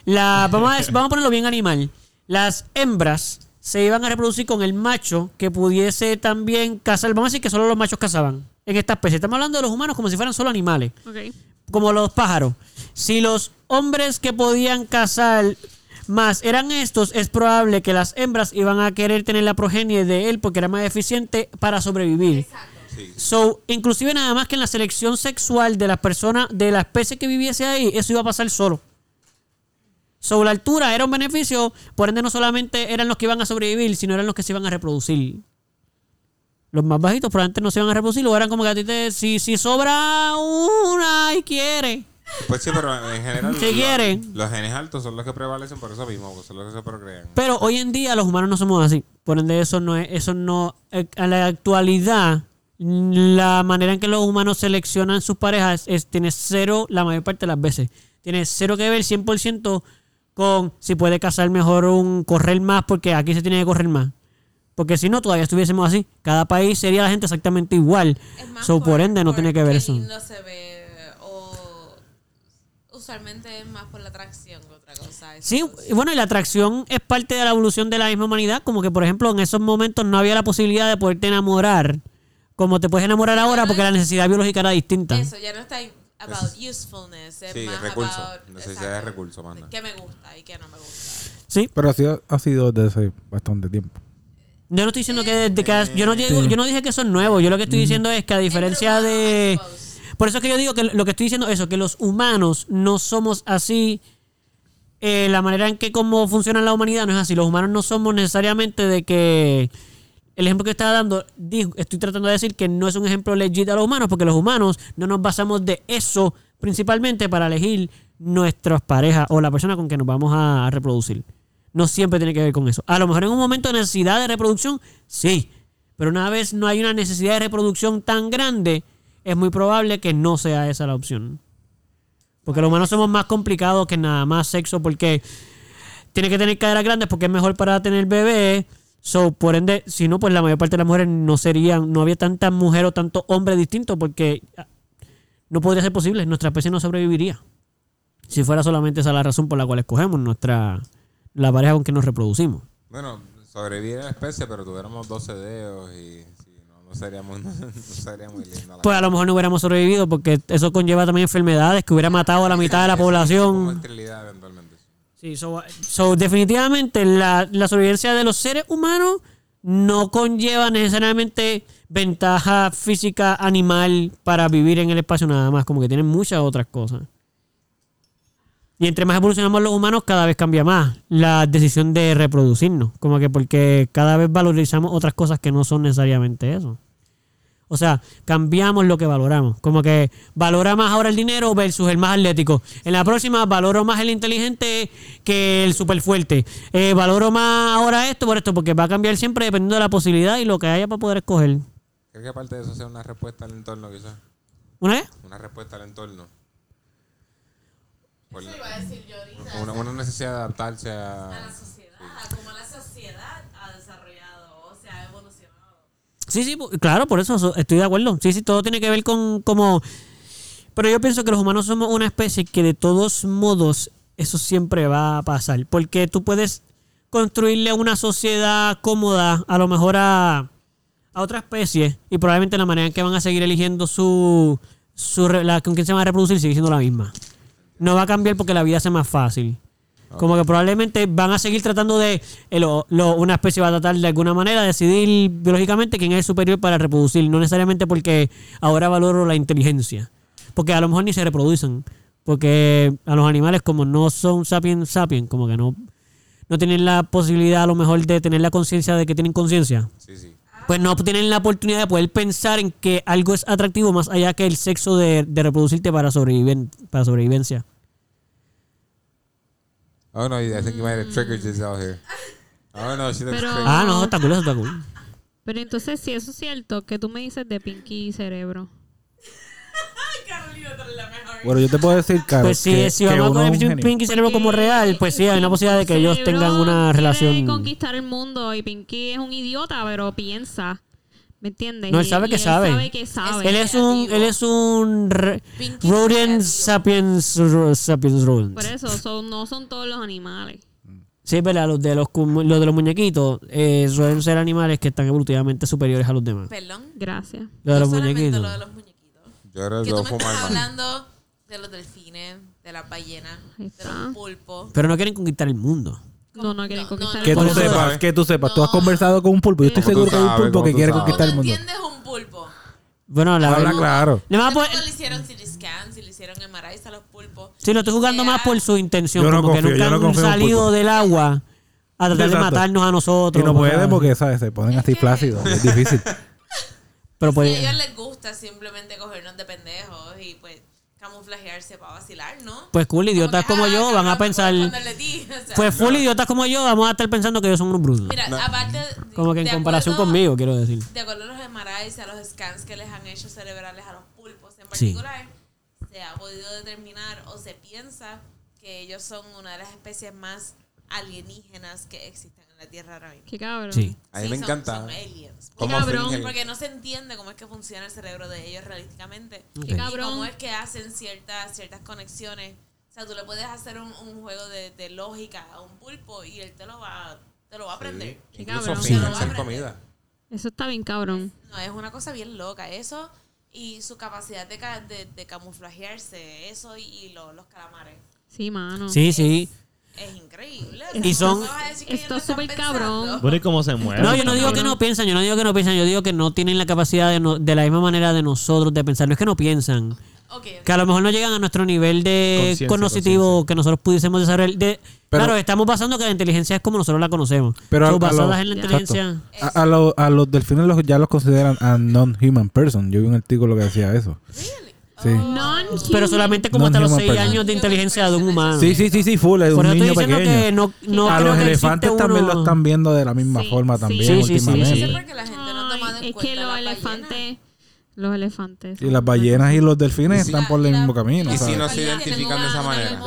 la, [LAUGHS] vamos, a, vamos a ponerlo bien animal. Las hembras se iban a reproducir con el macho que pudiese también cazar. Vamos a decir que solo los machos cazaban en esta especie. Estamos hablando de los humanos como si fueran solo animales Ok. Como los pájaros. Si los hombres que podían cazar más eran estos, es probable que las hembras iban a querer tener la progenie de él porque era más eficiente para sobrevivir. Sí. So, inclusive nada más que en la selección sexual de las personas, de la especie que viviese ahí, eso iba a pasar solo. So, la altura era un beneficio, por ende no solamente eran los que iban a sobrevivir, sino eran los que se iban a reproducir. Los más bajitos probablemente no se iban a reproducir, o eran como que a ti te, si, si sobra una y quiere. Pues sí, pero en general. [LAUGHS] ¿Qué los- quieren? Los genes altos son los que prevalecen por eso mismo, son los que se procrean. Pero hoy en día los humanos no somos así. Por ende, eso no es, eso no, eh, a la actualidad, la manera en que los humanos seleccionan sus parejas es, tiene cero la mayor parte de las veces. Tiene cero que ver 100% con si puede cazar mejor un correr más, porque aquí se tiene que correr más. Porque si no, todavía estuviésemos así. Cada país sería la gente exactamente igual. Es más So, por, ende, no por tiene que ver qué eso. lindo se ve o usualmente es más por la atracción que otra cosa. Sí, y bueno, y la atracción es parte de la evolución de la misma humanidad. Como que, por ejemplo, en esos momentos no había la posibilidad de poderte enamorar como te puedes enamorar ahora porque la necesidad biológica era distinta. Eso ya no está about usefulness, es Sí, más recurso. about Necesidad exacto, de recurso, más nada. qué me gusta y qué no me gusta. Sí. Pero ha sido, ha sido desde hace bastante tiempo. Yo no estoy diciendo que desde que yo no digo, yo no dije que son nuevos. Yo lo que estoy diciendo es que a diferencia de por eso es que yo digo que lo que estoy diciendo es eso, que los humanos no somos así. eh, la manera en que como funciona la humanidad no es así. Los humanos no somos necesariamente de que el ejemplo que estaba dando, digo, estoy tratando de decir que no es un ejemplo legit a los humanos, porque los humanos no nos basamos de eso principalmente para elegir nuestras parejas o la persona con que nos vamos a reproducir. No siempre tiene que ver con eso. A lo mejor en un momento de necesidad de reproducción, sí. Pero una vez no hay una necesidad de reproducción tan grande, es muy probable que no sea esa la opción. Porque los humanos somos más complicados que nada más sexo, porque tiene que tener caderas grandes porque es mejor para tener bebé. So, por ende, si no, pues la mayor parte de las mujeres no serían, no había tanta mujer o tanto hombre distinto porque ah, no podría ser posible. Nuestra especie no sobreviviría. Si fuera solamente esa la razón por la cual escogemos nuestra la pareja con que nos reproducimos. Bueno, sobrevive la especie, pero tuviéramos 12 dedos y sí, no, no sería [LAUGHS] muy, no sería muy linda la Pues a lo mejor no hubiéramos sobrevivido porque eso conlleva también enfermedades que hubiera matado a la mitad de la [LAUGHS] población. eventualmente. sí. Sí, so, so, definitivamente la, la sobrevivencia de los seres humanos no conlleva necesariamente ventaja física animal para vivir en el espacio nada más, como que tienen muchas otras cosas. Y entre más evolucionamos los humanos, cada vez cambia más la decisión de reproducirnos. Como que porque cada vez valorizamos otras cosas que no son necesariamente eso. O sea, cambiamos lo que valoramos. Como que valora más ahora el dinero versus el más atlético. En la próxima valoro más el inteligente que el súper fuerte. Eh, valoro más ahora esto por esto, porque va a cambiar siempre dependiendo de la posibilidad y lo que haya para poder escoger. ¿Crees que aparte de eso sea una respuesta al entorno, quizás? ¿Una vez? Una respuesta al entorno. Por- Eso iba a decir yo ahorita. una, una necesidad de adaptarse A a... la sociedad, a cómo la sociedad ha desarrollado o se ha evolucionado. Sí, sí, claro, por eso so- estoy de acuerdo. Sí, sí, todo tiene que ver con como... Pero yo pienso que los humanos somos una especie que de todos modos eso siempre va a pasar. Porque tú puedes construirle una sociedad cómoda a lo mejor a, a otra especie y probablemente la manera en que van a seguir eligiendo su... su la, con quién se van a reproducir sigue siendo la misma. No va a cambiar porque la vida sea más fácil. Como que probablemente van a seguir tratando de. eh, lo- una especie va a tratar de alguna manera de decidir biológicamente quién es superior para reproducir. No necesariamente porque ahora valoro la inteligencia. Porque a lo mejor ni se reproducen. Porque a los animales, como no son sapiens sapiens, como que no, no tienen la posibilidad a lo mejor de tener la conciencia de que tienen conciencia. Sí, sí. Pues no tienen la oportunidad de poder pensar en que algo es atractivo más allá que el sexo de, de reproducirte para, sobreviven, para sobrevivencia. Oh no, I think you might have triggered this out here. Oh no, she looks Pero- crazy. Ah, no, está cool, eso está cool. Pero entonces, si eso es cierto, ¿qué tú me dices de Pinky y Cerebro? Ay, Carolina, tú eres la mejor. Bueno, yo te puedo decir, Caro, Pues sí, que, si que vamos a uno es un poner genio. Pinky Cerebro como real, pues sí, hay una posibilidad de que ellos Cerebro tengan una quiere relación. conquistar el mundo y Pinky es un idiota, pero piensa. ¿Me entiendes? No, él Y- sabe y que sabe. sabe que sabe. Él es un, él es un Pinky rodent sapiens, sapiens rodent. Por eso, son, no son todos los animales. Sí, es verdad, los de los, los de los muñequitos eh, suelen ser animales que están evolutivamente superiores a los demás. Perdón. Gracias. Los de los muñequitos. lo de los muñequitos. Yo creo Que tú lo me estás hablando de los delfines, de las ballenas, de los pulpos. Pero no quieren conquistar el mundo. No, no quieren No, conquistar no, Que el tú ¿Cómo mundo. tú sepas, que tú sepas. Tú has No. conversado con un pulpo. Yo estoy ¿Cómo tú seguro que hay un pulpo que ¿Cómo tú quiere sabes? conquistar el ¿Cómo tú mundo. entiendes un pulpo? Bueno, la Habla verdad. claro. A ¿Cuándo poner- le hicieron CT scan? Si le hicieron MRIs a los pulpos. Sí, lo estoy jugando más por su intención. Yo no como que confío, nunca no han salido del agua a tratar de matarnos a nosotros. Y no porque- puede porque, ¿sabes? Se ponen así que- flácidos. Es [LAUGHS] difícil. Pero A pues, ellos les gusta simplemente cogernos de pendejos y pues camuflajearse para vacilar, ¿no? pues cool, idiotas que, como ah, yo van a pensar. cuando le di, o sea, Pues full idiotas como yo vamos a estar pensando que ellos son unos brutos. Mira, aparte. de- Como que en comparación acuerdo- conmigo, quiero decir. De acuerdo a los MRIs y a los scans que les han hecho cerebrales a los pulpos en Sí. particular, se ha podido determinar o se piensa que ellos son una de las especies más alienígenas que existen en la Tierra ahora mismo. Qué cabrón. Sí. A mí Sí, me son- encanta. Son aliens. ¿Cómo cabrón. fingen? Porque no se entiende cómo es que funciona el cerebro de ellos realísticamente. Ok. Qué Y cabrón. cómo es que hacen ciertas, ciertas conexiones. O sea, tú le puedes hacer un, un juego de, de lógica a un pulpo y él te lo va, te lo va a aprender. Qué Incluso cabrón. Pero ser va a comida. Eso está bien cabrón. No, es una cosa bien loca. Eso y su capacidad de, de, de camuflajearse, eso y, y lo- los calamares. Sí, mano. Sí, sí. Es increíble. Y son- ¿cómo me vas a decir que Esto es súper cabrón. Bueno, y cómo se mueve. No, yo no digo que no piensan, yo no digo que no piensan, yo digo que no tienen la capacidad de, no- de la misma manera de nosotros de pensar. No es que no piensan, que a lo mejor no llegan a nuestro nivel de cognitivo que nosotros pudiésemos desarrollar. De, Pero- claro, estamos basando que la inteligencia es como nosotros la conocemos. Pero So, a- a basadas lo- en la inteligencia. A, a lo- a los delfines los, ya los consideran a non-human person. Yo vi un artículo que decía eso. Really? Sí. Pero solamente como hasta los Non-human 6 person. años de inteligencia de un humano. Sí, sí, sí, sí, full. Es un niño pequeño. que no, no a los que elefantes también lo están viendo de la misma Sí, forma sí. también Sí, sí, sí, últimamente. sí. La gente no en es cuenta que los ballenas. elefantes. Los elefantes. Y las ballenas y los delfines Y están por el La- mismo camino. Y si no se Ballenas identifican de esa manera.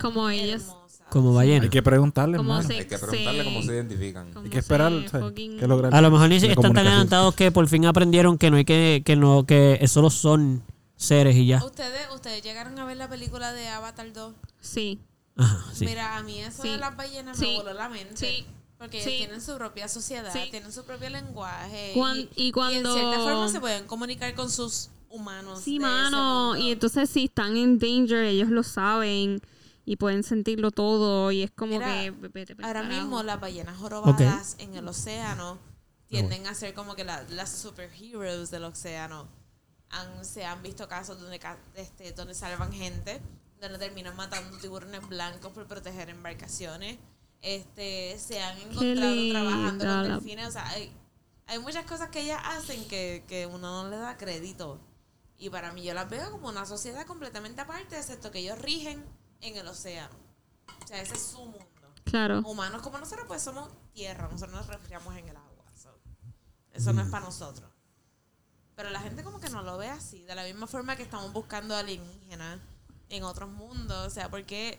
Como ellas. hermosa. Como ballena. Hay que preguntarle, se- Hay que preguntarle cómo se identifican. Hay que esperar, se. A lo mejor ni si- están tan adelantados que por fin aprendieron que no hay que, que no, que solo son seres y ya. ¿Ustedes, ustedes llegaron a ver la película de Avatar 2. Sí. Ajá, sí. Mira, a mí eso Sí. de las ballenas Sí. me voló la mente. Sí. Porque Sí. ellos tienen su propia sociedad, Sí. tienen su propio lenguaje. Cuan- y cuando- en cierta forma se pueden comunicar con sus humanos. Sí, mano. Y entonces si están en danger, ellos lo saben y pueden sentirlo todo. Y es como Mira, que. vete pa'l Ahora carajo. mismo las ballenas jorobadas en el océano tienden a ser como que la- las superheroes del océano. Han- se han visto casos donde, ca- este, donde salvan gente, donde terminan matando tiburones blancos por proteger embarcaciones. Este, se han encontrado trabajando con delfines. O sea, hay, hay muchas cosas que ellas hacen que, que uno no le da crédito. Y para mí yo las veo como una sociedad completamente aparte, excepto que ellos rigen en el océano. O sea, ese es su mundo. Claro. Humanos como nosotros, pues somos tierra, nosotros nos refugiamos en el agua. so, eso no es para nosotros. Pero la gente como que no lo ve así, de la misma forma que estamos buscando alienígenas en otros mundos. O sea, porque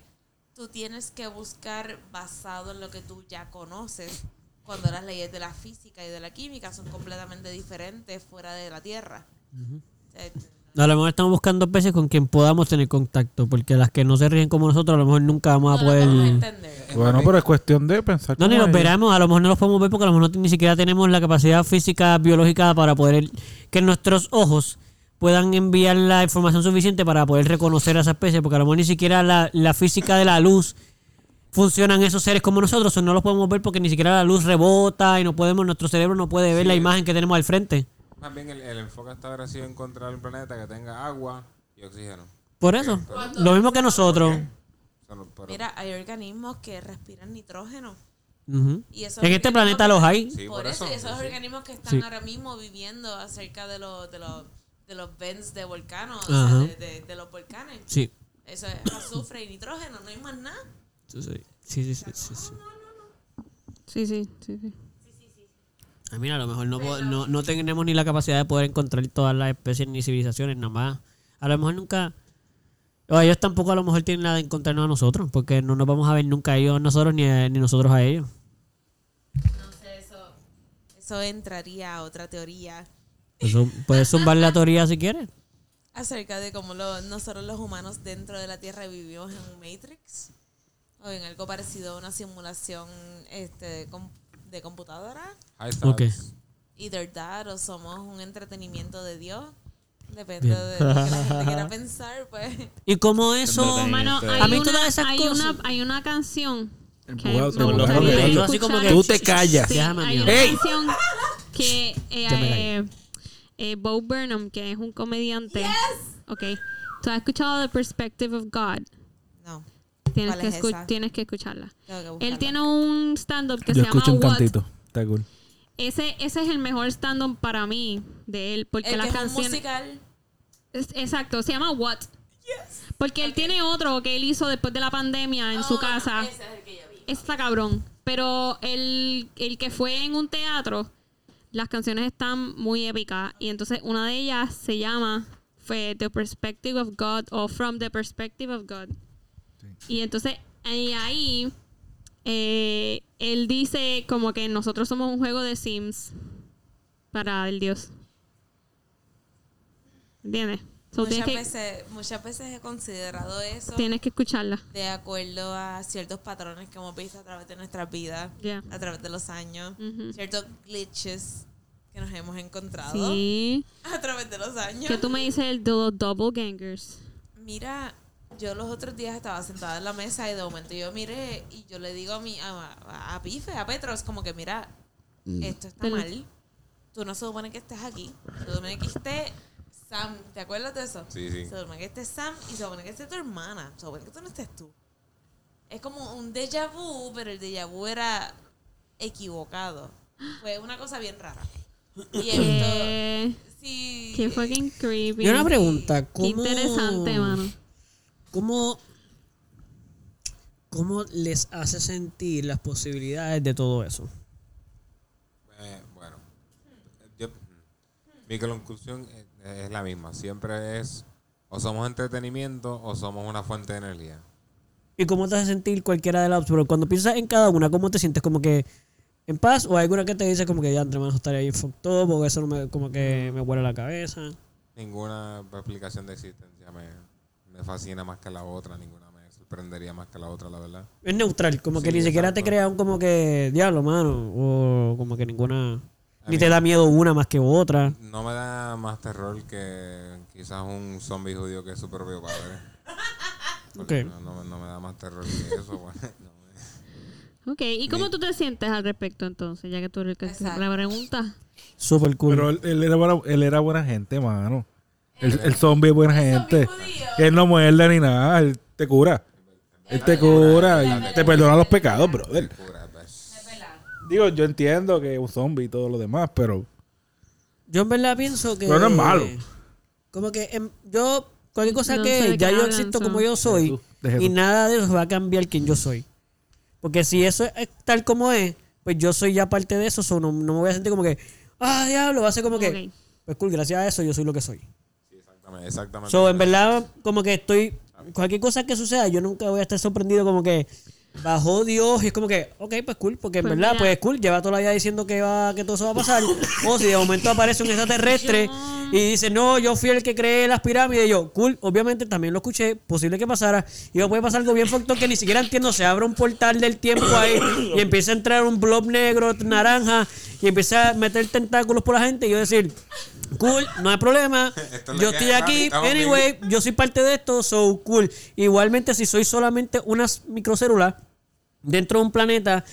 tú tienes que buscar basado en lo que tú ya conoces, cuando las leyes de la física y de la química son completamente diferentes fuera de la Tierra. O sea, A lo mejor estamos buscando especies con quien podamos tener contacto, porque las que no se rigen como nosotros, a lo mejor nunca vamos a no lo poder. Bueno, pero es cuestión de pensar. No, ni los veremos, a lo mejor no los podemos ver porque a lo mejor no- ni siquiera tenemos la capacidad física, biológica para poder. que nuestros ojos puedan enviar la información suficiente para poder reconocer a esa especie, porque a lo mejor ni siquiera la, la física de la luz funcionan esos seres como nosotros, o no los podemos ver porque ni siquiera la luz rebota y no podemos, nuestro cerebro no puede ver la imagen que tenemos al frente. Más bien el, el enfoque hasta ahora ha sido encontrar un planeta que tenga agua y oxígeno. Por eso, lo mismo que nosotros. Pero- Mira, hay organismos que respiran nitrógeno. Ujú. Y esos En este organismos planeta que- los hay. Sí, Por, por eso, eso, y esos sí. organismos que están Sí. ahora mismo viviendo acerca de los de los de los vents de volcanos, o Ajá. sea, de, de- de los volcanes. Sí. Eso es azufre y nitrógeno, no hay más nada. Sí, sí, sí, sí, sí, sí. Sí, sí, sí, sí. Ah, mira, a lo mejor no, po- no, no tenemos ni la capacidad de poder encontrar todas las especies ni civilizaciones, nada más. A lo mejor nunca. O ellos tampoco a lo mejor tienen nada de encontrarnos a nosotros, porque no nos vamos a ver nunca ellos a nosotros ni, a- ni nosotros a ellos. No sé, eso eso entraría a otra teoría Eso, puedes zumbar la teoría si quieres. [LAUGHS] acerca de cómo lo- nosotros los humanos dentro de la Tierra vivimos en un Matrix o en algo parecido a una simulación este de computadora. High stats. Ok. Either that o somos un entretenimiento de Dios. Depende Bien. de lo que la gente quiera [LAUGHS] pensar, pues. Y como eso. Mano, hay, A mí una, todas esas hay, cosas- una, hay una canción que me gustaría así como Tú te callas. Sí, Déjame hay una ¡Ey! canción que [LAUGHS] eh, eh, eh, Bo Burnham, que es un comediante. Ok. ¿Tú has escuchado The Perspective of God? No. Tienes, ¿Cuál que, es escu- esa? tienes que escucharla. Tengo que Él tiene un stand-up que Yo se llama escucho un What. cantito. Está cool. Ese, ese es el mejor stand-up para mí de él, porque El las que es un musical. Es- Exacto, se llama What. Porque él tiene otro que él hizo después de la pandemia en su Oh, casa. Ese es el que yo vi. Está cabrón. Pero el, el que fue en un teatro, las canciones están muy épicas. Y entonces una de ellas se llama fue The Perspective of God o From the Perspective of God. Y entonces y ahí eh, él dice como que nosotros somos un juego de Sims para el Dios. ¿Entiendes? So, Muchas, que, veces, muchas veces he considerado eso tienes que escucharla. de acuerdo a ciertos patrones que hemos visto a través de nuestras vidas, Ya. a través de los años, ciertos glitches que nos hemos encontrado Sí. [LAUGHS] a través de los años. ¿Qué tú me dices de los double gangers? Mira, yo los otros días estaba sentada en la mesa y de momento yo miré y yo le digo a mi a, a- a Pife, a Petros, como que mira, esto está mal. Tú no se supone que estés aquí. Se supone que esté Sam. ¿Te acuerdas de eso? Sí, sí. Se supone que esté Sam y se supone que esté tu hermana. Se supone que tú no estés tú. Es como un déjà vu, pero el déjà vu era equivocado. Fue una cosa bien rara. Y esto, sí. qué fucking creepy. Y una pregunta, Qué ¿cómo, interesante, mano. ¿Cómo, ¿Cómo les hace sentir las posibilidades de todo eso? Eh, bueno, yo- mi conclusión es, la misma. Siempre es o somos entretenimiento o somos una fuente de energía. ¿Y cómo te hace sentir cualquiera de las Pero cuando piensas en cada una, ¿cómo te sientes? ¿Como que en paz? ¿O hay alguna que te dice como que ya entre manos estaría ahí fucked up? ¿O eso no me, como que me huele la cabeza? Ninguna explicación de existencia me, me fascina más que la otra. Ninguna me sorprendería más que la otra, la verdad. Es neutral, como que ni siquiera te crea un como que diablo, mano. O como que ninguna... A Ni mí- te da miedo una más que otra. No me da más terror que quizás un zombie judío que es su propio padre. [LAUGHS] Porque Ok. No, no- no me da más terror que eso. bueno, [LAUGHS] no me- [LAUGHS] Ok, ¿y cómo tú te sientes al respecto entonces? Ya que tú eres el que hace Exacto. la pregunta. Super cool. Pero él, él era buena, él era buena gente, mano. El, el zombie es buena gente. Él no muerde ni nada. Él te cura. Él te cura. y te perdona los pecados, brother. Pues. Es verdad. Digo, yo entiendo que es un zombie y todo lo demás, pero Yo en verdad pienso que. Pero no es malo. Como que em, yo, cualquier cosa No que ya yo existo como yo soy tú, y nada de eso va a cambiar quién yo soy. Porque si eso es tal como es, pues yo soy ya parte de eso, so no, no me voy a sentir como que, ah, diablo, va a ser como que, pues cool, gracias a eso yo soy lo que soy. Exactamente. exactamente. So, en verdad, como que estoy. Cualquier cosa que suceda, yo nunca voy a estar sorprendido, como que bajó Dios y es como que, ok, pues cool, porque en Pues verdad, mira. pues cool, lleva toda la vida diciendo que, va, que todo eso va a pasar. o si de momento aparece un extraterrestre y dice, no, yo fui el que creé las pirámides, y yo, cool, obviamente también lo escuché, posible que pasara. Y yo puede pasar algo bien factor que ni siquiera entiendo, se abre un portal del tiempo ahí y empieza a entrar un blob negro, naranja, y empieza a meter tentáculos por la gente y yo decir. Cool, no hay problema. [LAUGHS] Es Yo estoy aquí. Anyway, yo soy parte de esto, so cool. Igualmente, si soy solamente una microcélula dentro de un planeta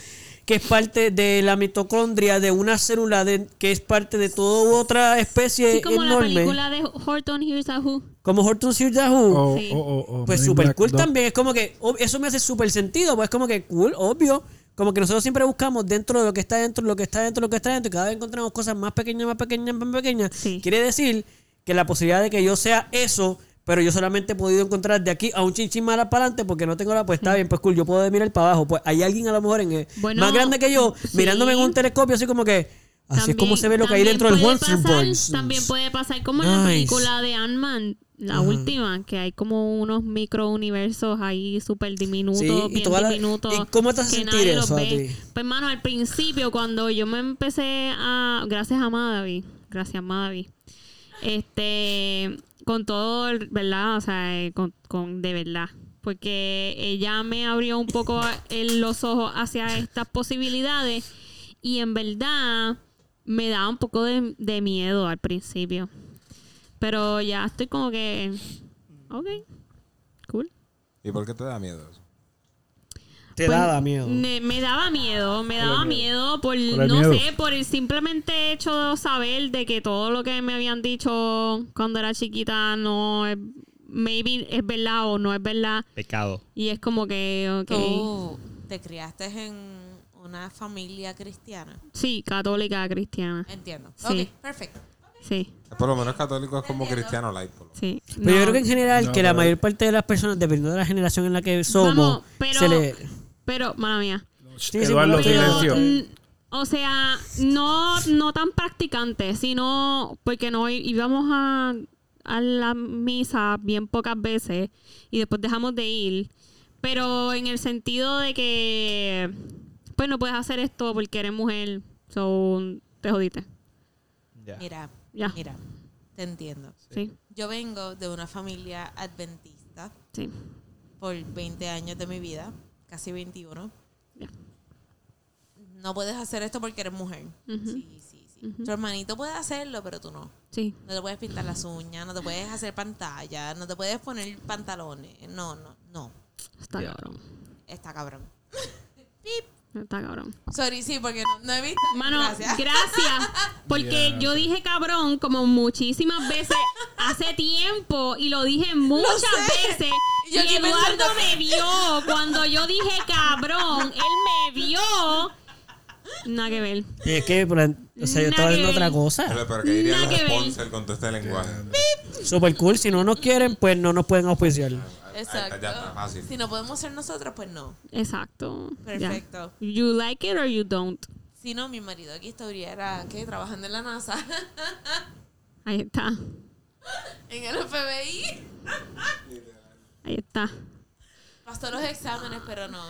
que es parte de la mitocondria de una célula de, que es parte de toda otra especie Sí, como la enorme, película de Horton Hears a Who. como Horton Hears a Who, o, Sí. o- o- o pues super cool 2. también. Es como que eso me hace súper sentido, pues es como que cool, obvio. Como que nosotros siempre buscamos dentro de lo que está dentro, lo que está dentro, lo que está dentro, y cada vez encontramos cosas más pequeñas, más pequeñas, más pequeñas. Sí. Quiere decir que la posibilidad de que yo sea eso, pero yo solamente he podido encontrar de aquí a un chinchín más para adelante porque no tengo la, pues está bien, pues cool, yo puedo mirar para abajo. Pues hay alguien a lo mejor en el- Bueno, más grande que yo, sí. mirándome en un telescopio, así como que, así es como se ve lo que hay dentro del Western pasar- Boys. También puede pasar como en la película de Ant-Man, la última, que hay como unos microuniversos ahí súper diminutos, Sí, y toda la- diminutos. ¿y cómo te hace sentir eso a ti? Pues, mano, al principio, cuando yo me empecé a. Gracias a Madavi, gracias Madavi. Este. Con todo, ¿verdad? O sea, eh, con, con de verdad. Porque ella me abrió un poco los ojos hacia estas posibilidades. Y en verdad me daba un poco de, de miedo al principio. Pero ya estoy como que. Ok. Cool. ¿Y por qué te da miedo eso? Te Pues, daba miedo. Me, me daba miedo, me daba miedo por, no miedo? sé, por el simplemente hecho de saber de que todo lo que me habían dicho cuando era chiquita no es, maybe es verdad o no es verdad. Pecado. Y es como que, ok, Tú te criaste en una familia cristiana. sí, católica, cristiana, Entiendo. Sí. Ok, perfecto. sí, Por lo menos católico es como cristiano light. Por lo menos. sí. Pero yo creo que en general, No, que la mayor parte de las personas, dependiendo de la generación en la que somos, pero, se le... pero, mala mía. Sí, sí, Eduardo, pero- silencio. mm, o sea, no, no tan practicante, sino porque no íbamos a, a la misa bien pocas veces y después dejamos de ir. Pero en el sentido de que, pues no puedes hacer esto porque eres mujer, so te jodiste. Ya. Mira, Ya. mira, te entiendo. Sí, Yo vengo de una familia adventista sí. por 20 años de mi vida, casi 21. Ya. No puedes hacer esto porque eres mujer. Sí, sí, sí. Tu hermanito puede hacerlo, pero tú no. Sí, No te puedes pintar las uñas, no te puedes hacer pantalla, no te puedes poner pantalones. No, no, no. está cabrón. Está cabrón. [LAUGHS] Está cabrón. Sorry, sí, porque no, no he visto. Mano, Gracias. gracias. [LAUGHS] Porque yo dije cabrón como muchísimas veces hace tiempo y lo dije muchas veces. Y yo Y aquí Eduardo me vio cuando yo dije cabrón. Él me vio. Nada que ver. Y es que, o sea, yo estaba ver. otra cosa. Pero, pero que dirían Nada los que ver. sponsors con todo este lenguaje. Super cool. Si no nos quieren, pues no nos pueden auspiciar. Ya está, Exacto. fácil. Si no podemos ser nosotros, pues no. Exacto. Perfecto. You like it or you don't. Si no, mi marido aquí estuviera, ¿qué? Trabajando en la NASA. [LAUGHS] Ahí está. en el FBI. Ahí está. Pasó los exámenes, pero no.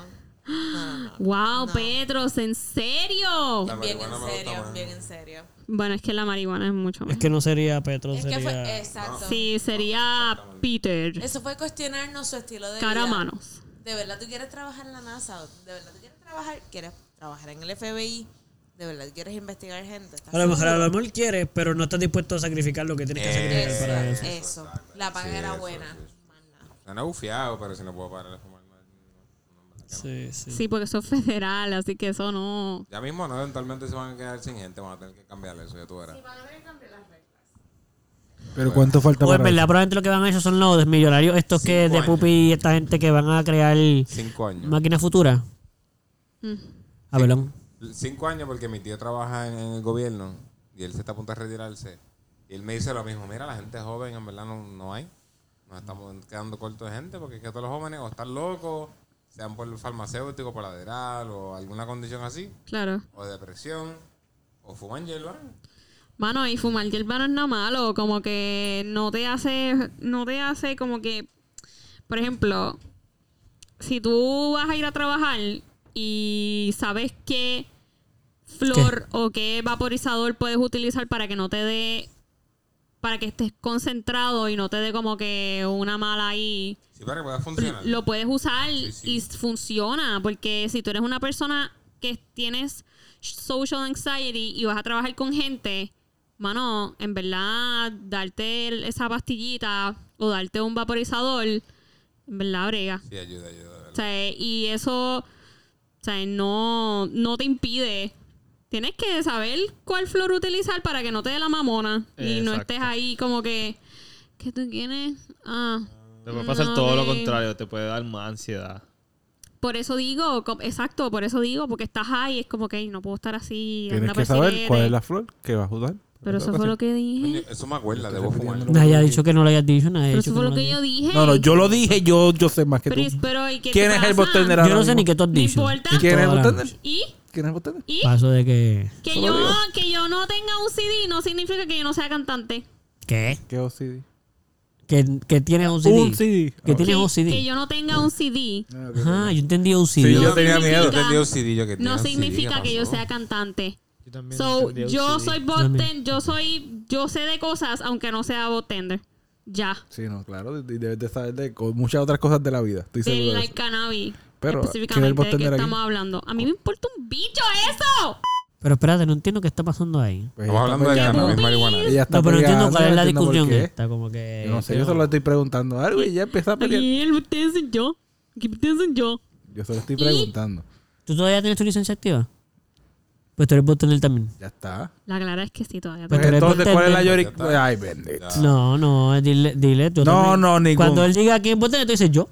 No, no, no. Wow, No. Petros, ¿en serio? Bien en serio, bien en serio. Bueno, es que la marihuana es mucho Es más. que no sería Petro, Es que fue, exacto. Sí, sería Peter. Eso fue cuestionarnos su estilo de Cara a vida. manos. ¿De verdad tú quieres trabajar en la NASA? ¿De verdad tú quieres trabajar? ¿Quieres trabajar en el FBI? ¿De verdad tú quieres investigar gente? ¿Estás A lo mejor a lo mejor quieres, pero no estás dispuesto a sacrificar lo que tienes que sacrificar Eso, para eso. eso. La paga Sí, era eso, buena. sí. Más nada. Suena bufiado, pero si no puedo parar de fumar. no- no- Sí, sí. Sí, porque eso es federal, así que eso no. Ya mismo, ¿no? Eventualmente se van a quedar sin gente. Van a tener que cambiar eso, ya tú verás. Pero ¿cuánto falta en para verdad, probablemente lo que van a hacer son los millonarios estos que Cinco de años. Pupi y esta gente que van a crear Cinco años. máquinas futuras. Mm. A verlo. Cinco años porque mi tío trabaja en, en el gobierno y él se está a punto de retirarse. Y él me dice lo mismo. Mira, la gente joven en verdad no, no hay. Nos estamos quedando cortos de gente porque es que todos los jóvenes o están locos, sean por el farmacéutico, por lateral o alguna condición así, Claro. o depresión, o fuman hierba. Mano, y fumar hierba no es nada malo, como que no te hace, no te hace como que, por ejemplo, si tú vas a ir a trabajar y sabes qué flor o qué vaporizador puedes utilizar para que no te dé, para que estés concentrado y no te dé como que una mala ahí, Sí, para que pueda funcionar. lo puedes usar Sí, sí. y funciona. Porque si tú eres una persona que tienes social anxiety y vas a trabajar con gente, mano, en verdad, darte esa pastillita o darte un vaporizador, en verdad, brega. Sí, ayuda, ayuda. O sea, y eso, o sea, no, no te impide. Tienes que saber cuál flor utilizar para que no te dé la mamona. Y no estés ahí como que, ¿qué tú quieres? Ah. Te puede pasar no, todo lo contrario, te puede dar más ansiedad. Por eso digo, exacto, por eso digo, porque estás ahí, es como que no puedo estar así. Tienes anda que saber cuál es la flor que vas a usar. Pero eso fue lo que dije. Eso me acuerda, debo fumar. Nadie ha dicho que no lo hayas dicho, nadie ha Pero eso fue lo que yo dije. No, no, yo lo dije, yo, yo sé más que Pero, tú. pero, ¿y qué ¿Quién te es el pasa? bartender Yo no sé ni qué tú has dicho. importa. ¿Quién es el bartender? ¿Y? ¿Quién es el bartender? ¿Y? Paso de que... Que yo, que yo no tenga un CD no significa que yo no sea cantante. ¿Qué? ¿Qué OCD? Que, que tienes un CD. Un CD. Que Ah, tienes un CD. que yo no tenga un CD ok. Ajá, yo entendí un CD. Sí, yo no tenía miedo. significa- Entendí yo que tenía no significa ¿qué que yo sea cantante. Yo también So, yo soy botten, yo soy, yo sé de cosas aunque no sea botender. Ya. Sí, no, claro. Y debes de saber de muchas otras cosas de la vida. Estoy de like cannabis. Pero, ¿quién es el específicamente de qué estamos hablando. A mí me importa un bicho eso. Pero espérate, no entiendo qué está pasando ahí. Pues Estamos hablando de está cannabis, marihuana. Ella está No, pero no entiendo cuál es la discusión qué. esta. Como que... Yo no sé, yo solo le estoy preguntando algo y ya empieza a pelear. Ustedes soy yo. Ustedes soy yo. Yo solo estoy ¿Y? preguntando. ¿Tú todavía tienes tu licencia activa? Pues tú eres bartender también. Ya está. La clara es que sí todavía. Pues Pues entonces, ¿cuál es la? Ya está. Ay, bendito. No, no, dile, dile. tú No, también. no, ningún- Cuando él diga quién es tú dices yo.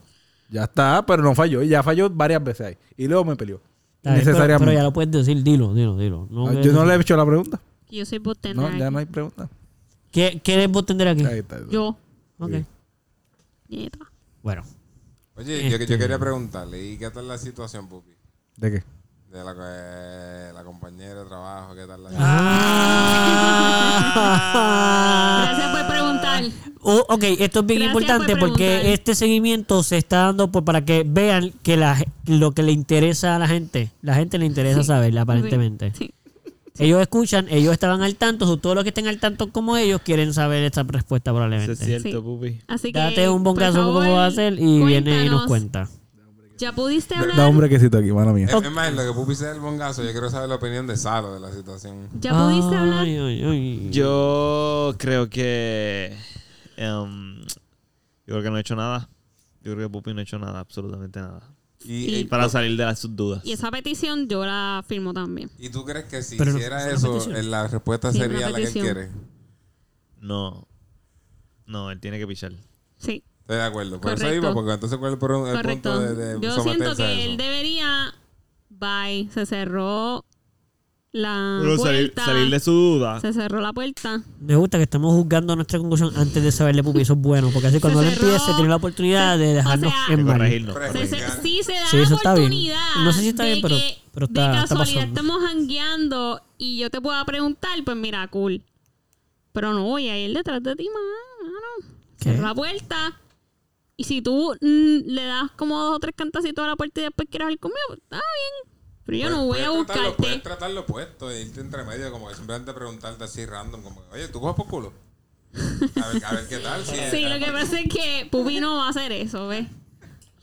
Ya está, pero no falló. Y ya falló varias veces ahí. Y luego me peleó. Está bien, pero, Necesariamente. pero ya lo puedes decir, dilo, dilo, dilo. No, Ah, yo no le he hecho la pregunta. Yo soy botender. No, ya no hay pregunta. ¿Qué, ¿Quién es bartender aquí? Ahí está. Yo. Ok. Sí. Bueno. Oye, yo, yo Este- quería preguntarle, ¿y qué tal la situación, Pupi? ¿De qué? De la, la compañera de trabajo, ¿qué tal la Ah. [LAUGHS] Gracias por preguntar. Oh, ok, esto es bien Gracias importante por porque este seguimiento se está dando por, para que vean que la, lo que le interesa a la gente, la gente le interesa saber, aparentemente. Sí. Ellos escuchan, ellos estaban al tanto, so, todos los que estén al tanto como ellos quieren saber esta respuesta Eso probablemente. es cierto, Sí. pupi. Así que. Date un bongazo cómo va a hacer y viene y nos cuenta. ¿Ya pudiste hablar? Da un brequecito aquí, mano mía. Es, es más, lo que Pupi sea el bongazo, yo quiero saber la opinión de Salo de la situación. ¿Ya pudiste hablar? Ay, ay, ay. Yo creo que. em, yo creo que no he hecho nada. Yo creo que Pupi no ha hecho nada, absolutamente nada. Y, Para salir de las sus dudas. Y esa petición yo la firmo también. ¿y tú crees que si Pero hiciera eso, eh, la respuesta Sí, sería la que él quiere? No. No, él tiene que pichar. Sí, Estoy de acuerdo. Por eso Correcto. iba, porque entonces ¿cuál es el, correcto. punto de, de yo siento a que eso? él debería. Bye. Se cerró la Pero puerta. salir de su duda. Se cerró la puerta. Me gusta que estamos juzgando nuestra conclusión antes de saberle pupi, eso es bueno, porque así cuando él cerró. empiece tiene la oportunidad de dejarnos sea, en corregirnos. Se- se- sí se da Sí, la eso oportunidad. No sé si está de bien, pero- que pero está- de casualidad estamos jangueando y yo te pueda preguntar, pues mira, cool. Pero no voy a ir detrás de ti, mano. ¿Qué? Cerra la puerta. Y si tú mm, le das como dos o tres cantacitos a la puerta y después quieres ir conmigo, pues, está bien. Pero yo no voy a puedes tratarlo- buscarte. Puedes tratarlo puesto e irte entre medio, como que simplemente preguntarte así random, como que, oye, ¿tú coges por culo? A ver, a ver qué tal. Si [LAUGHS] Sí, lo que pasa es que Pupi no va a hacer eso, ¿ves?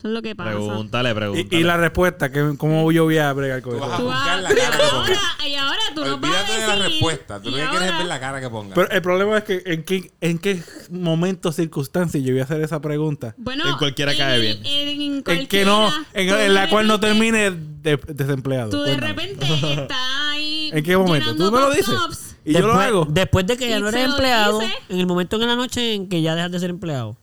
Eso es lo que pasa. Pregúntale, pregúntale. Y, y la respuesta, que, ¿cómo yo voy a bregar con Tú eso? vas a Tú vas- buscar la cara que ahora, ponga. y ahora tú no vas a Olvídate de la decir, respuesta. Tú lo que quieres es ver la cara que ponga. Pero el problema es que en qué, en qué momento, circunstancia yo voy a hacer esa pregunta. Bueno, En cualquiera cae bien. En, en En que no, en, la cual no termine de- desempleado. Tú de repente estás ahí. [LAUGHS] ¿En qué momento? Tú me lo dices. Y yo lo hago. Después de que ya no eres empleado, dice. en el momento en la noche en que ya dejas de ser empleado.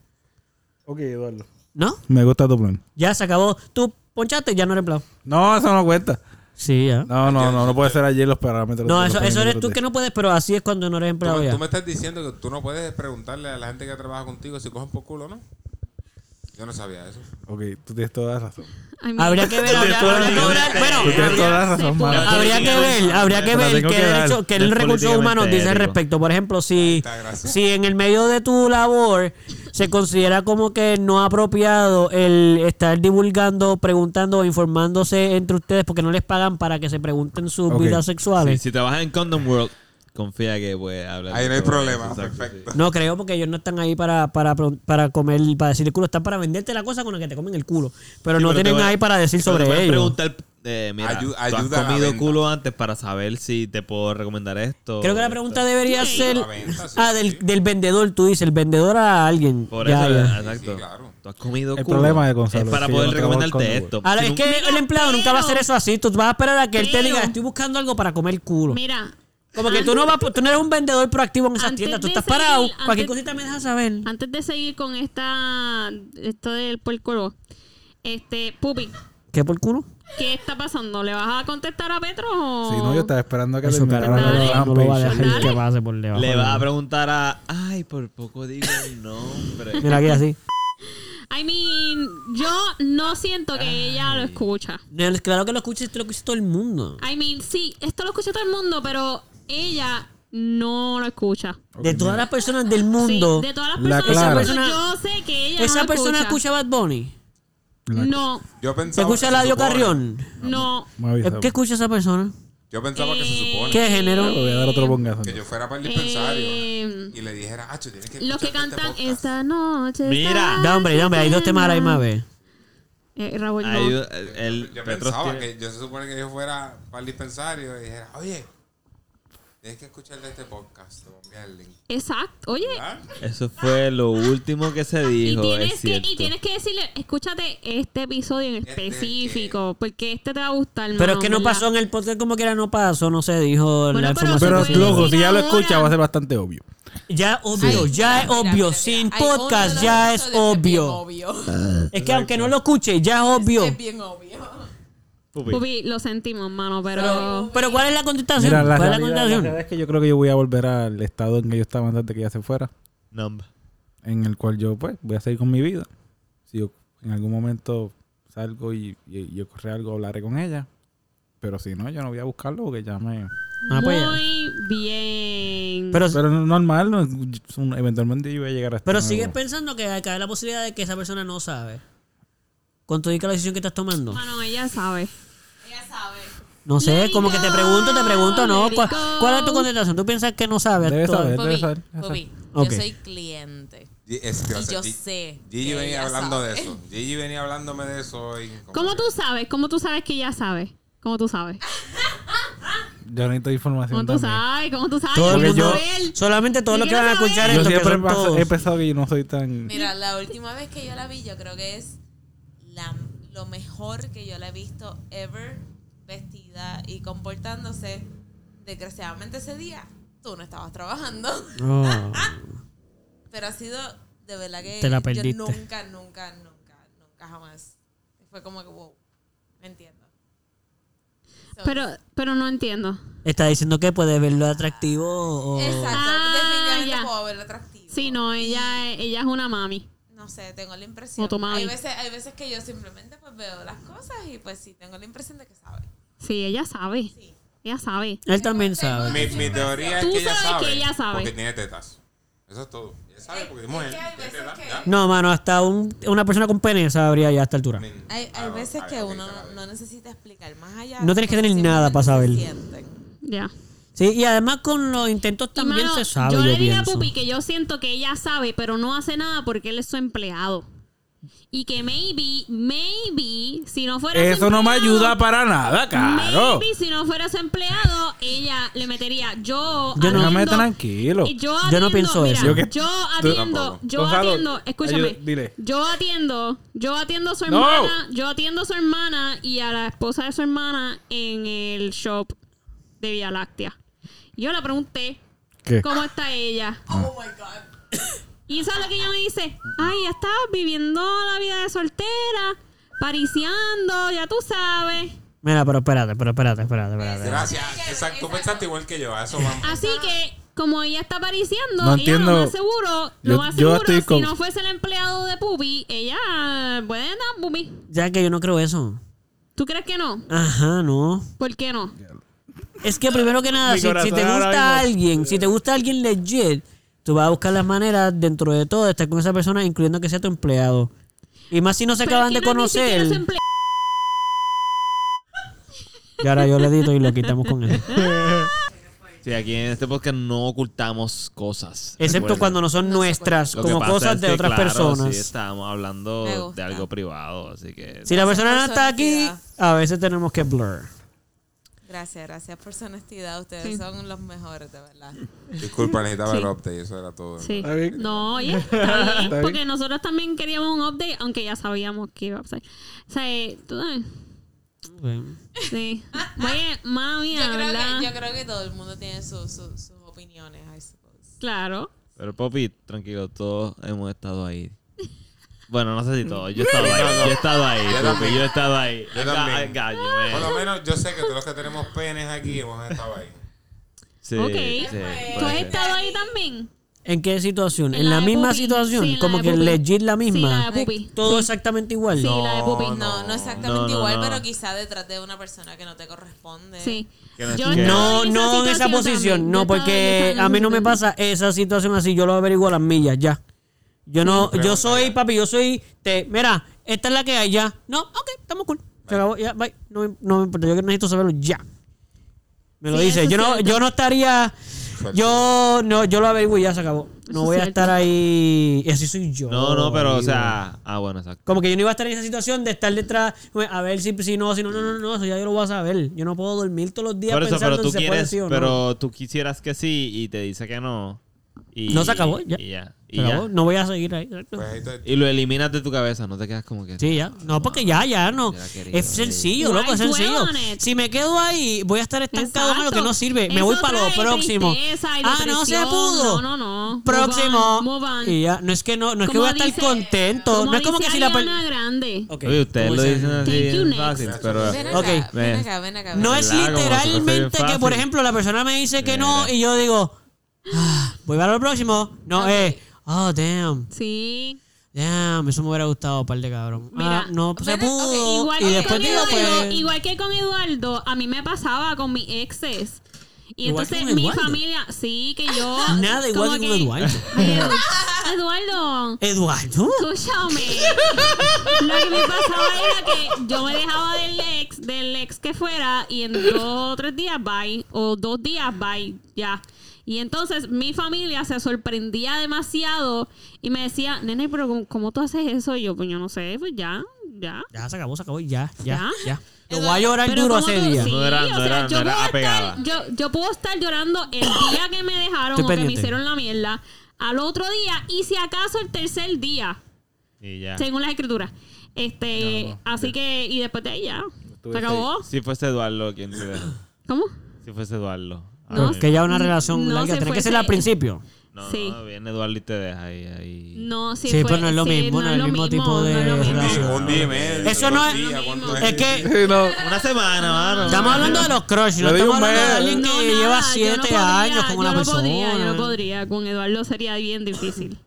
Ok, Eduardo. ¿No? Me gusta tu plan. Ya se acabó. Tú ponchaste y ya no eres empleado. No, eso no cuenta. Sí, ya. No, no, no, no puede ser ayer los parámetros. No, eso, eso eres tú que no puedes, pero así es cuando no eres Tú, empleado me- ya. tú me estás diciendo que tú no puedes preguntarle a la gente que trabaja contigo si cogen por culo o no. Yo no sabía eso. Ok, tú tienes toda la razón. Ay, Habría que ver, habría, que ver- bueno, Tú tienes toda la se razón, puede. mano. habría que ver, habría que ver qué que derecho, el políticamente humanos dice al respecto. Por ejemplo, si, si en el medio de tu labor se considera como que no apropiado el estar divulgando, preguntando o informándose entre ustedes porque no les pagan para que se pregunten sus Ok. vidas Sí, sexuales. si trabajas en Condom World, confía que puedes hablar. Ahí no hay problema, eso, perfecto. No creo porque ellos no están ahí para, para, para comer, para decir el culo, están para venderte la cosa con la que te comen el culo. Pero Sí, no pero tienen voy- ahí para decir sobre ello. preguntar, eh, mira, Ayu- tú has comido culo antes para saber si te puedo recomendar esto. Creo que la esto. pregunta debería Sí. ser La venta, sí, ah, del, sí. del vendedor, tú dices, el vendedor a alguien. Por Ya, eso, ya. exacto. Sí, claro. Tú has comido El culo. problema de Gonzalo es para poder no recomendarte esto. Ahora, Si es que el empleado nunca va a hacer eso así. Tú vas a esperar a que él te diga, estoy buscando algo para comer culo. Mira, Como que tú no, vas, tú no eres un vendedor proactivo en esas tiendas. Tú estás seguir- parado. antes- Cualquier cosita me dejas saber. antes de seguir con esta esto del puerco, este, Pupi, ¿Qué por culo? ¿Qué está pasando? ¿Le vas a contestar a Petro o Sí, no, yo estaba esperando a que Eso, terminara carajo, Dale. la no lo va a Rampage. dejar Dale. que pase por debajo. Le vas a preguntar a. Ay, por poco digo el nombre. [LAUGHS] Mira aquí así. I mean, yo no siento que ella lo escucha. Claro que lo escuches, te lo escucha todo el mundo. I mean, sí, esto lo escucha todo el mundo, pero ella no lo escucha. De todas las personas del Sí, mundo, de todas las La personas, del Clara. mundo, yo sé que ella esa no lo persona escucha. escucha Bad Bunny. No, Yo ¿Se pensaba escucha que se Ladio supone- Carrión? no. ¿Qué escucha esa persona? Yo pensaba que se supone ¿Qué género? Le voy a dar otro bongazo. que yo fuera para el dispensario Eh, y le dijera, Acho, tienes que Los que escucharte este cantan podcast". esta noche. Mira. está Da, hombre, da, hombre, hay dos temas a la misma vez. Eh, Raúl, no. Ahí, el, el Yo Petros pensaba tiene- que yo se supone que yo fuera para el dispensario y dijera, oye, tienes que escuchar de este podcast. Exacto. Oye, ¿verdad? Eso fue lo último que se y dijo, tienes, es que, cierto. y tienes que decirle, escúchate este episodio en Este específico, porque este te va a gustar. Pero mano, es que no ¿verdad? pasó en el podcast como quiera, no pasó, no se dijo Bueno, la pero información. Pero dijo. si ya lo ahora. escucha va a ser bastante obvio. Ya obvio, ya es mira, obvio. mira, Sin mira. Podcast ya es obvio. obvio. Es que aunque no lo escuche, ya es obvio. Es bien obvio. Pupi. Pupi, lo sentimos, mano, pero... Pero, pero ¿cuál es la contestación? Mira, la ¿Cuál es la realidad, la contestación? realidad es que yo creo que yo voy a volver al estado en que yo estaba antes de que ella se fuera. Number. En el cual yo, pues, voy a seguir con mi vida. Si yo en algún momento salgo y, y, y ocurre algo, hablaré con ella. Pero si no, yo no voy a buscarlo porque ya me... Ah, pues. Muy bien. Pero, Pero no- normal, no, eventualmente yo voy a llegar a este pero nuevo- sigues pensando que hay la posibilidad de que esa persona no sabe. Con que la decisión que estás tomando. Mano, ella sabe. No sé, como que te pregunto, te pregunto, ¿no? ¿Cuál, cuál es tu contestación? ¿Tú piensas que no sabe? Debe Todo- saber. Pupi, debe saber, yo soy cliente. Gi- Es que, o Y yo sé Gigi que venía ella hablando de sabe. eso. Gigi venía hablándome de eso. Como ¿Cómo que- tú sabes? ¿Cómo tú sabes que ella sabe? ¿Cómo tú sabes? [LAUGHS] Yo necesito información ¿Cómo tú también. sabes? ¿Cómo tú sabes? Todo Yo quiero saber. solamente todos los que van a escuchar. Yo esto, que siempre son he todos. he pensado que yo no soy tan... Mira, la última vez que yo la vi, yo creo que es la, lo mejor que yo la he visto ever vestida y comportándose. Desgraciadamente ese día tú no estabas trabajando. Oh. Pero ha sido de verdad que Te la yo perdiste. nunca, nunca, nunca, nunca jamás. Fue como que wow, me entiendo. So, Pero, pero no entiendo. Está diciendo que puede verlo atractivo o... Exacto, Ah, definitivamente ya. puedo verlo atractivo. Sí, no, ella, ella es una mami. No sé, tengo la impresión. Hay veces, hay veces que yo simplemente pues veo las cosas y pues sí, tengo la impresión de que sabe. Sí, ella sabe. Sí. Ella sabe. Él también sabe. Mi, mi teoría es Tú que ella sabes sabe. que ella sabe. Porque tiene tetas. Eso es todo. Ella sabe porque es mujer. que hay tiene veces tetas, ya. No, mano, hasta un- una persona con pene sabría ya a esta altura. Hay, hay veces que uno no necesita explicar más allá. No tienes que tener nada para saber. Ya. Sí, y además con los intentos también mano, se sabe, yo yo, le dije a. Pupi que yo siento que ella sabe, pero no hace nada porque él es su empleado. Y que maybe, maybe, si no fuera su Eso no me ayuda para nada, caro. Maybe si no fuera su empleado, ella le metería yo. Yo no- atiendo- tranquilo. Yo, Yo no atiendo, pienso mira, eso. Yo que- Yo atiendo, yo Gonzalo, atiendo, escúchame. ayuda, dile. Yo atiendo, yo atiendo a su No. hermana, yo atiendo a su hermana y a la esposa de su hermana en el shop de Vía Láctea. Yo le pregunté ¿Qué? cómo está ella. Oh my God. Y ¿sabes lo que ella me dice? Ay, ya está viviendo la vida de soltera, pariciando, ya tú sabes. Mira, pero espérate, pero espérate, espérate, espérate. Gracias. Exacto, tú pensaste igual que yo. A eso vamos. Así que, como ella está apareciendo, No ella entiendo. lo más seguro, Yo- lo más yo seguro, estoy si con- no fuese el empleado de Pupi, ella puede dar Pupi. Ya que yo no creo eso. ¿Tú crees que no? Ajá, no. ¿Por qué no? Es que primero que nada, si, te gusta alguien, si te gusta alguien legit, tú vas a buscar las maneras dentro de todo de estar con esa persona, incluyendo que sea tu empleado. Y más si no se Pero acaban de no conocer. Y ahora yo le edito y lo quitamos con él. Sí, aquí en este podcast no ocultamos cosas. Excepto Recuerden. cuando no son nuestras, Lo como cosas de que, otras claro, personas. Sí, estábamos hablando de algo privado, así que... Si la persona no está aquí, a veces tenemos que blur. Gracias, gracias por su honestidad. Ustedes Sí. son los mejores, de verdad. Disculpa, necesitaba Sí. el update. Eso era todo. Sí. Está bien. No, oye, está bien. bien. Porque nosotros también queríamos un update, aunque ya sabíamos que iba a pasar. O sea, eh, tú sabes. Sí. Oye, mami, Yo creo, ¿verdad? que, yo creo que todo el mundo tiene su- su- sus opiniones, I suppose. Claro. Pero Popi, tranquilo, todos hemos estado ahí. Bueno, no sé si todos. [LAUGHS] Yo he estado ahí. Yo he estado ahí. Yo también. yo he estado ahí. Yo también. You, man. Por lo menos yo sé que todos los que tenemos penes aquí hemos estado ahí. Sí, Ok. sí, ¿Tú has estado ahí también? ¿En qué situación? En ¿En la misma Pupi. situación? Sí, como que Pupi. legit la Sí, misma. la de Pupi. Todo Sí. exactamente igual. Sí, la de Pupi. No, no exactamente No, no, igual, no. pero quizá detrás de una persona que no te corresponde. Sí. No- Yo No, no en esa posición. también. No, porque a mí no me pasa esa situación así. Yo lo averiguo a las millas, ya. Yo no, yo soy, papi, yo soy, te, mira, esta es la que hay, ya. No, ok, estamos cool. Se acabó, ya, bye. No, me- no me importa, yo que necesito saberlo ya. Me lo Sí, dice. Yo no, yo no estaría, Suerte. yo, no, yo lo averiguo y ya se acabó. No voy a estar ahí, y así soy yo. No, no, pero, o sea... Ah, bueno, exacto. Como que yo no iba a estar en esa situación de estar detrás, a ver si, si no, si no, no, no, no, eso ya yo lo voy a saber. Yo no puedo dormir todos los días Por eso, pensando pero tú si se puede sí o no. Pero tú quisieras que sí y te dice que no. Y, No se acabó, ya. Y ya. Se No voy a seguir ahí. exacto. Pues ahí y lo eliminas de tu cabeza, no te quedas como que... Sí, ya. No, porque ya, ya, no. Ya Es sencillo, loco, es sencillo. Si me quedo ahí, voy a estar estancado en lo Exacto. que no sirve. Me Eso voy para lo próximo. Ah, no se pudo. No, no, no. Próximo. Move on, move on. Y ya, no es que no, no es que voy a estar dice- contento. No es como dice que si la Ariana per- Grande. Ok, Oye, ustedes ¿cómo lo dicen así fácil, pero... Ven acá, ven Ven. acá, ven acá. No ven es literalmente que, por ejemplo, la persona me dice que no y yo digo, ah, [GASPS] voy para lo próximo. No, eh, oh, damn. Sí. Damn, eso me hubiera gustado, par de cabrón. Mira, ah, no se pudo. Igual, y que después con digo, Eduardo, pues. igual que con Eduardo, a mí me pasaba con mis exes. Y Igual que entonces mi familia, sí, que yo. [LAUGHS] Nada igual que con Eduardo. [LAUGHS] Eduardo, Eduardo. escúchame. [LAUGHS] Lo que me pasaba era que yo me dejaba del ex, del ex que fuera, y en dos o tres días, bye. O dos días, bye, ya. Y entonces mi familia se sorprendía demasiado y me decía, nene, pero ¿cómo, cómo tú haces eso? Y yo, pues yo no sé, pues ya, ya. Ya se acabó, se acabó ya, ya, ¿Ya? ya. Lo voy a llorar Pero duro ¿cómo ese día. Sí, No era- o no sea, era- yo no puedo apegada. estar, yo, yo puedo estar llorando el día que me dejaron Estoy o que me hicieron la mierda, al otro día y si acaso el tercer día, Y ya. según las escrituras. Este, así que, y después de ahí ya. Se acabó. Si fuese Eduardo, ¿quién te? ¿Cómo? Si fuese Eduardo. No, bien. Que ya una relación no larga. Tiene que ser al principio. No, Sí. no, viene Eduardo y te deja ahí. ahí. No, si Sí, fue, pero no es lo sí, mismo, no es el mismo tipo de no es relación. Un día y medio. Eso no es- días, ¿cuánto Es que no. Una semana, mano. estamos hablando de los crush, no estamos un hablando de alguien que No, lleva nada, yo no siete podría, años con una yo no persona. Podría, yo no podría, con Eduardo sería bien difícil.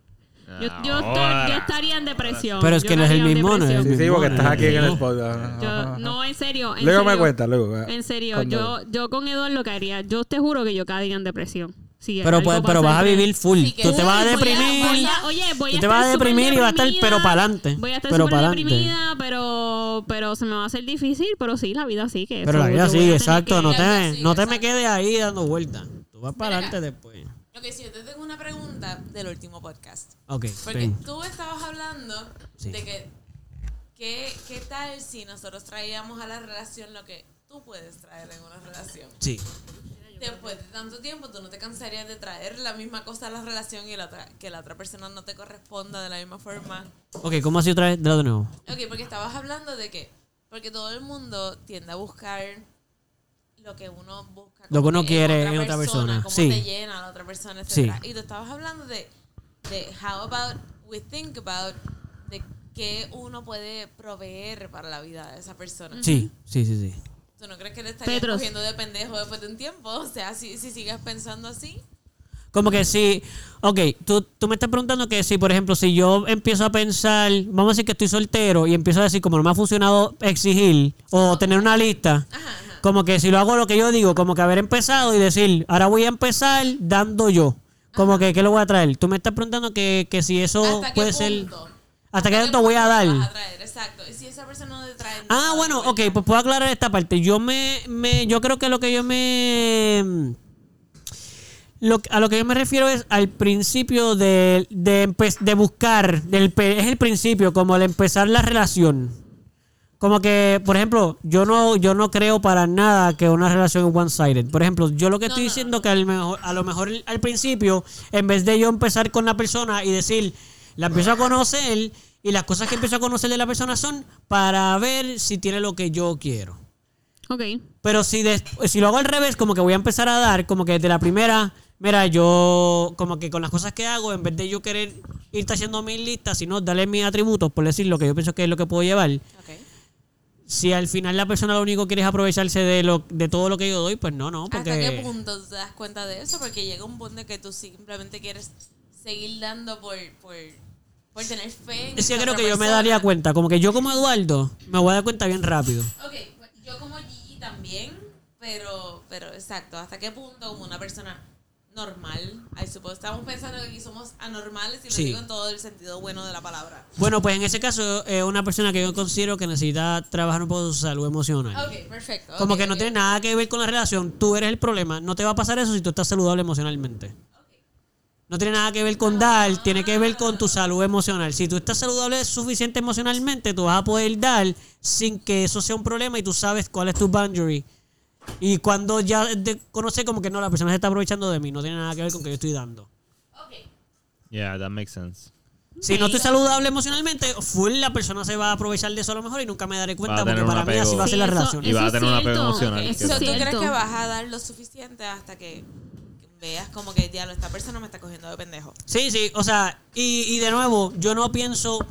Yo, yo, estoy- yo estaría en depresión. Pero es Yo que no es el estaría en mismo, no es el depresión. Sí, sí, porque estás aquí en el podcast. Yo- no, en serio. En Luego me serio. cuentas, luego. En serio, Cuando- yo, yo con Eduardo caería. Yo te juro que yo caería en depresión. Si Pero, algo pues, pero pasa vas a entre- vivir full. Sí, que Tú te vas a voy a- deprimir. voy a- oye, voy Tú a te vas a súper deprimir y vas a estar, deprimida. pero para adelante. Voy a estar Pero súper para adelante. deprimida, pero, pero se me va a hacer difícil. Pero sí, la vida sigue. Pero la So, vida yo voy a sigue, tener exacto. que- No te, no te me exacto. quedes ahí dando vueltas. Tú vas para adelante después. Ok, si yo te tengo una pregunta del último podcast. Ok, Porque tú estabas hablando Sí. de que, que, ¿qué tal si nosotros traíamos a la relación lo que tú puedes traer en una relación? Sí. Después de tanto tiempo, tú no te cansarías de traer la misma cosa a la relación y la otra- que la otra persona no te corresponda de la misma forma. Ok, ¿cómo así otra vez? De de nuevo. Ok, porque estabas hablando de que, porque todo el mundo tiende a buscar lo que uno busca. Lo que uno en quiere en otra persona, Cómo sí. te llena la otra persona, etcétera. Y tú estabas hablando de, de how about we think about de qué uno puede proveer para la vida de esa persona. Sí, sí, sí, sí. ¿Tú no crees que le estarías Petros. cogiendo de pendejo después de un tiempo? O sea, si, si sigues pensando así. Como que si, ok, tú, tú me estás preguntando que si, por ejemplo, si yo empiezo a pensar, vamos a decir que estoy soltero y empiezo a decir como no me ha funcionado exigir o tener una lista, como que si lo hago lo que yo digo, como que haber empezado y decir, ahora voy a empezar dando yo, como que, ¿qué le voy a traer? Tú me estás preguntando que, que si eso ¿Hasta puede ser... punto? ¿Hasta qué punto voy a dar? vas a traer? Exacto. Y si esa persona no te trae Ah, bueno, de ok, pues puedo aclarar esta parte. Yo me, me yo creo que lo que yo me lo, a lo que yo me refiero es al principio de, de, de buscar, del, es el principio, como el empezar la relación. Como que, por ejemplo, yo no, yo no creo para nada que una relación es one-sided. Por ejemplo, yo lo que estoy diciendo que al mejor, a lo mejor al principio, en vez de yo empezar con la persona y decir, la empiezo a conocer y las cosas que empiezo a conocer de la persona son para ver si tiene lo que yo quiero. Ok. Pero si, des- si lo hago al revés, como que voy a empezar a dar, como que desde la primera, mira, yo, como que con las cosas que hago, en vez de yo querer ir haciendo mis listas, sino darle mis atributos, por decir lo que yo pienso que es lo que puedo llevar. Ok. Si al final la persona lo único que quiere es aprovecharse de lo de todo lo que yo doy, pues no, no, ¿Hasta qué punto te das cuenta de eso? Porque llega un punto en que tú simplemente quieres seguir dando por, por, por tener fe. en es que esa creo que yo me daría cuenta, como que yo como Eduardo me voy a dar cuenta bien rápido. Ok, yo como Gigi también, pero, pero exacto, ¿hasta qué punto como una persona normal, I suppose, estamos pensando que aquí somos anormales y lo Sí. digo en todo el sentido bueno de la palabra. Bueno, pues en ese caso es una persona que yo considero que necesita trabajar un poco su salud emocional. Ok, perfecto. Como que no tiene nada que ver con la relación. Tú eres el problema. No te va a pasar eso si tú estás saludable emocionalmente. No tiene nada que ver con dar, tiene que ver con tu salud emocional. Si tú estás saludable suficiente emocionalmente, tú vas a poder dar sin que eso sea un problema y tú sabes cuál es tu boundary. Y cuando ya conoce como que no, la persona se está aprovechando de mí, no tiene nada que ver con que yo estoy dando. Yeah, that makes sense. Si no estoy saludable emocionalmente, full la persona se va a aprovechar de eso a lo mejor y nunca me daré cuenta porque para mí así va a ser Sí, la relación. Y va a tener un apego emocional, eso ¿Tú crees que vas a dar lo suficiente hasta que veas como que, diablo, esta persona me está cogiendo de pendejo? Sí, sí, o sea, y, y de nuevo, yo no pienso,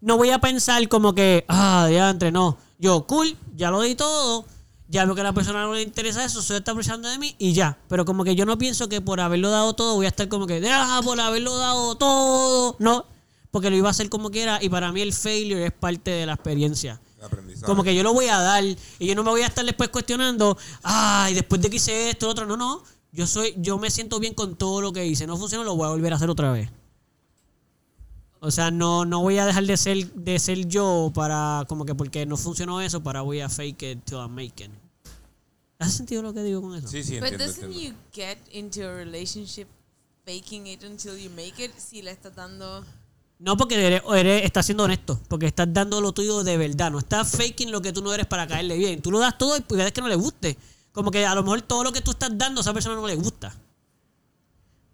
no voy a pensar como que, ah, diantre, no. Yo, cool, ya lo di todo, ya veo que a la persona no le interesa eso, se está aprovechando de mí y ya. Pero como que yo no pienso que por haberlo dado todo voy a estar como que, ah, por haberlo dado todo. No, porque lo iba a hacer como quiera y para mí el failure es parte de la experiencia. Como que yo lo voy a dar y yo no me voy a estar después cuestionando, ay, después de que hice esto, lo otro. No, no. Yo soy, yo me siento bien con todo lo que hice. No funcionó, lo voy a volver a hacer otra vez. O sea, no, no voy a dejar de ser, de ser yo para, como que porque no funcionó eso, para voy a fake it till I make it. ¿Hace sentido lo que digo con eso? Sí, sí, But entiendo, doesn't entiendo. you get into a relationship faking it until you make it si le estás dando... No, porque eres, eres- estás siendo honesto, porque estás dando lo tuyo de verdad, no estás faking lo que tú no eres para caerle bien. Tú lo das todo y puedes que no le guste. Como que a lo mejor todo lo que tú estás dando a esa persona no le gusta.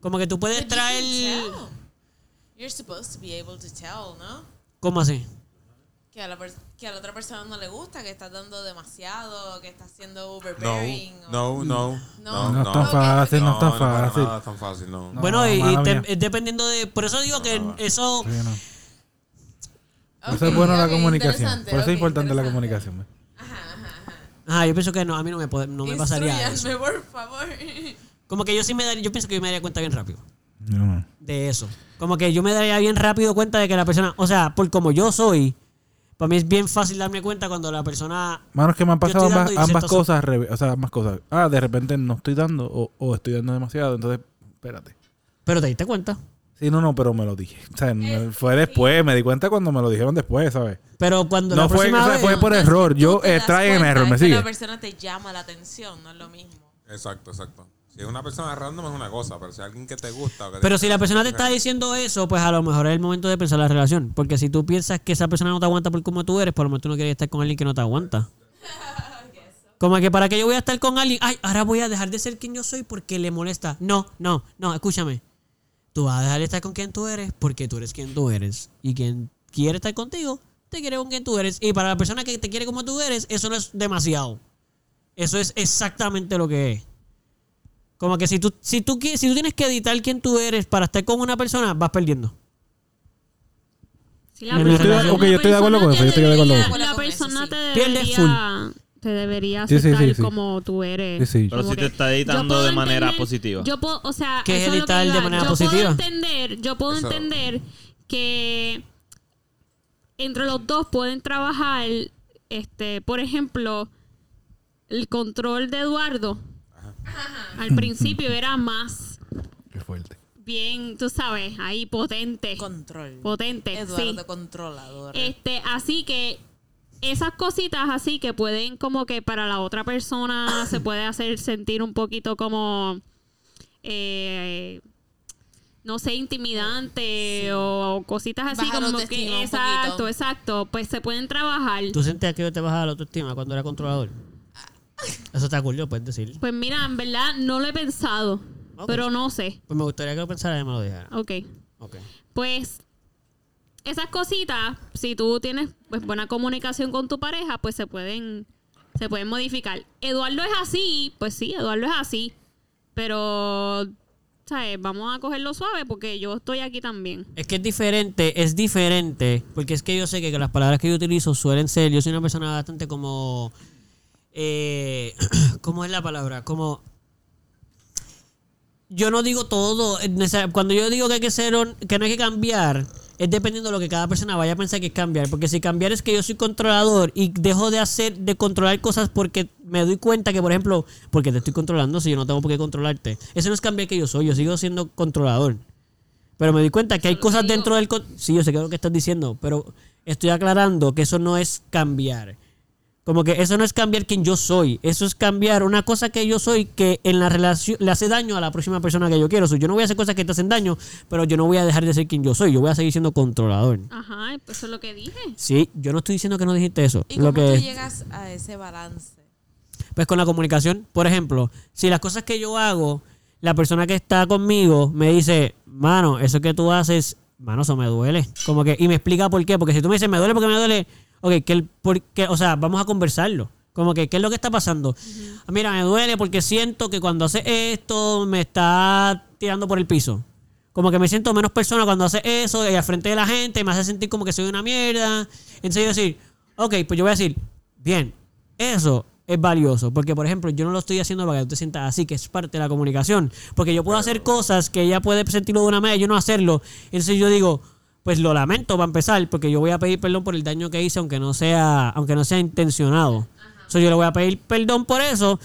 Como que tú puedes But you can traer... You're supposed to be able to tell, ¿no? ¿Cómo así? Que a, la per- que a la otra persona no le gusta, que estás dando demasiado, que estás siendo No, overbearing. o- no, no, No. no, No es tan fácil, no es tan no, fácil. nada es tan fácil, no. No, bueno, y, es dependiendo de... Por eso digo que eso... Sí, no. Por eso es bueno la ok, comunicación. Por eso es ok, importante la comunicación. ¿ves? Ajá, yo pienso que no, a mí no me, puede- no me pasaría eso. Por favor. Como que yo sí me daría... Yo pienso que yo me daría cuenta bien rápido. No. De eso. Como que yo me daría bien rápido cuenta de que la persona, o sea, por como yo soy, para mí es bien fácil darme cuenta cuando la persona... Mano, es que me han pasado ambas, cosas, o sea, ambas cosas. Ah, de repente no estoy dando o, o estoy dando demasiado, entonces, espérate. Pero te diste cuenta. Sí, no, no, pero me lo dije. O sea, fue después, me di cuenta cuando me lo dijeron después, ¿sabes? Pero cuando No la fue, próxima o sea, vez... fue por error. Yo eh, trae en error, ¿me sigue? La persona te llama la atención, no es lo mismo. Exacto, exacto. Si es una persona random es una cosa, pero si es alguien que te gusta... o que te- Pero si la persona te está diciendo eso, pues a lo mejor es el momento de pensar la relación. Porque si tú piensas que esa persona no te aguanta por como tú eres, por lo menos tú no quieres estar con alguien que no te aguanta. Como que para qué yo voy a estar con alguien, ay, ahora voy a dejar de ser quien yo soy porque le molesta. No, no, no, escúchame. Tú vas a dejar de estar con quien tú eres porque tú eres quien tú eres. Y quien quiere estar contigo, te quiere con quien tú eres. Y para la persona que te quiere como tú eres, eso no es demasiado. Eso es exactamente lo que es. Como que si tú, si tú, si tú tienes que editar quién tú eres para estar con una persona, vas perdiendo. Si la Yo estoy de- persona- ok, yo estoy de acuerdo con eso, yo estoy de acuerdo con La eso. persona te debería... te debería Sí, sí, aceptar sí, sí. como tú eres. Sí, sí. Pero si te está editando de manera entender- positiva. Yo puedo, o sea, ¿Qué es eso lo que editar de iba. manera yo positiva? Puedo entender, yo puedo Eso- entender que entre los dos pueden trabajar, este, por ejemplo, el control de Eduardo. Al principio era más Qué fuerte. bien, tú sabes, ahí potente. Control. Potente, Eduardo sí. controlador. Este, así que esas cositas así que pueden como que para la otra persona [COUGHS] se puede hacer sentir un poquito como eh, no sé, intimidante o cositas así como que exacto, exacto, pues se pueden trabajar. ¿Tú sentías que yo te bajaba la autoestima cuando era controlador? Eso está cool, lo puedes decir. Pues mira, en verdad no lo he pensado, Ok. pero no sé. Pues me gustaría que lo pensara y me lo dijera. Ok. Ok. Pues esas cositas, si tú tienes pues, buena comunicación con tu pareja, pues se pueden se pueden modificar. Eduardo es así, pues sí, Eduardo es así, pero ¿sabes? Vamos a cogerlo suave porque yo estoy aquí también. Es que es diferente, es diferente, porque es que yo sé que, las palabras que yo utilizo suelen ser, yo soy una persona bastante como, eh, [CLEARS THROAT] ¿cómo es la palabra? Como, yo no digo todo, eh, cuando yo digo que hay que ser, que no hay que cambiar, es dependiendo de lo que cada persona vaya a pensar que es cambiar, porque si cambiar es que yo soy controlador y dejo de hacer, de controlar cosas porque me doy cuenta que, por ejemplo, porque te estoy controlando si yo no tengo por qué controlarte, eso no es cambiar que yo soy, yo sigo siendo controlador. Pero me di cuenta que hay cosas dentro del... Sí, yo sé que es lo que estás diciendo, pero estoy aclarando que eso no es cambiar. Como que eso no es cambiar quien yo soy. Eso es cambiar una cosa que yo soy que en la relación le hace daño a la próxima persona que yo quiero. O sea, yo no voy a hacer cosas que te hacen daño, pero yo no voy a dejar de ser quien yo soy. Yo voy a seguir siendo controlador. Ajá, pues eso es lo que dije. Sí, yo no estoy diciendo que no dijiste eso. ¿Y Lo cómo que tú llegas a ese balance? Pues con la comunicación. Por ejemplo, si las cosas que yo hago, la persona que está conmigo me dice, mano, eso que tú haces, mano, eso me duele. Como que, y me explica por qué. Porque si tú me dices, me duele porque me duele, ok, que el, porque, o sea, vamos a conversarlo. Como que, ¿qué es lo que está pasando? Ah, Mira, me duele porque siento que cuando hace esto me está tirando por el piso. Como que me siento menos persona cuando hace eso y al frente de la gente me hace sentir como que soy una mierda. Entonces yo decir, ok, pues yo voy a decir, bien, eso es valioso. Porque, por ejemplo, yo no lo estoy haciendo para que tú te sientas así, que es parte de la comunicación. Porque yo puedo hacer cosas que ella puede sentirlo de una manera y yo no hacerlo. Entonces yo digo, pues lo lamento para empezar, porque yo voy a pedir perdón por el daño que hice, aunque no sea, aunque no sea intencionado. So, yo le voy a pedir perdón por eso.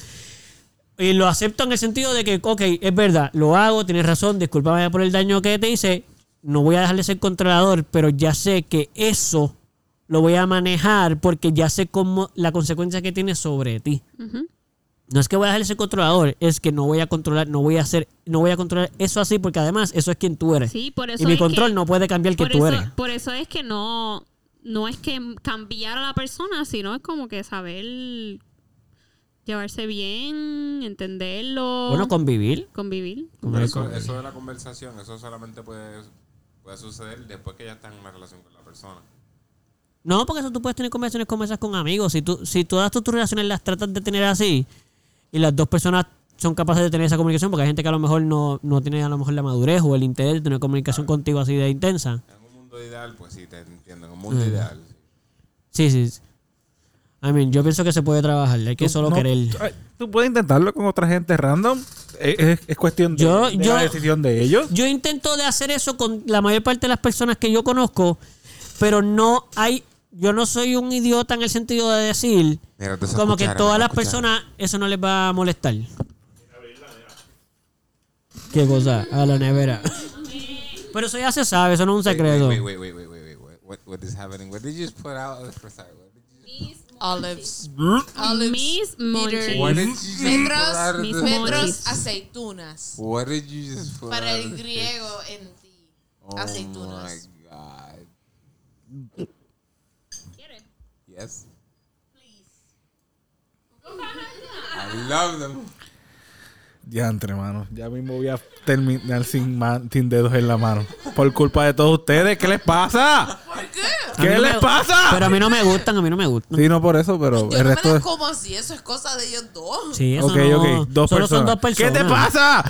Y lo acepto en el sentido de que, ok, es verdad, lo hago, tienes razón, discúlpame por el daño que te hice, no voy a dejar de ser controlador, pero ya sé que eso lo voy a manejar porque ya sé cómo la consecuencia que tiene sobre ti. No es que voy a dejar de ser controlador, es que no voy a controlar, no voy a hacer, no voy a controlar eso así porque además eso es quien tú eres. Sí, por eso y mi es control que- no puede cambiar que tú eso, eres. Por eso es que no, no es que cambiar a la persona, sino es como que saber llevarse bien, entenderlo, Bueno, convivir. convivir. Pero eso, eso de la conversación, eso solamente puede, puede suceder después que ya están en una relación con la persona. No, porque eso tú puedes tener conversaciones como esas con amigos. Si, tú, si todas tus relaciones las tratas de tener así y las dos personas son capaces de tener esa comunicación, porque hay gente que a lo mejor no, no tiene a lo mejor la madurez o el interés de tener comunicación contigo así de intensa. En un mundo ideal, pues sí, te entiendo. En un mundo ideal. Sí, sí. sí. I mean, yo pienso que se puede trabajar, hay que Tú- solo no, querer. Tú puedes intentarlo con otra gente random. Es, es- es cuestión de, Yo- de yo- la decisión de ellos. Yo intento de hacer eso con la mayor parte de las personas que yo conozco, pero no hay, yo no soy un idiota en el sentido de decir Mira, como que todas las personas eso no les va a molestar. ¿Qué cosa? A la nevera. Pero eso ya se sabe, eso no es un secreto. Wait, wait, wait, wait, wait, wait, wait. What, what is happening? What did you just put out sorry, what did you, Olives. Olives. Mis monchis. Metros, Mis metros aceitunas. What did you just put Para out el griego en ti. Oh aceitunas. my god. Yes. I love them. Ya, entre mano. Ya mismo voy a terminar sin, ma- sin dedos en la mano. Por culpa de todos ustedes. ¿Qué les pasa? ¿Por qué? ¿Qué no les me- pasa? Pero a mí no me gustan, a mí no me gustan. Sí, no por eso, pero Yo el no me las como así, eso es cosa de ellos dos. Sí, eso Ok, no. ok. Dos solo personas. son dos personas. ¿Qué te pasa?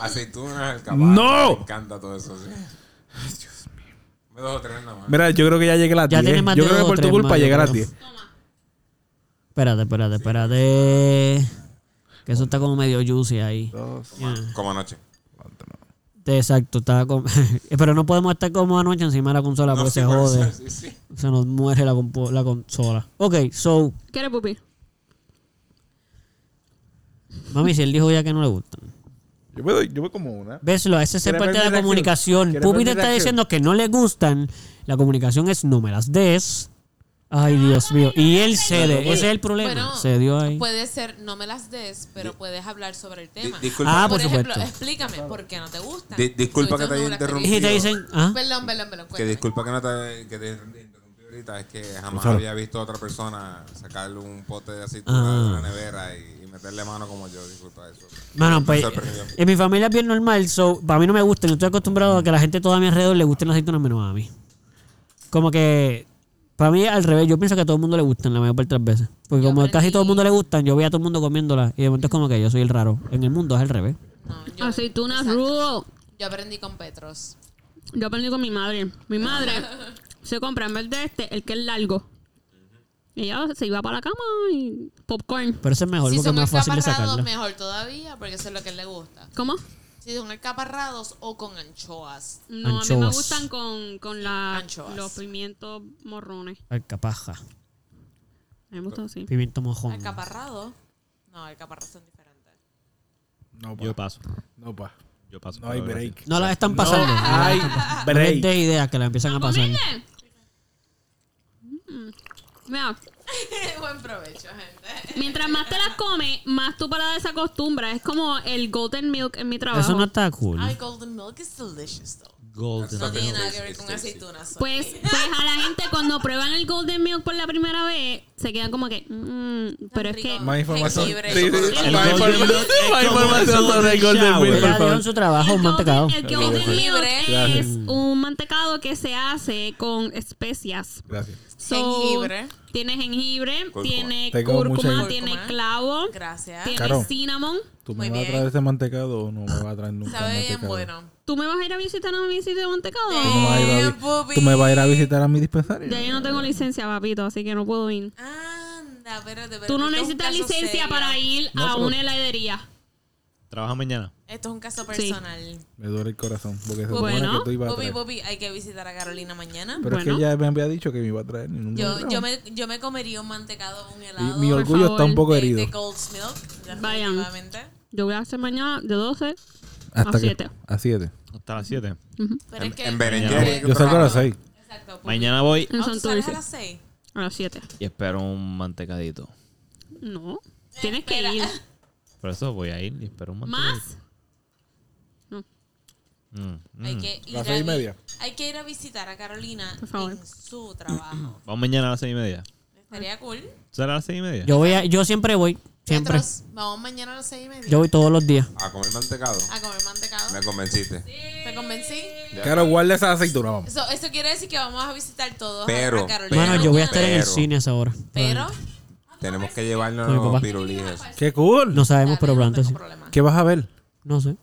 Aceitunas, el caballo. ¡No! Me encanta todo eso. Sí. [LAUGHS] Dios mío. Me dos o tres nada más. Mira, yo creo que ya llegué a las Ya 10. tiene más Yo de creo que dos por tu culpa más, llegar a las creo. 10. Espérate, espérate, espérate. Que eso está como medio juicy ahí. Dos. Como anoche. Exacto, está como... [LAUGHS] Pero no podemos estar como anoche encima de la consola No, porque sí, se eso, jode. sí, sí. Se nos muere la, compo- la consola. Ok, so... ¿Quieres, pupi? Mami, si él dijo ya que no le gustan. Yo me doy, yo me como una. Veslo, ese es ¿Quieres parte de la comunicación. ¿Quieres Pupi te está reacción? diciendo que no le gustan. La comunicación es no me las des. Ay, Dios mío. Y él cede. Ese es el problema. Bueno, Se dio ahí. Puede ser, no me las des, pero puedes hablar sobre el Di- tema. disculpa, Ah, por ejemplo, supuesto. explícame por qué no te gustan. Di- disculpa que te haya interrumpido. Y te dicen, ah, Perdón, perdón, perdón. que disculpa que no te, que te interrumpí ahorita. Es que jamás había visto a otra persona sacarle un pote de aceituna de Ah. la nevera y meterle mano como yo. Disculpa eso. Mano, Me pues en mi familia es bien normal, so, para mí no me gusta, no estoy acostumbrado a que la gente toda a mi alrededor le gusten las aceitunas menos a mí. Como que, para mí al revés, yo pienso que a todo el mundo le gustan la mayor parte de las veces. Porque Yo como aprendí- casi todo el mundo le gustan, yo veía a todo el mundo comiéndolas y de momento es como que yo soy el raro. En el mundo es al revés. No, yo- Aceitunas exacto. rudo. Yo aprendí con Petros. Yo aprendí con mi madre. Mi madre [LAUGHS] se compra en vez de este, el que es largo. Y ella se iba para la cama y popcorn. Pero ese es mejor Si porque es más fácil de sacarla. mejor todavía, porque eso es lo que le gusta. ¿Cómo? Si son escaparrados o con anchoas. No, a mí me Anchoas. gustan con, con la, Anchoas. los pimientos morrones. Alcapaja, A mí me gusta así. pimiento mojón. ¿Escaparrados? No, escaparrados son diferentes. No, pa. Yo paso. No, pa. Yo paso. No hay break. No las están pasando. No hay No les break. des ideas que la empiezan a pasar. ¡Comiste! Mm. Mira, [LAUGHS] Buen provecho, gente. mientras más te las comes, más tu paladar se acostumbra. Es como el golden milk en mi trabajo. Eso no está cool. Ay, golden milk is delicious, though. Golden. No tiene nada que ver con aceitunas. Pues, pues a la gente cuando prueban el golden milk por la primera vez, se quedan como que, mm, pero es que. Más información. Sí, sí, Más información- sobre el Golden. Milk, por favor. su trabajo, un el mantecado. golden, el golden milk es un mantecado que se hace con especias. Gracias. So, Jengibre. Tiene jengibre, Cúrcuma. tiene Tengo cúrcuma, mucha- tiene Cúrcuma. clavo, Gracias. tiene Caro. cinnamon. ¿Tú Muy me vas a bien. traer ese mantecado o no me vas a traer nunca Sabe bien mantecado? bueno. ¿Tú me vas a ir a visitar a mi sitio de mantecado? ¿Tú me vas a ir a vi- pupi. ¿Tú me vas a ir a visitar a mi dispensario? Ya yo no tengo licencia, papito, así que no puedo ir. Anda, espérate, espérate. Tú no necesitas licencia serio. para ir No, a pero- una heladería. Trabaja mañana. Esto es un caso personal. Me duele el corazón porque se Bueno. supone que tú ibas a traer. Pupi, hay que visitar a Carolina mañana. Pero es Bueno. que ella me había dicho que me iba a traer y nunca me Yo, yo, me, yo me comería un mantecado, un helado. Y mi orgullo está favor. un poco de, herido. de Gold's Milk, Vayan. Yo voy a hacer mañana de 12 Hasta a que- 7. A 7. Hasta las 7. Pero En, es que... en pero es que- que Yo salgo a las probarlo. 6. Exacto. Pupi. Mañana voy En ¿tú sales a las 6? A las 7. y espero un mantecadito. No. Tienes que Espera. ir. [LAUGHS] Por eso voy a ir y espero un mantecadito. ¿Más? No. Mm, Hay mm. que ir Las a seis y media. Hay que ir a visitar a Carolina Por favor. en su trabajo. Vamos mañana a las seis y media. Estaría cool. ¿Será a las seis y media? Yo voy a, yo siempre voy. Siempre. Vamos mañana a las 6 y media. Yo voy todos los días. A comer mantecado. A comer mantecado. Me convenciste. ¿Te convencí? Claro, guarda esa aceituna, vamos. Eso, eso quiere decir que vamos a visitar todos a- Pero, a Carolina. Bueno, yo voy a estar en el Pero- cine a esa hora. Pero, Tenemos que llevarnos los pirulijes. ¡Qué cool! No sabemos, pero pronto sí. ¿Qué vas a ver? No sé.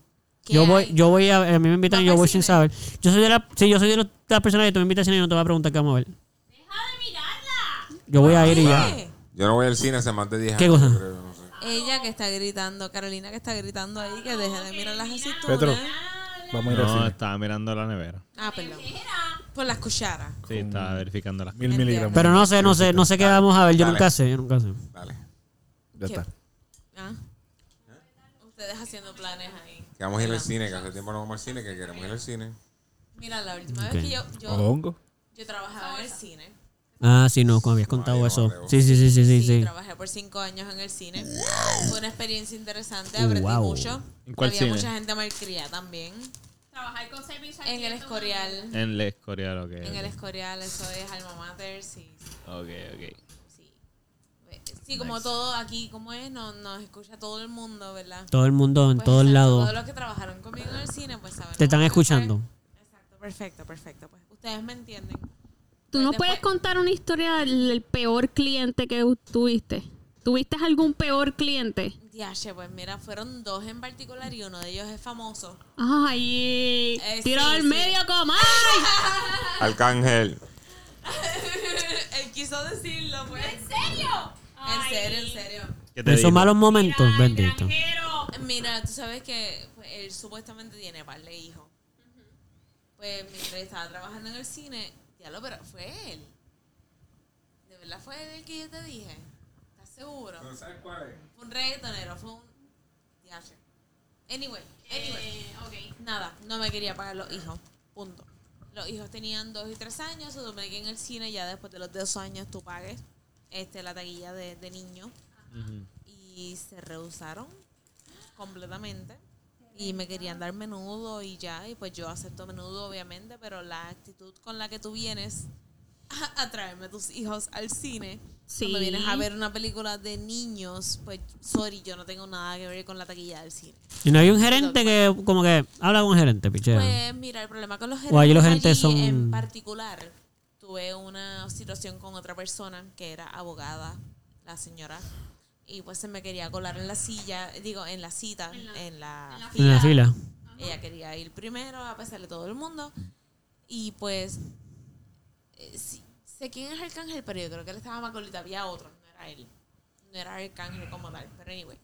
¿Qué Yo voy, yo voy a, a mí me invitan y ¿Vas yo voy sin saber. Yo soy de la, sí, yo soy de las personas que tú me invitas al cine y no te voy a preguntar qué vamos a ver. Yo voy a ir y ya. ¿Qué? Yo no voy al cine hace más de 10 ¿Qué cosa? yo creo, no sé. Ella que está gritando, Carolina que está gritando ahí, que deje de mirar las aceitunas. Petro. Vamos a ir al No, cine. estaba mirando la nevera. Ah, perdón. Por las cucharas. Sí, estaba verificando las Mil miligramos. Pero no sé, no sé, no sé qué vamos a ver. Yo Dale. nunca sé, yo nunca sé. Dale. Ya está. Ah. Ustedes haciendo planes ahí. Que vamos a ir al cine, que hace tiempo no vamos al cine, que queremos ir al cine. Mira, la última vez que yo, yo, ¿Hongo? yo trabajaba en el cine. Ah, sí, no, como habías contado Ay, eso. Mateo. Sí, sí, sí, sí, sí. Sí, sí. trabajé por cinco años en el cine. Fue una experiencia interesante, aprendí Wow. mucho. ¿En cuál Había cine? mucha gente malcriada también. Trabajar con servicio En el Escorial. En el Escorial, ok. En el Escorial, eso es Alma Mater, sí. Ok, ok. Sí, sí como todo aquí, como es, nos, nos escucha todo el mundo, ¿verdad? Todo el mundo, en Pues, todos lados. Todos los que trabajaron conmigo en el cine, pues saben. Te están escuchando. Exacto, perfecto, perfecto. Pues ustedes me entienden. ¿Tú no puedes contar una historia del, del peor cliente que tuviste? ¿Tuviste algún peor cliente? Diache, pues mira, fueron dos en particular y uno de ellos es famoso. Ay, Eh, tiro sí, al sí. medio como ¡ay! [LAUGHS] Arcángel. [LAUGHS] Él quiso decirlo, pues. ¿En serio? En serio, en serio. ¿Qué te Esos malos momentos, bendito. Mira, tú sabes que pues, él supuestamente tiene par de hijos. Pues mientras estaba trabajando en el cine, ya lo, pero fue él. ¿De verdad fue él el que yo te dije? ¿Estás seguro? ¿No sabes cuál es? Fue un reggaetonero, fue un... Diache. Anyway, anyway. Eh, Nada, no me quería pagar los hijos. Punto. Los hijos tenían dos y tres años, se supone que en el cine ya después de los dos años tú pagues este, la taquilla de, de niño. Y se rehusaron completamente. Y me querían dar menudo y ya. Y pues yo acepto menudo, obviamente, pero la actitud con la que tú vienes a, a traerme tus hijos al cine, Sí. cuando vienes a ver una película de niños, pues, sorry, yo no tengo nada que ver con la taquilla del cine. Y no hay un gerente que, como que, habla con un gerente, pichea. Pues mira, el problema con los gerentes, O allí los gerentes allí son- en particular, tuve una situación con otra persona que era abogada, la señora, y pues se me quería colar en la silla, digo, en la cita, en la, en la fila. Ella quería ir primero a pesar de todo el mundo. Y pues, eh, sí, sé quién es Arcángel, pero yo creo que él estaba más gordito. Había otro, no era él. No era Arcángel como tal. Pero anyway.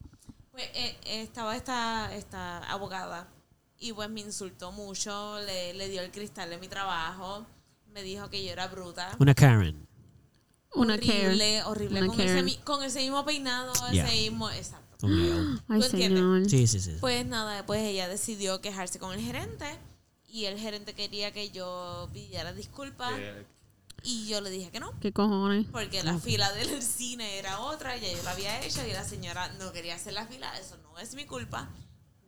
Pues eh, estaba esta, esta abogada y pues me insultó mucho. Le, le dio el cristal de mi trabajo. Me dijo que yo era bruta. Una Karen. Una horrible, horrible. Una Con ese, con ese mismo peinado, Yeah. ese mismo. Exacto. Sí, sí, sí. Pues nada, pues ella decidió quejarse con el gerente y el gerente quería que yo pidiera disculpas y yo le dije que no, ¿Qué cojones? porque la fila del cine era otra, ya yo la había hecho y la señora no quería hacer la fila, eso no es mi culpa.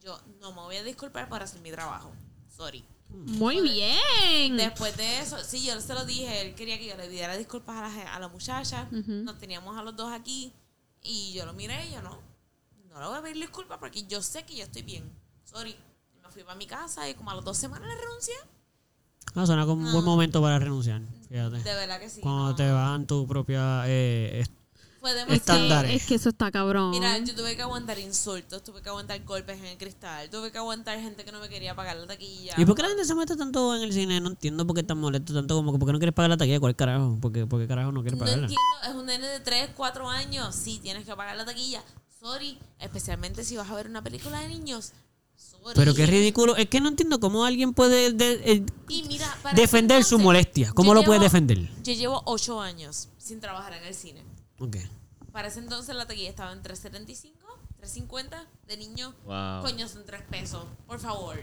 Yo no me voy a disculpar por hacer mi trabajo. Sorry. Muy bien. Después de eso, sí, yo se lo dije, él quería que yo le pidiera disculpas a la, ge- a la muchacha. Nos teníamos a los dos aquí y yo lo miré y yo no, no le voy a pedir disculpas porque yo sé que yo estoy bien. Sorry. Me fui para mi casa y como a las dos semanas le renuncié. No, suena como un buen momento para renunciar. Fíjate. De verdad que sí. Cuando no. te bajan tu propia... Eh, Fue Es demasiado. Que, es que eso está cabrón. Mira, yo tuve que aguantar insultos, tuve que aguantar golpes en el cristal, tuve que aguantar gente que no me quería pagar la taquilla. ¿Y por qué la gente se mete tanto en el cine? No entiendo por qué están molestos tanto como que por qué no quieres pagar la taquilla. ¿Cuál carajo? ¿Por qué, por qué carajo no quieres No pagarla? entiendo, es un nene de 3, 4 años. Sí, tienes que pagar la taquilla. Sorry, especialmente si vas a ver una película de niños. Sorry. Pero qué ridículo. Es que no entiendo cómo alguien puede de- eh, Y mira, para defender su molestia. ¿Cómo lo puede defender? Yo llevo 8 años sin trabajar en el cine. Ok. Para ese entonces la taquilla estaba en 3.75, 3.50 de niño. Wow. Coño, son 3 pesos. Por favor.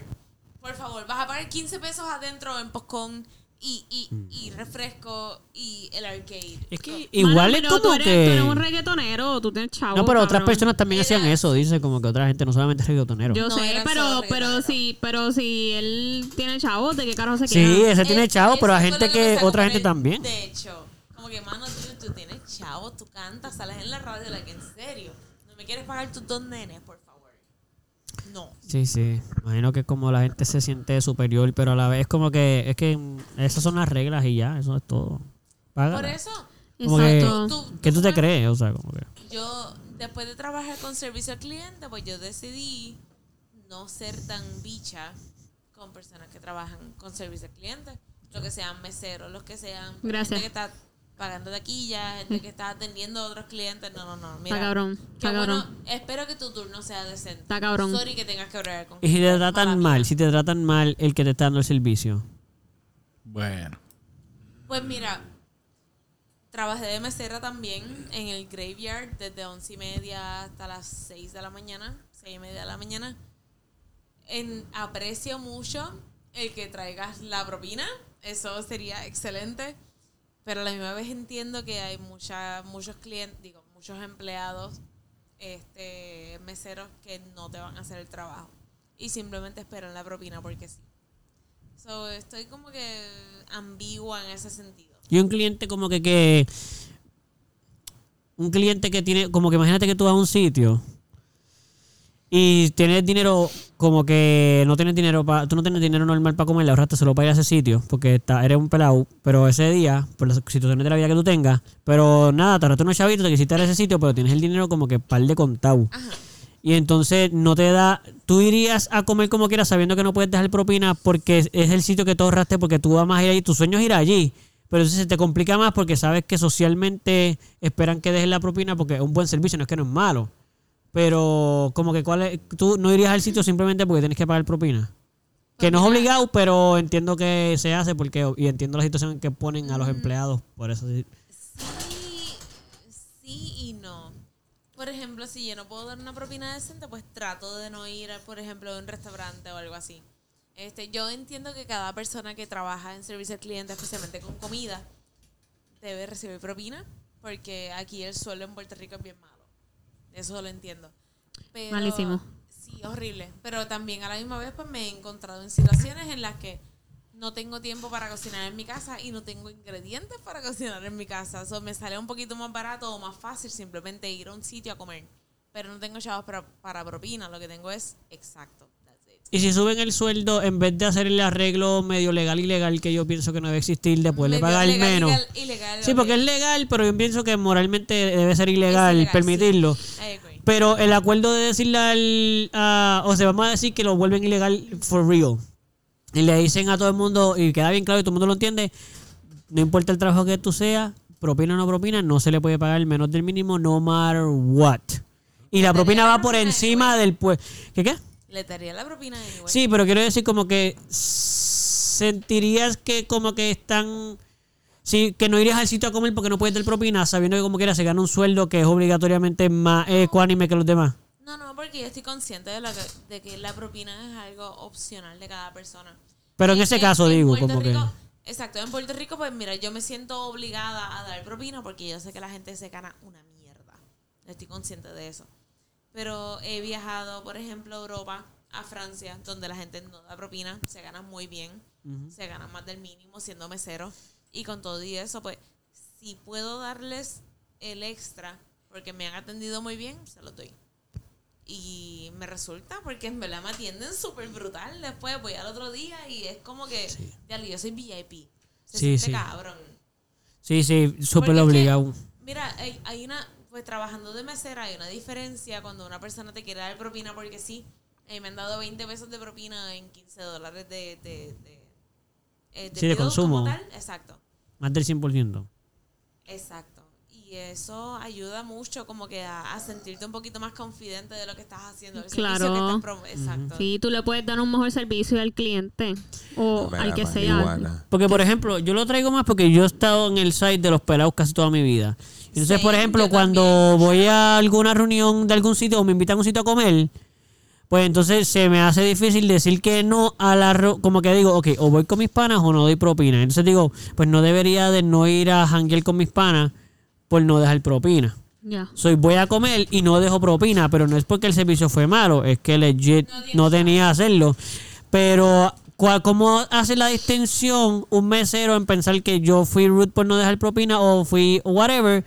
Por favor, vas a pagar 15 pesos adentro en Postcon y, y, y refresco y el arcade. Es que Mano, igual es pero tú como eres, Tú eres un que... reggaetonero, tú tienes chavo. No, pero otras cabrón. personas también hacían eso. Dice como que otra gente, no solamente reggaetoneros. Yo No, sé, pero, pero si, pero si él tiene chavo, ¿de qué carajo se Sí, queda? ese tiene Es- chavo, pero hay gente que... Otra gente también. Techo. Como que, mano, tú, tú tienes chavo, tú cantas, sales en la radio, like, en serio. No me quieres pagar tus dos nenes, por favor. No. Sí, sí. Imagino que como la gente se siente superior, pero a la vez como que... Es que esas son las reglas y ya, eso es todo. Págala. Por eso, Como que- Exacto. tú- ¿Qué tú te crees? O sea, como que... Yo, después de trabajar con servicio al cliente, pues yo decidí no ser tan bicha con personas que trabajan con servicio al cliente. Lo que sean meseros, los que sean Gracias. gente que está pagando taquilla, gente que está atendiendo a otros clientes. No, no, no. Mira, Está cabrón, qué está bueno. cabrón. Espero que tu turno sea decente. Está cabrón. Sorry que tengas que hablar con Y si te tratan mal, si te tratan mal el que te está dando el servicio. Bueno. Pues mira, trabajé de mesera también en el graveyard desde once y media hasta las 6 de la mañana, seis y media de la mañana. En, aprecio mucho el que traigas la propina, eso sería excelente, pero a la misma vez entiendo que hay mucha, muchos clientes, digo, muchos empleados, este, meseros que no te van a hacer el trabajo y simplemente esperan la propina porque sí. So, estoy como que ambigua en ese sentido. Y un cliente como que, que un cliente que tiene, como que imagínate que tú vas a un sitio y tienes dinero, como que no tienes dinero, pa, tú no tienes dinero normal para comer, le ahorraste solo para ir a ese sitio, porque está, eres un pelado, pero ese día, por las situaciones de la vida que tú tengas, pero nada, te ahorraste unos chavitos, te quisiste ir a ese sitio, pero tienes el dinero como que par de contado. Y entonces no te da, tú irías a comer como quieras sabiendo que no puedes dejar propina porque es, es el sitio que tú ahorraste porque tú vas a ir ahí, tu sueño es ir allí, Pero eso se te complica más porque sabes que socialmente esperan que dejes la propina porque es un buen servicio, no es que no es malo. Pero como que cuál es- tú no irías al sitio simplemente porque tienes que pagar propina. Que no es obligado, pero entiendo que se hace porque y entiendo la situación en que ponen a los empleados. Por eso sí. Sí, sí y no. Por ejemplo, si yo no puedo dar una propina decente, pues trato de no ir, a, por ejemplo, a un restaurante o algo así. Este, yo entiendo que cada persona que trabaja en servicio al cliente, especialmente con comida, debe recibir propina, porque aquí el suelo en Puerto Rico es bien malo. Eso lo entiendo. Pero, Malísimo. Sí, horrible. Pero también a la misma vez pues me he encontrado en situaciones en las que no tengo tiempo para cocinar en mi casa y no tengo ingredientes para cocinar en mi casa. So, me sale un poquito más barato o más fácil simplemente ir a un sitio a comer. Pero no tengo chavos para, para propina. Lo que tengo es exacto. Y si suben el sueldo, en vez de hacer el arreglo medio legal y legal que yo pienso que no debe existir, de poderle Medio pagar legal, menos. ilegal- ilegal, Sí, porque es legal, pero yo pienso que moralmente debe ser ilegal, ilegal, permitirlo. sí. Pero el acuerdo de decirle al... a- o sea, vamos a decir que lo vuelven ilegal for real. Y le dicen a todo el mundo, y queda bien claro y todo el mundo lo entiende, no importa el trabajo que tú seas, propina o no propina, no se le puede pagar menos del mínimo no matter what. Y la propina va por encima del pues. ¿Qué qué? Le daría la propina anyway. Sí, pero quiero decir como que sentirías que como que están... Sí, que no irías al sitio a comer porque no puedes dar propina, sabiendo que como quiera se gana un sueldo que es obligatoriamente más ecuánime que los demás. No, no, porque yo estoy consciente de, lo que, de que la propina es algo opcional de cada persona. Pero en ese caso digo, Puerto como que... Rico- Exacto, en Puerto Rico, pues mira, yo me siento obligada a dar propina porque yo sé que la gente se gana una mierda. Estoy consciente de eso. Pero he viajado, por ejemplo, a Europa, a Francia, donde la gente no da propina, se gana muy bien, se gana más del mínimo siendo mesero. Y con todo y eso, pues, si puedo darles el extra porque me han atendido muy bien, se los doy. Y me resulta porque en verdad me atienden súper brutal. Después voy al otro día y es como que, "Diablo, yo soy VIP. Se Sí, siente sí. cabrón. Sí, sí, súper obligado. Mira, hay, hay una, pues trabajando de mesera hay una diferencia cuando una persona te quiere dar propina porque sí. Eh, me han dado 20 pesos de propina en 15 dólares de, de, de, eh, Sí, de consumo. como tal. Exacto, Más del 100%. exacto. Y eso ayuda mucho como que a, a sentirte un poquito más confidente de lo que estás haciendo. el servicio Claro. que estás Exacto. Sí, tú le puedes dar un mejor servicio al cliente o al que sea. marihuana. Porque, por ejemplo, yo lo traigo más porque yo he estado en el site de los pelados casi toda mi vida. Entonces, Sí, por ejemplo, cuando también. voy a alguna reunión de algún sitio o me invitan a un sitio a comer, pues entonces se me hace difícil decir que no a la... Como que digo, ok, o voy con mis panas o no doy propina. Entonces digo, pues no debería de no ir a janguear con mis panas por no dejar propina. Ya. Soy voy a comer y no dejo propina, pero no es porque el servicio fue malo, es que legit no tenía que hacerlo. Pero, ¿cuál- ¿cómo hace la distinción un mesero en pensar que yo fui rude por no dejar propina o fui whatever?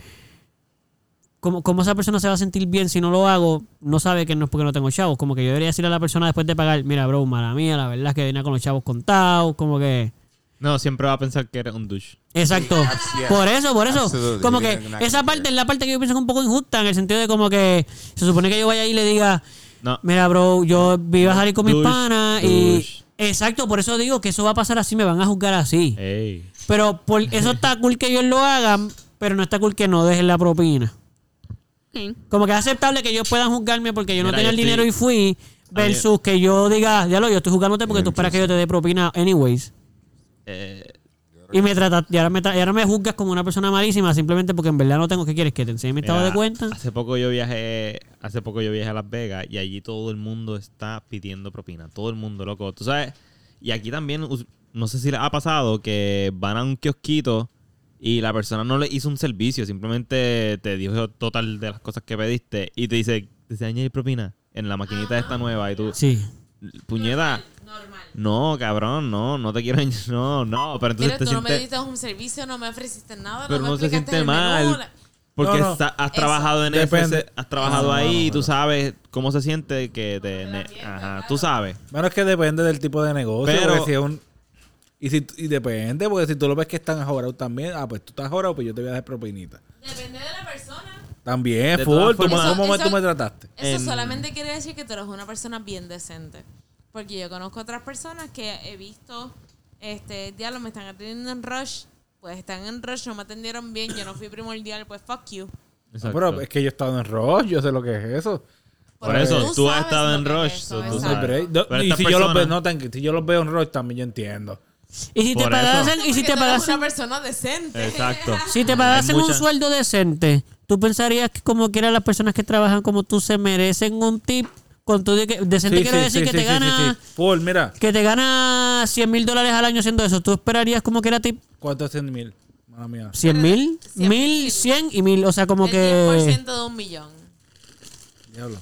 ¿Cómo, cómo esa persona se va a sentir bien si no lo hago? No sabe que no es porque no tengo chavos. Como que yo debería decirle a la persona después de pagar, mira, bro, mala mía, la verdad es que venía con los chavos contados, como que... No, siempre va a pensar que eres un douche. Exacto. Yeah. Por eso, por eso. Absolutely. Como que esa parte es la parte que yo pienso que es un poco injusta, en el sentido de como que se supone que yo vaya ahí y le diga, No. mira, bro, yo iba a salir con mis Douche, panas y... douche. Exacto, por eso digo que eso va a pasar así, me van a juzgar así. Ey. Pero por eso está cool que ellos lo hagan, pero no está cool que no dejen la propina. Como que es aceptable que ellos puedan juzgarme porque yo no tenía yo el dinero y fui, versus que yo diga, ya lo, yo estoy juzgándote porque tú esperas que yo te dé propina anyways. Eh, Y me tratas, y ahora me, tra- y ahora me juzgas como una persona malísima simplemente porque en verdad no tengo. ¿Qué quieres? ¿Que te enseñe mi estado mira, de cuenta? Hace poco yo viajé, hace poco yo viajé a Las Vegas y allí todo el mundo está pidiendo propina. Todo el mundo, loco. Tú sabes, y aquí también, us- no sé si les ha pasado que van a un kiosquito y la persona no le hizo un servicio, simplemente te dijo total de las cosas que pediste y te dice, ¿te añadir propina? En la maquinita esta nueva y tú, Sí. puñeta, Normal. no, cabrón, no, no te quiero, no, no, pero entonces Mira, te tú no me diste un servicio, no me ofreciste nada, pero no me no se siente el menú, mal. la- Porque No, no. has Eso. trabajado en Depende. ese, has trabajado No, no, ahí no, y tú sabes cómo se siente que te... Ajá, tú sabes. Bueno, es que depende del tipo de negocio. Pero- si es un... Y, si, y depende, porque si tú lo ves que están ajorados también, ah, pues tú estás ajorado, pues yo te voy a dar propinita. Depende de la persona. También, De full. todas ¿Tú, formas- ¿Cómo me- Eso- tú me trataste? Eso En- solamente quiere decir que tú eres una persona bien decente. Porque yo conozco otras personas que he visto, este, diablo, me están atendiendo en rush, pues están en rush, no me atendieron bien, yo no fui primordial, pues fuck you. Exacto. Pero es que yo he estado en Rush, yo sé lo que es eso. Por eso, tú has estado en es Rush, eso, tú No. No, Pero y estas si yo, los veo, personas- no, tan- si yo los veo en Rush también yo entiendo. Y si te Por pagasen, y si te pagasen, una persona decente. Exacto. [LAUGHS] si te pagasen Hay un mucha- sueldo decente, ¿tú pensarías que como quiera las personas que trabajan como tú se merecen un tip? Con tu de que- decente quiero decir que te gana sí. Paul, mira, que te gana 100 mil dólares al año haciendo eso. ¿Tú esperarías como que era tip ¿cuánto es 100 mil? Mala mía. 100 mil? 100 Mil, mil. 100 y mil. O sea, como el que... 10% de un millón. Diablo.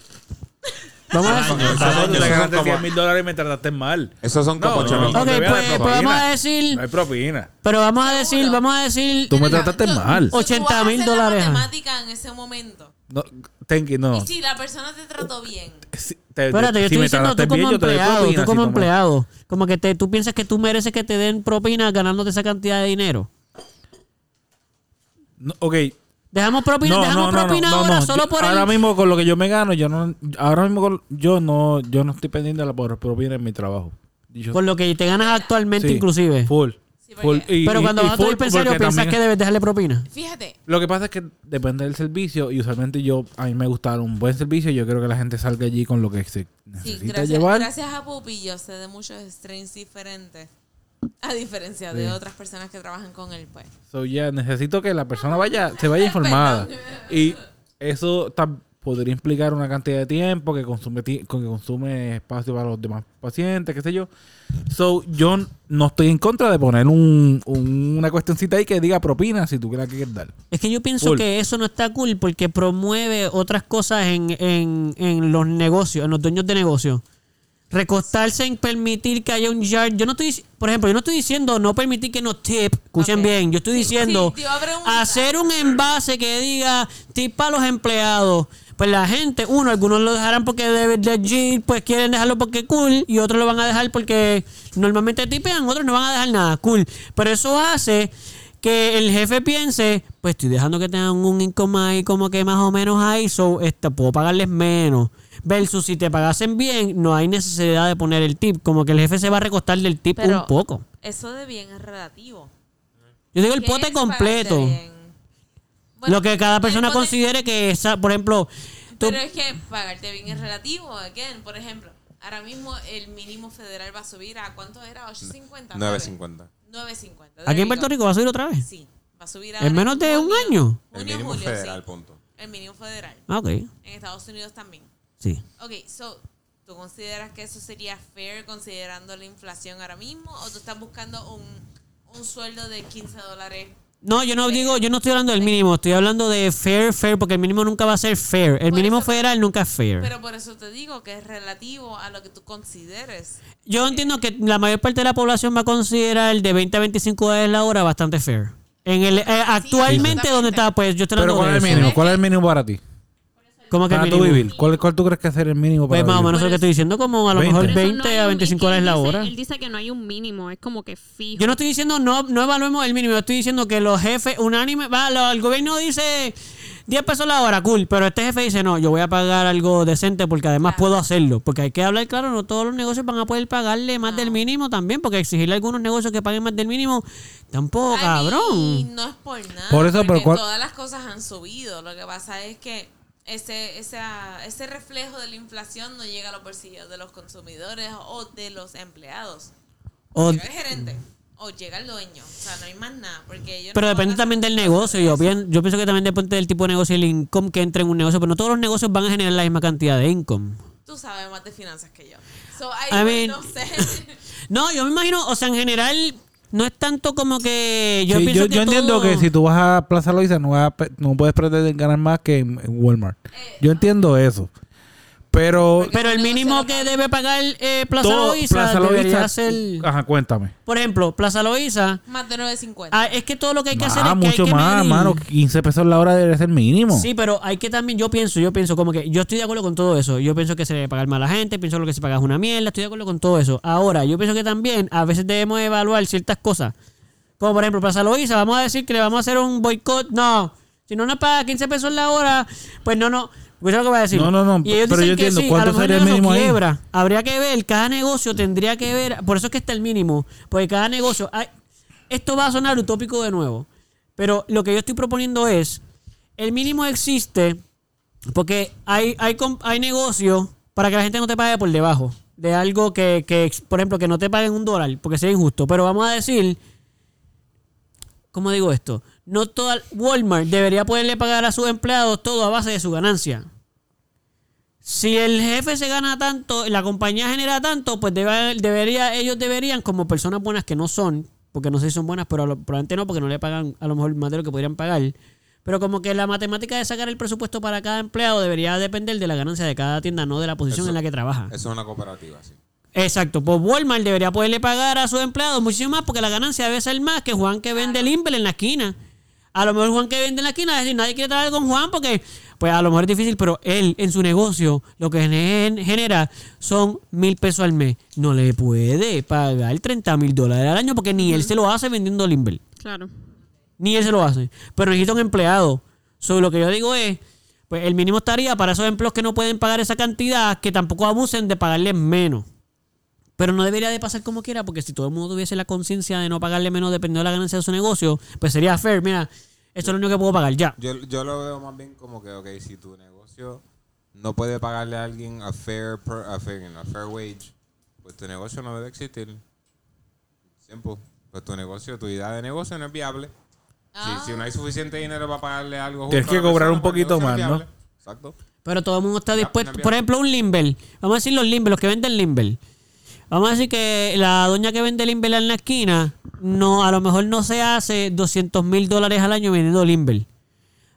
Vamos a decir... año, al Estás año. te ganaste como- 100 mil dólares y me trataste mal. Esos son como No, 8 no, mil. no, Ok, te pues, pues propina. vamos a decir... No hay propina. Pero vamos a decir, vamos a decir... Tú me trataste mal. tú vas a 80 mil dólares. matemática en ese momento. No, Tenki, no. Y si la persona te trató bien. Si- te- Espérate, yo si estoy diciendo tú como bien, empleado, propina, tú como empleado. Como que te, tú piensas que tú mereces que te den propina ganándote esa cantidad de dinero. No, ok. Dejamos propina, No, dejamos no, no, propina no, ahora no. solo Yo- por ahora el... mismo con lo que yo me gano, yo no, ahora mismo con- yo no, yo no estoy pendiente de la propina en mi trabajo. Dicho- Por lo que te ganas actualmente Sí, inclusive. Full. Sí, full. porque- Y- Pero y- cuando y vas a tu full dispensario piensas también- que debes dejarle propina. Fíjate, Lo que pasa es que depende del servicio y usualmente yo, a mí me gusta dar un buen servicio y yo quiero que la gente salga allí con lo que se sí, necesita gracias, llevar. gracias a Pupi yo sé de muchos strains diferentes. [LAUGHS] A diferencia de Sí. otras personas que trabajan con él, pues. So, ya necesito que la persona vaya, se vaya [LAUGHS] informada. y eso podría implicar una cantidad de tiempo que consume ti- que consume espacio para los demás pacientes, qué sé yo. So, yo no estoy en contra de poner un, un- una cuestioncita ahí que diga propina si tú la quieres dar. Es que yo pienso que eso no está cool porque promueve otras cosas en, en, en los negocios, en los dueños de negocios. Recostarse en permitir que haya un yard. Yo no estoy, por ejemplo, yo no estoy diciendo no permitir que nos tip. Escuchen bien. Yo estoy diciendo sí, hacer un envase que diga tip para los empleados. Pues la gente, uno, algunos lo dejarán porque de legit, pues quieren dejarlo porque cool, y otros lo van a dejar porque normalmente tipean, otros no van a dejar nada, cool. Pero eso hace que el jefe piense, pues estoy dejando que tengan un income ahí como que más o menos ahí, so este, puedo pagarles menos. Versus si te pagasen bien, no hay necesidad de poner el tip. Como que el jefe se va a recostar del tip Pero un poco. Eso de bien es relativo. Yo digo el ¿Qué pote completo. Bueno, lo que cada persona considere que, esa, por ejemplo, tú- Pero es que pagarte bien es relativo. Again, por ejemplo, ahora mismo el mínimo federal va a subir a ¿cuánto era? 8.50. 9.50. 9.50. aquí en Puerto Rico va a subir otra vez. Sí, va a subir ¿En menos de un junio. año? El mínimo julio, federal, sí. punto. El mínimo federal. Ah, ok, En Estados Unidos también. Sí. Ok, so, ¿tú consideras que eso sería fair considerando la inflación ahora mismo? ¿O tú estás buscando un, un sueldo de 15 dólares? No, yo no digo, yo no estoy hablando del mínimo, estoy hablando de fair, fair, porque el mínimo nunca va a ser fair. El Por mínimo eso- federal nunca es fair. Pero por eso te digo que es relativo a lo que tú consideres. Yo entiendo que la mayor parte de la población va a considerar el de 20 a 25 dólares la hora bastante fair. En el, eh, actualmente, ¿dónde está? Pues yo estoy Pero hablando ¿cuál de es el mínimo? ¿Cuál es el mínimo para ti? ¿Cómo que Para tú mínimo? vivir. ¿Cuál, ¿Cuál tú crees que es el mínimo para Pues más o menos lo que estoy diciendo, como a lo 20. mejor Pero eso 20 no hay a un- 25 es que dólares la hora. Él dice que no hay un mínimo, es como que fijo. Yo no estoy diciendo, no, no evaluemos el mínimo, yo estoy diciendo que los jefes unánime, va, lo- el gobierno dice 10 pesos la hora, cool, pero este jefe dice, no, yo voy a pagar algo decente porque además puedo hacerlo. Porque hay que hablar claro, no todos los negocios van a poder pagarle más del mínimo también, porque exigirle a algunos negocios que paguen más del mínimo, tampoco, I cabrón. no es por nada. Por eso, porque pero ¿cuál- todas las cosas han subido. Lo que pasa es que ese, esa, ese reflejo de la inflación no llega a los bolsillos de los consumidores o de los empleados. O- Llega el gerente o llega el dueño. O sea, no hay más nada. Porque ellos pero no depende también del negocio. Yo, pienso que también depende del tipo de negocio y el income que entre en un negocio. Pero no todos los negocios van a generar la misma cantidad de income. Tú sabes más de finanzas que yo. So, I, I mean- no sé. [LAUGHS] No, yo me imagino, o sea, en general, no es tanto como que. Yo Sí, pienso yo, que yo entiendo que si tú vas a Plaza Loiza no, vas a no puedes pretender ganar más que en, en Walmart. Yo entiendo eso. Pero Pero el mínimo que debe pagar eh, Plaza todo- Loíza Plaza ser. Ajá, cuéntame. Por ejemplo, Plaza Loíza. más de 9.50. ah, es que todo lo que hay que hacer Ah, es que mucho hay que más, medir. mano. 15 pesos la hora debe ser mínimo. Sí, pero hay que también, yo pienso, yo pienso como que yo estoy de acuerdo con todo eso. Yo pienso que se debe pagar más a la gente, pienso que lo que se paga es una mierda, estoy de acuerdo con todo eso. Ahora, yo pienso que también a veces debemos evaluar ciertas cosas. Como por ejemplo, Plaza Loíza, vamos a decir que le vamos a hacer un boicot. No, si no nos paga 15 pesos la hora, pues no, no. Pues lo que voy a decir. No, no, no, Y ellos pero dicen yo que entiendo, sí, ¿cuánto a lo mejor sería el negocio mínimo ahí? quiebra. Habría que ver, cada negocio tendría que ver, por eso es que está el mínimo, porque cada negocio... hay- esto va a sonar utópico de nuevo. Pero lo que yo estoy proponiendo es, el mínimo existe porque hay, hay, com- hay negocios para que la gente no te pague por debajo de algo que, que, por ejemplo, que no te paguen un dólar, porque sería injusto. Pero vamos a decir, ¿cómo digo esto? No toda Walmart debería poderle pagar a sus empleados todo a base de su ganancia. Si el jefe se gana tanto, la compañía genera tanto, pues debe- debería, ellos deberían, como personas buenas que no son, porque no sé si son buenas, pero lo- probablemente no, porque no le pagan a lo mejor más de lo que podrían pagar. Pero como que la matemática de sacar el presupuesto para cada empleado debería depender de la ganancia de cada tienda, no de la posición Eso- en la que trabaja. Eso es una cooperativa, sí. Exacto, pues Walmart debería poderle pagar a sus empleados muchísimo más porque la ganancia debe ser más que Juan que vende el Impel en la esquina. A lo mejor Juan que vende en la esquina, es decir, nadie quiere trabajar con Juan porque, pues a lo mejor es difícil, pero él en su negocio lo que gen- genera son mil pesos al mes. No le puede pagar 30 mil dólares al año porque ni él se lo hace vendiendo el Impel. Claro. Ni él se lo hace. Pero necesita un empleado. So, lo que yo digo es, pues el mínimo estaría para esos empleos que no pueden pagar esa cantidad, que tampoco abusen de pagarles menos. Pero no debería de pasar como quiera, porque si todo el mundo tuviese la conciencia de no pagarle menos dependiendo de la ganancia de su negocio, pues sería fair. Mira, esto es lo único que puedo pagar, ya. Yo, yo lo veo más bien como que, ok, si tu negocio no puede pagarle a alguien a fair, per- a fair, a fair wage, pues tu negocio no debe existir. Simple. Pues tu negocio, tu idea de negocio no es viable. Si, si no hay suficiente dinero para pagarle algo Tienes que cobrar persona, un poquito más, ¿no? Exacto. Pero todo el mundo está dispuesto. no Por ejemplo, un Limber. Vamos a decir los Limber, los que venden Limber. Vamos a decir que la doña que vende Limber en la esquina, no, a lo mejor no se hace 200 mil dólares al año vendiendo Limber.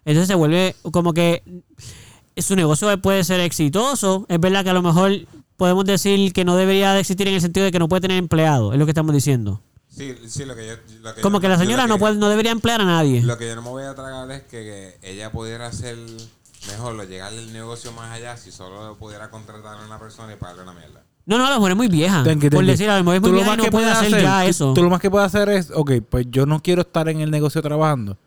Entonces se vuelve como que su negocio puede ser exitoso. Es verdad que a lo mejor podemos decir que no debería de existir en el sentido de que no puede tener empleado. Es lo que estamos diciendo. Sí, sí, lo que yo. lo que Como yo- que la señora no, puede, no debería emplear a nadie. Lo que yo no me voy a tragar es que, que ella pudiera hacer mejor, lo llegarle el negocio más allá si solo pudiera contratar a una persona y pagarle una mierda. No, no, a lo mejor es muy vieja. Por decir, a lo mejor es muy Tú vieja y no puede hacer ya tú- eso. Tú lo más que puedes hacer es, ok, pues yo no quiero estar en el negocio trabajando.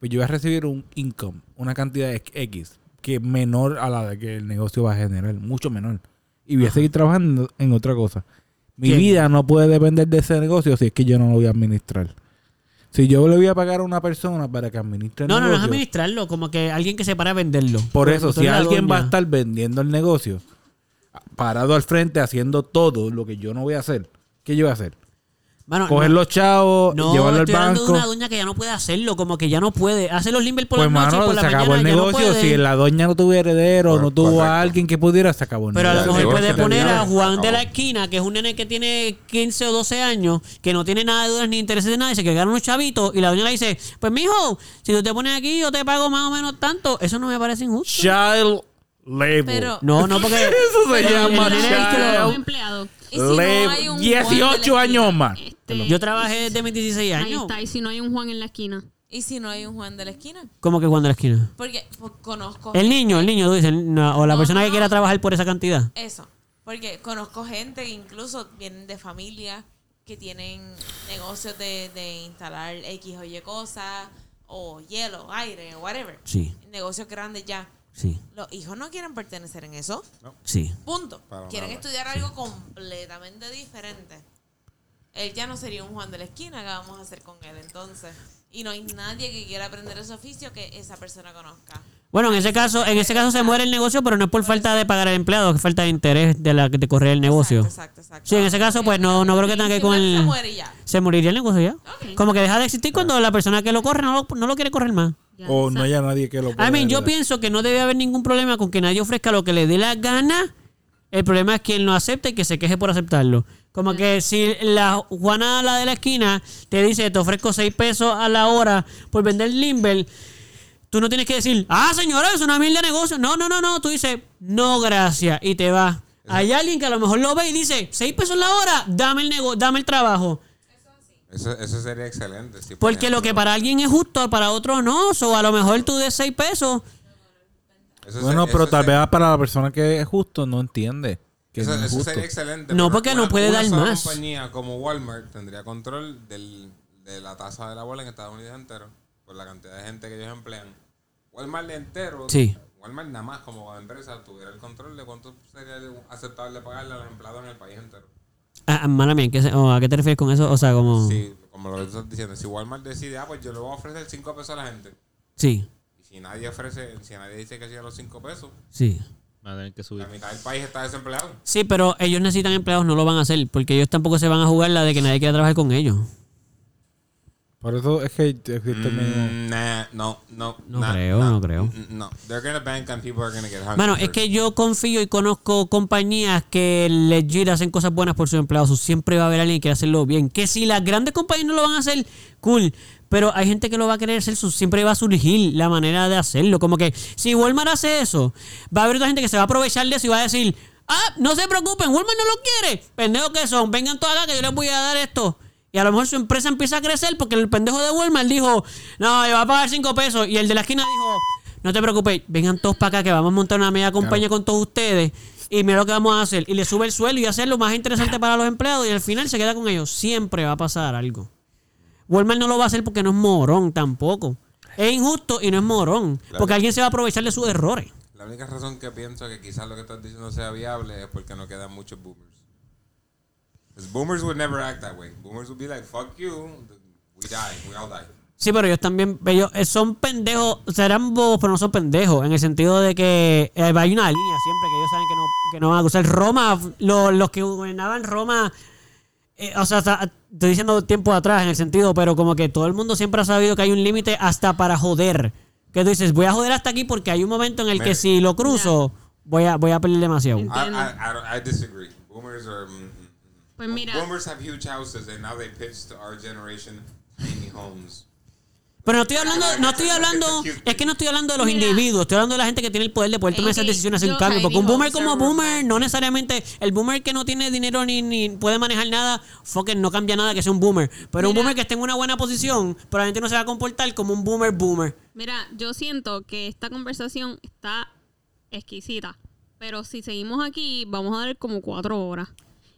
Pues yo voy a recibir un income, una cantidad de X, que es menor a la de que el negocio va a generar, mucho menor. Y voy a seguir trabajando en otra cosa. Mi ¿Quién? vida no puede depender de ese negocio si es que yo no lo voy a administrar. Si yo le voy a pagar a una persona para que administre el No, no, no es negocio, administrarlo, como que alguien que se para a venderlo. por eso, si la alguien va a estar vendiendo el negocio, parado al frente haciendo todo lo que yo no voy a hacer, ¿qué yo voy a hacer? Coger no, los chavos, no, llevarlo al estoy hablando de banco. una doña que ya no puede hacerlo, como que ya no puede. Hace los limber por Pues, la noche y por la se acabó mañana el ya no negocio. puede. si la doña no tuvo heredero, no tuvo a alguien que pudiera, se acabó el Pero a lo mejor negocio, puede poner a. Juan de la Acabó. esquina, que es un nene que tiene 15 o 12 años, que no tiene nada de dudas ni intereses de nada, y se que gana unos chavitos, y la doña le dice, pues mijo, si tú te pones aquí, yo te pago más o menos tanto. Eso no me parece injusto. Child Pero, No, no, porque... [LAUGHS] Eso se llama empleado. ¿y si no labor. hay un Juan 18 de la años más. Este, Yo trabajé desde mis 16 ahí años. está. Y si no hay un Juan en la esquina. ¿Y si no hay un Juan de la esquina? ¿Cómo que Juan de la esquina? Porque pues, conozco El niño, el niño, tú dices, no, o la No, persona no, que quiera trabajar por esa cantidad. Eso. Porque conozco gente que incluso vienen de familia que tienen negocios de, de instalar X o Y cosas, o hielo, aire, whatever. Sí, Negocios grandes ya. Sí, Los hijos no quieren pertenecer en eso. sí. Punto. Para quieren nada. estudiar algo completamente diferente. Él ya no sería un Juan de la esquina que vamos a hacer con él entonces. Y no hay nadie que quiera aprender ese oficio que esa persona conozca. Bueno, en ese caso, en ese caso se muere el negocio, pero no es por falta de pagar al empleado, es falta de interés de la que te corre el negocio. Exacto, exacto, exacto. Sí, en ese caso, pues no, no creo que tenga que ver con el. muere y ya. Se moriría el negocio ya. Como que deja de existir cuando la persona que lo corre no lo, no lo quiere correr más. Ya, O no haya nadie que lo pueda I mean, yo pienso que no debe haber ningún problema con que nadie ofrezca lo que le dé la gana. El problema es quien lo acepte y que se queje por aceptarlo. Como que si la Juana, la de la esquina, te dice, te ofrezco 6 pesos a la hora por vender Limber, tú no tienes que decir, ah, señora, es una mil de negocio. No, no, no, no. Tú dices, no, gracias. Y te vas. Hay alguien que a lo mejor lo ve y dice, 6 pesos la hora, dame el, nego dame el trabajo. Eso, eso sería excelente. si, Porque lo que para alguien es justo, para otro no. O a lo mejor tú des 6 pesos. eso Bueno, se- pero tal vez para la persona que es justo no entiende. Que Eso, no es eso justo. sería excelente. No, porque no una- puede una dar sola más. compañía como Walmart tendría control del, de la tasa de la bola en Estados Unidos entero. Por la cantidad de gente que ellos emplean. Walmart entero. Sí. Walmart nada más como empresa tuviera el control de cuánto sería aceptable pagarle a los empleados en el país entero. Ah, mala mía, ¿qué se- o ¿a qué te refieres con eso? O sea, como... Sí, como lo que tú estás diciendo, si Walmart decide, ah, pues yo le voy a ofrecer 5 pesos a la gente. Sí, Y si nadie ofrece, si nadie dice que siga los 5 pesos, sí. Va a tener que subir. la mitad del país está desempleado. Sí, pero ellos necesitan empleados, no lo van a hacer, porque ellos tampoco se van a jugar la de que nadie quiera trabajar con ellos. Por eso es que existe. Mm, nah, no, no. No nah, creo, nah, no creo. mm, No, they're gonna bank and people are gonna get hungry. Bueno, es que yo confío y conozco compañías que legit hacen cosas buenas por sus empleados. Siempre va a haber alguien que quiera hacerlo bien. Que si las grandes compañías no lo van a hacer, cool. Pero hay gente que lo va a querer hacer, su- siempre va a surgir la manera de hacerlo. Como que si Walmart hace eso, va a haber otra gente que se va a aprovechar de eso y va a decir, ah, no se preocupen, Walmart no lo quiere. Pendejos que son, vengan todos acá que yo les voy a dar esto. Y a lo mejor su empresa empieza a crecer porque el pendejo de Walmart dijo, no, yo voy a pagar 5 pesos. Y el de la esquina dijo, no te preocupes, vengan todos para acá que vamos a montar una media compañía con todos ustedes. Y mira lo que vamos a hacer. Y le sube el sueldo y hacerlo más interesante para los empleados. Y al final se queda con ellos. Siempre va a pasar algo. Walmart no lo va a hacer porque no es morón tampoco. Es injusto y no es morón. Porque alguien se va a aprovechar de sus errores. La única razón que pienso que quizás lo que estás diciendo sea viable es porque no quedan muchos boomers. Because boomers would never act that way. Boomers would be like, fuck you, we die, we all die. Sí, pero ellos también, ellos eh, son pendejos, serán bobos, pero no son pendejos, en el sentido de que eh, hay una línea siempre que ellos saben que no, que no van a usar. Roma, lo- los que gobernaban Roma, eh, o sea, hasta- estoy diciendo tiempo atrás en el sentido, pero como que todo el mundo siempre ha sabido que hay un límite hasta para joder. Que tú dices, voy a joder hasta aquí porque hay un momento en el que si lo cruzo, voy a, voy a perder demasiado. I. I, I, I disagree. Boomers are. Pues mira, Boomers have huge houses and now they pitch to our generation tiny homes. Pero no estoy hablando, no estoy hablando, es que no estoy hablando de los Mira. individuos, estoy hablando de la gente que tiene el poder de poder tomar esas decisiones, hacer un yo- cambio. Porque un boomer como boomer, no necesariamente, el boomer que no tiene dinero ni, ni puede manejar nada, fucking no cambia nada que sea un boomer. Pero un boomer que esté en una buena posición, probablemente no se va a comportar como un boomer boomer. mira, yo siento que esta conversación está exquisita. Pero si seguimos aquí, vamos a dar como cuatro horas.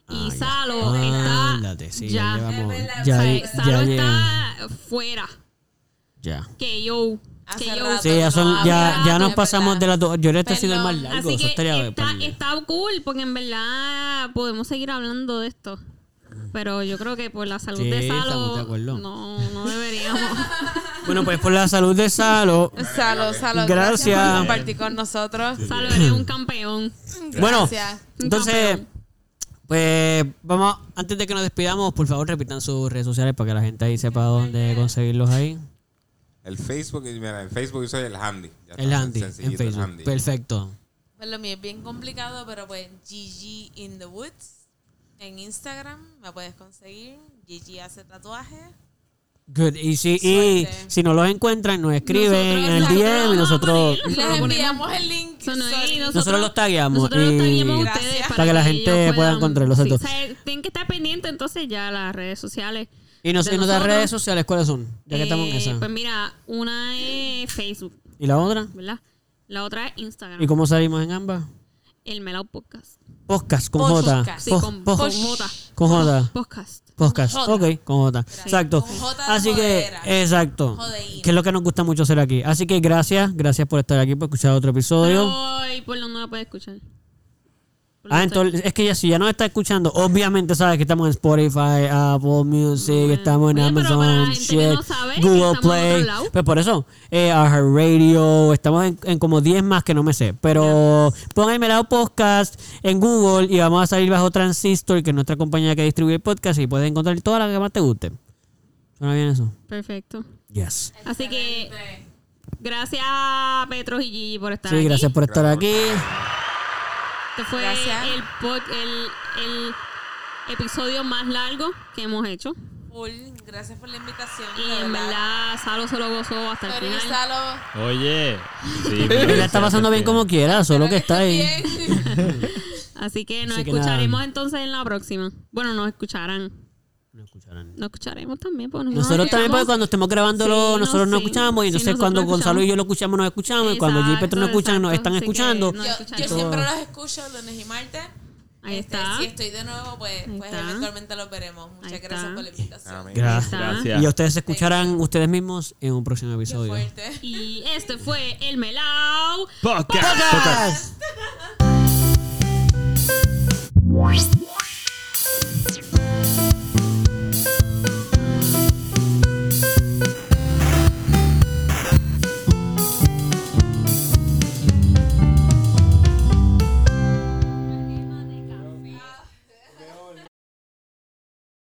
Y Ah, ya. Salo está. Ándate, sí, ya, ya llevamos, o ya, sea, Salo ya, está fuera. ya. Que yo. Que yo. rato. Sí, ya, son, No, ya, ya nos pasamos de las dos. Yo este ha sido el más largo. Así eso que estaría está, está cool porque en verdad podemos seguir hablando de esto. Pero yo creo que por la salud Sí, de Salo no, no deberíamos. [LAUGHS] Bueno, pues por la salud de Salo. Salud, salud. Gracias. por compartir con nosotros. Salo eres un campeón. Bueno, Gracias. entonces, campeón. Pues vamos, antes de que nos despidamos, por favor repitan sus redes sociales para que la gente ahí sepa dónde conseguirlos ahí. El Facebook, mira, en Facebook yo soy el handy. Ya El handy, en Facebook. handy. Perfecto. Pues lo mío es bien complicado, pero pues Gigi in the Woods. En Instagram me puedes conseguir. Gigi hace tatuajes. Good. Y si, y si no los encuentran, nos escriben en el DM y nosotros, Les enviamos el link. No nosotros los tagueamos. Nosotros los tagueamos a ustedes Para que la gente pueda encontrarlos, Sí, o sea, tienen que estar pendientes entonces ya las redes sociales. Y, nos, de y nuestras redes sociales, ¿cuáles son? Ya que estamos en Eh, esa. Pues mira, una es Facebook, ¿Y la otra? ¿verdad? La otra es Instagram. ¿Y cómo salimos en ambas? El Melao Podcast. Podcast con J. Podcast. Sí, con, con J. con J. Podcast. Podcast. Con J. Ok, con J. Exacto. Con J de Así que, jodera. exacto. Jodeína. Que es lo que nos gusta mucho hacer aquí. Así que gracias, gracias por estar aquí, por escuchar otro episodio. Pero, ¿y por dónde la puedes escuchar? Ah, entonces, es que ya si ya nos está escuchando, obviamente sabes que estamos en Spotify, Apple Music, estamos en Oye, pero Amazon, shit, no sabe que Google Play. lado. Pues por eso, eh, Radio, estamos en, en como 10 más que no me sé. Pero pon Melao Podcast en Google y vamos a salir bajo Transistor, que es nuestra compañía que distribuye el podcast, y puedes encontrar todas las que más te guste. ¿Suena bien eso? Perfecto. Yes. Así que, gracias Petros y Gigi por estar Sí, aquí. gracias por estar aquí. Este fue el, pod- el, el episodio más largo que hemos hecho. Gracias por la invitación. Y en verdad, Salo se lo gozó hasta el final. Salo. Oye. Sí, la está pasando bien como quiera, solo que está ahí. [LAUGHS] [LAUGHS] Así que nos Así que escucharemos nada. entonces en la próxima. Bueno, nos escucharán. No escucharán. No escucharemos también. Porque nosotros también, pues, porque cuando estemos grabándolo, nosotros no, escuchamos. Y entonces, cuando Gonzalo y yo lo escuchamos, nos escuchamos. Y cuando yo y Petro nos escuchan, nos están escuchando. Yo, siempre los escucho lunes y martes. Ahí este, está. Si estoy de nuevo, pues, pues eventualmente lo veremos. Muchas gracias por la invitación. Gracias. gracias. Y ustedes se escucharán ustedes mismos en un próximo episodio. Y este fue el Melao Podcast. Podcast. Podcast.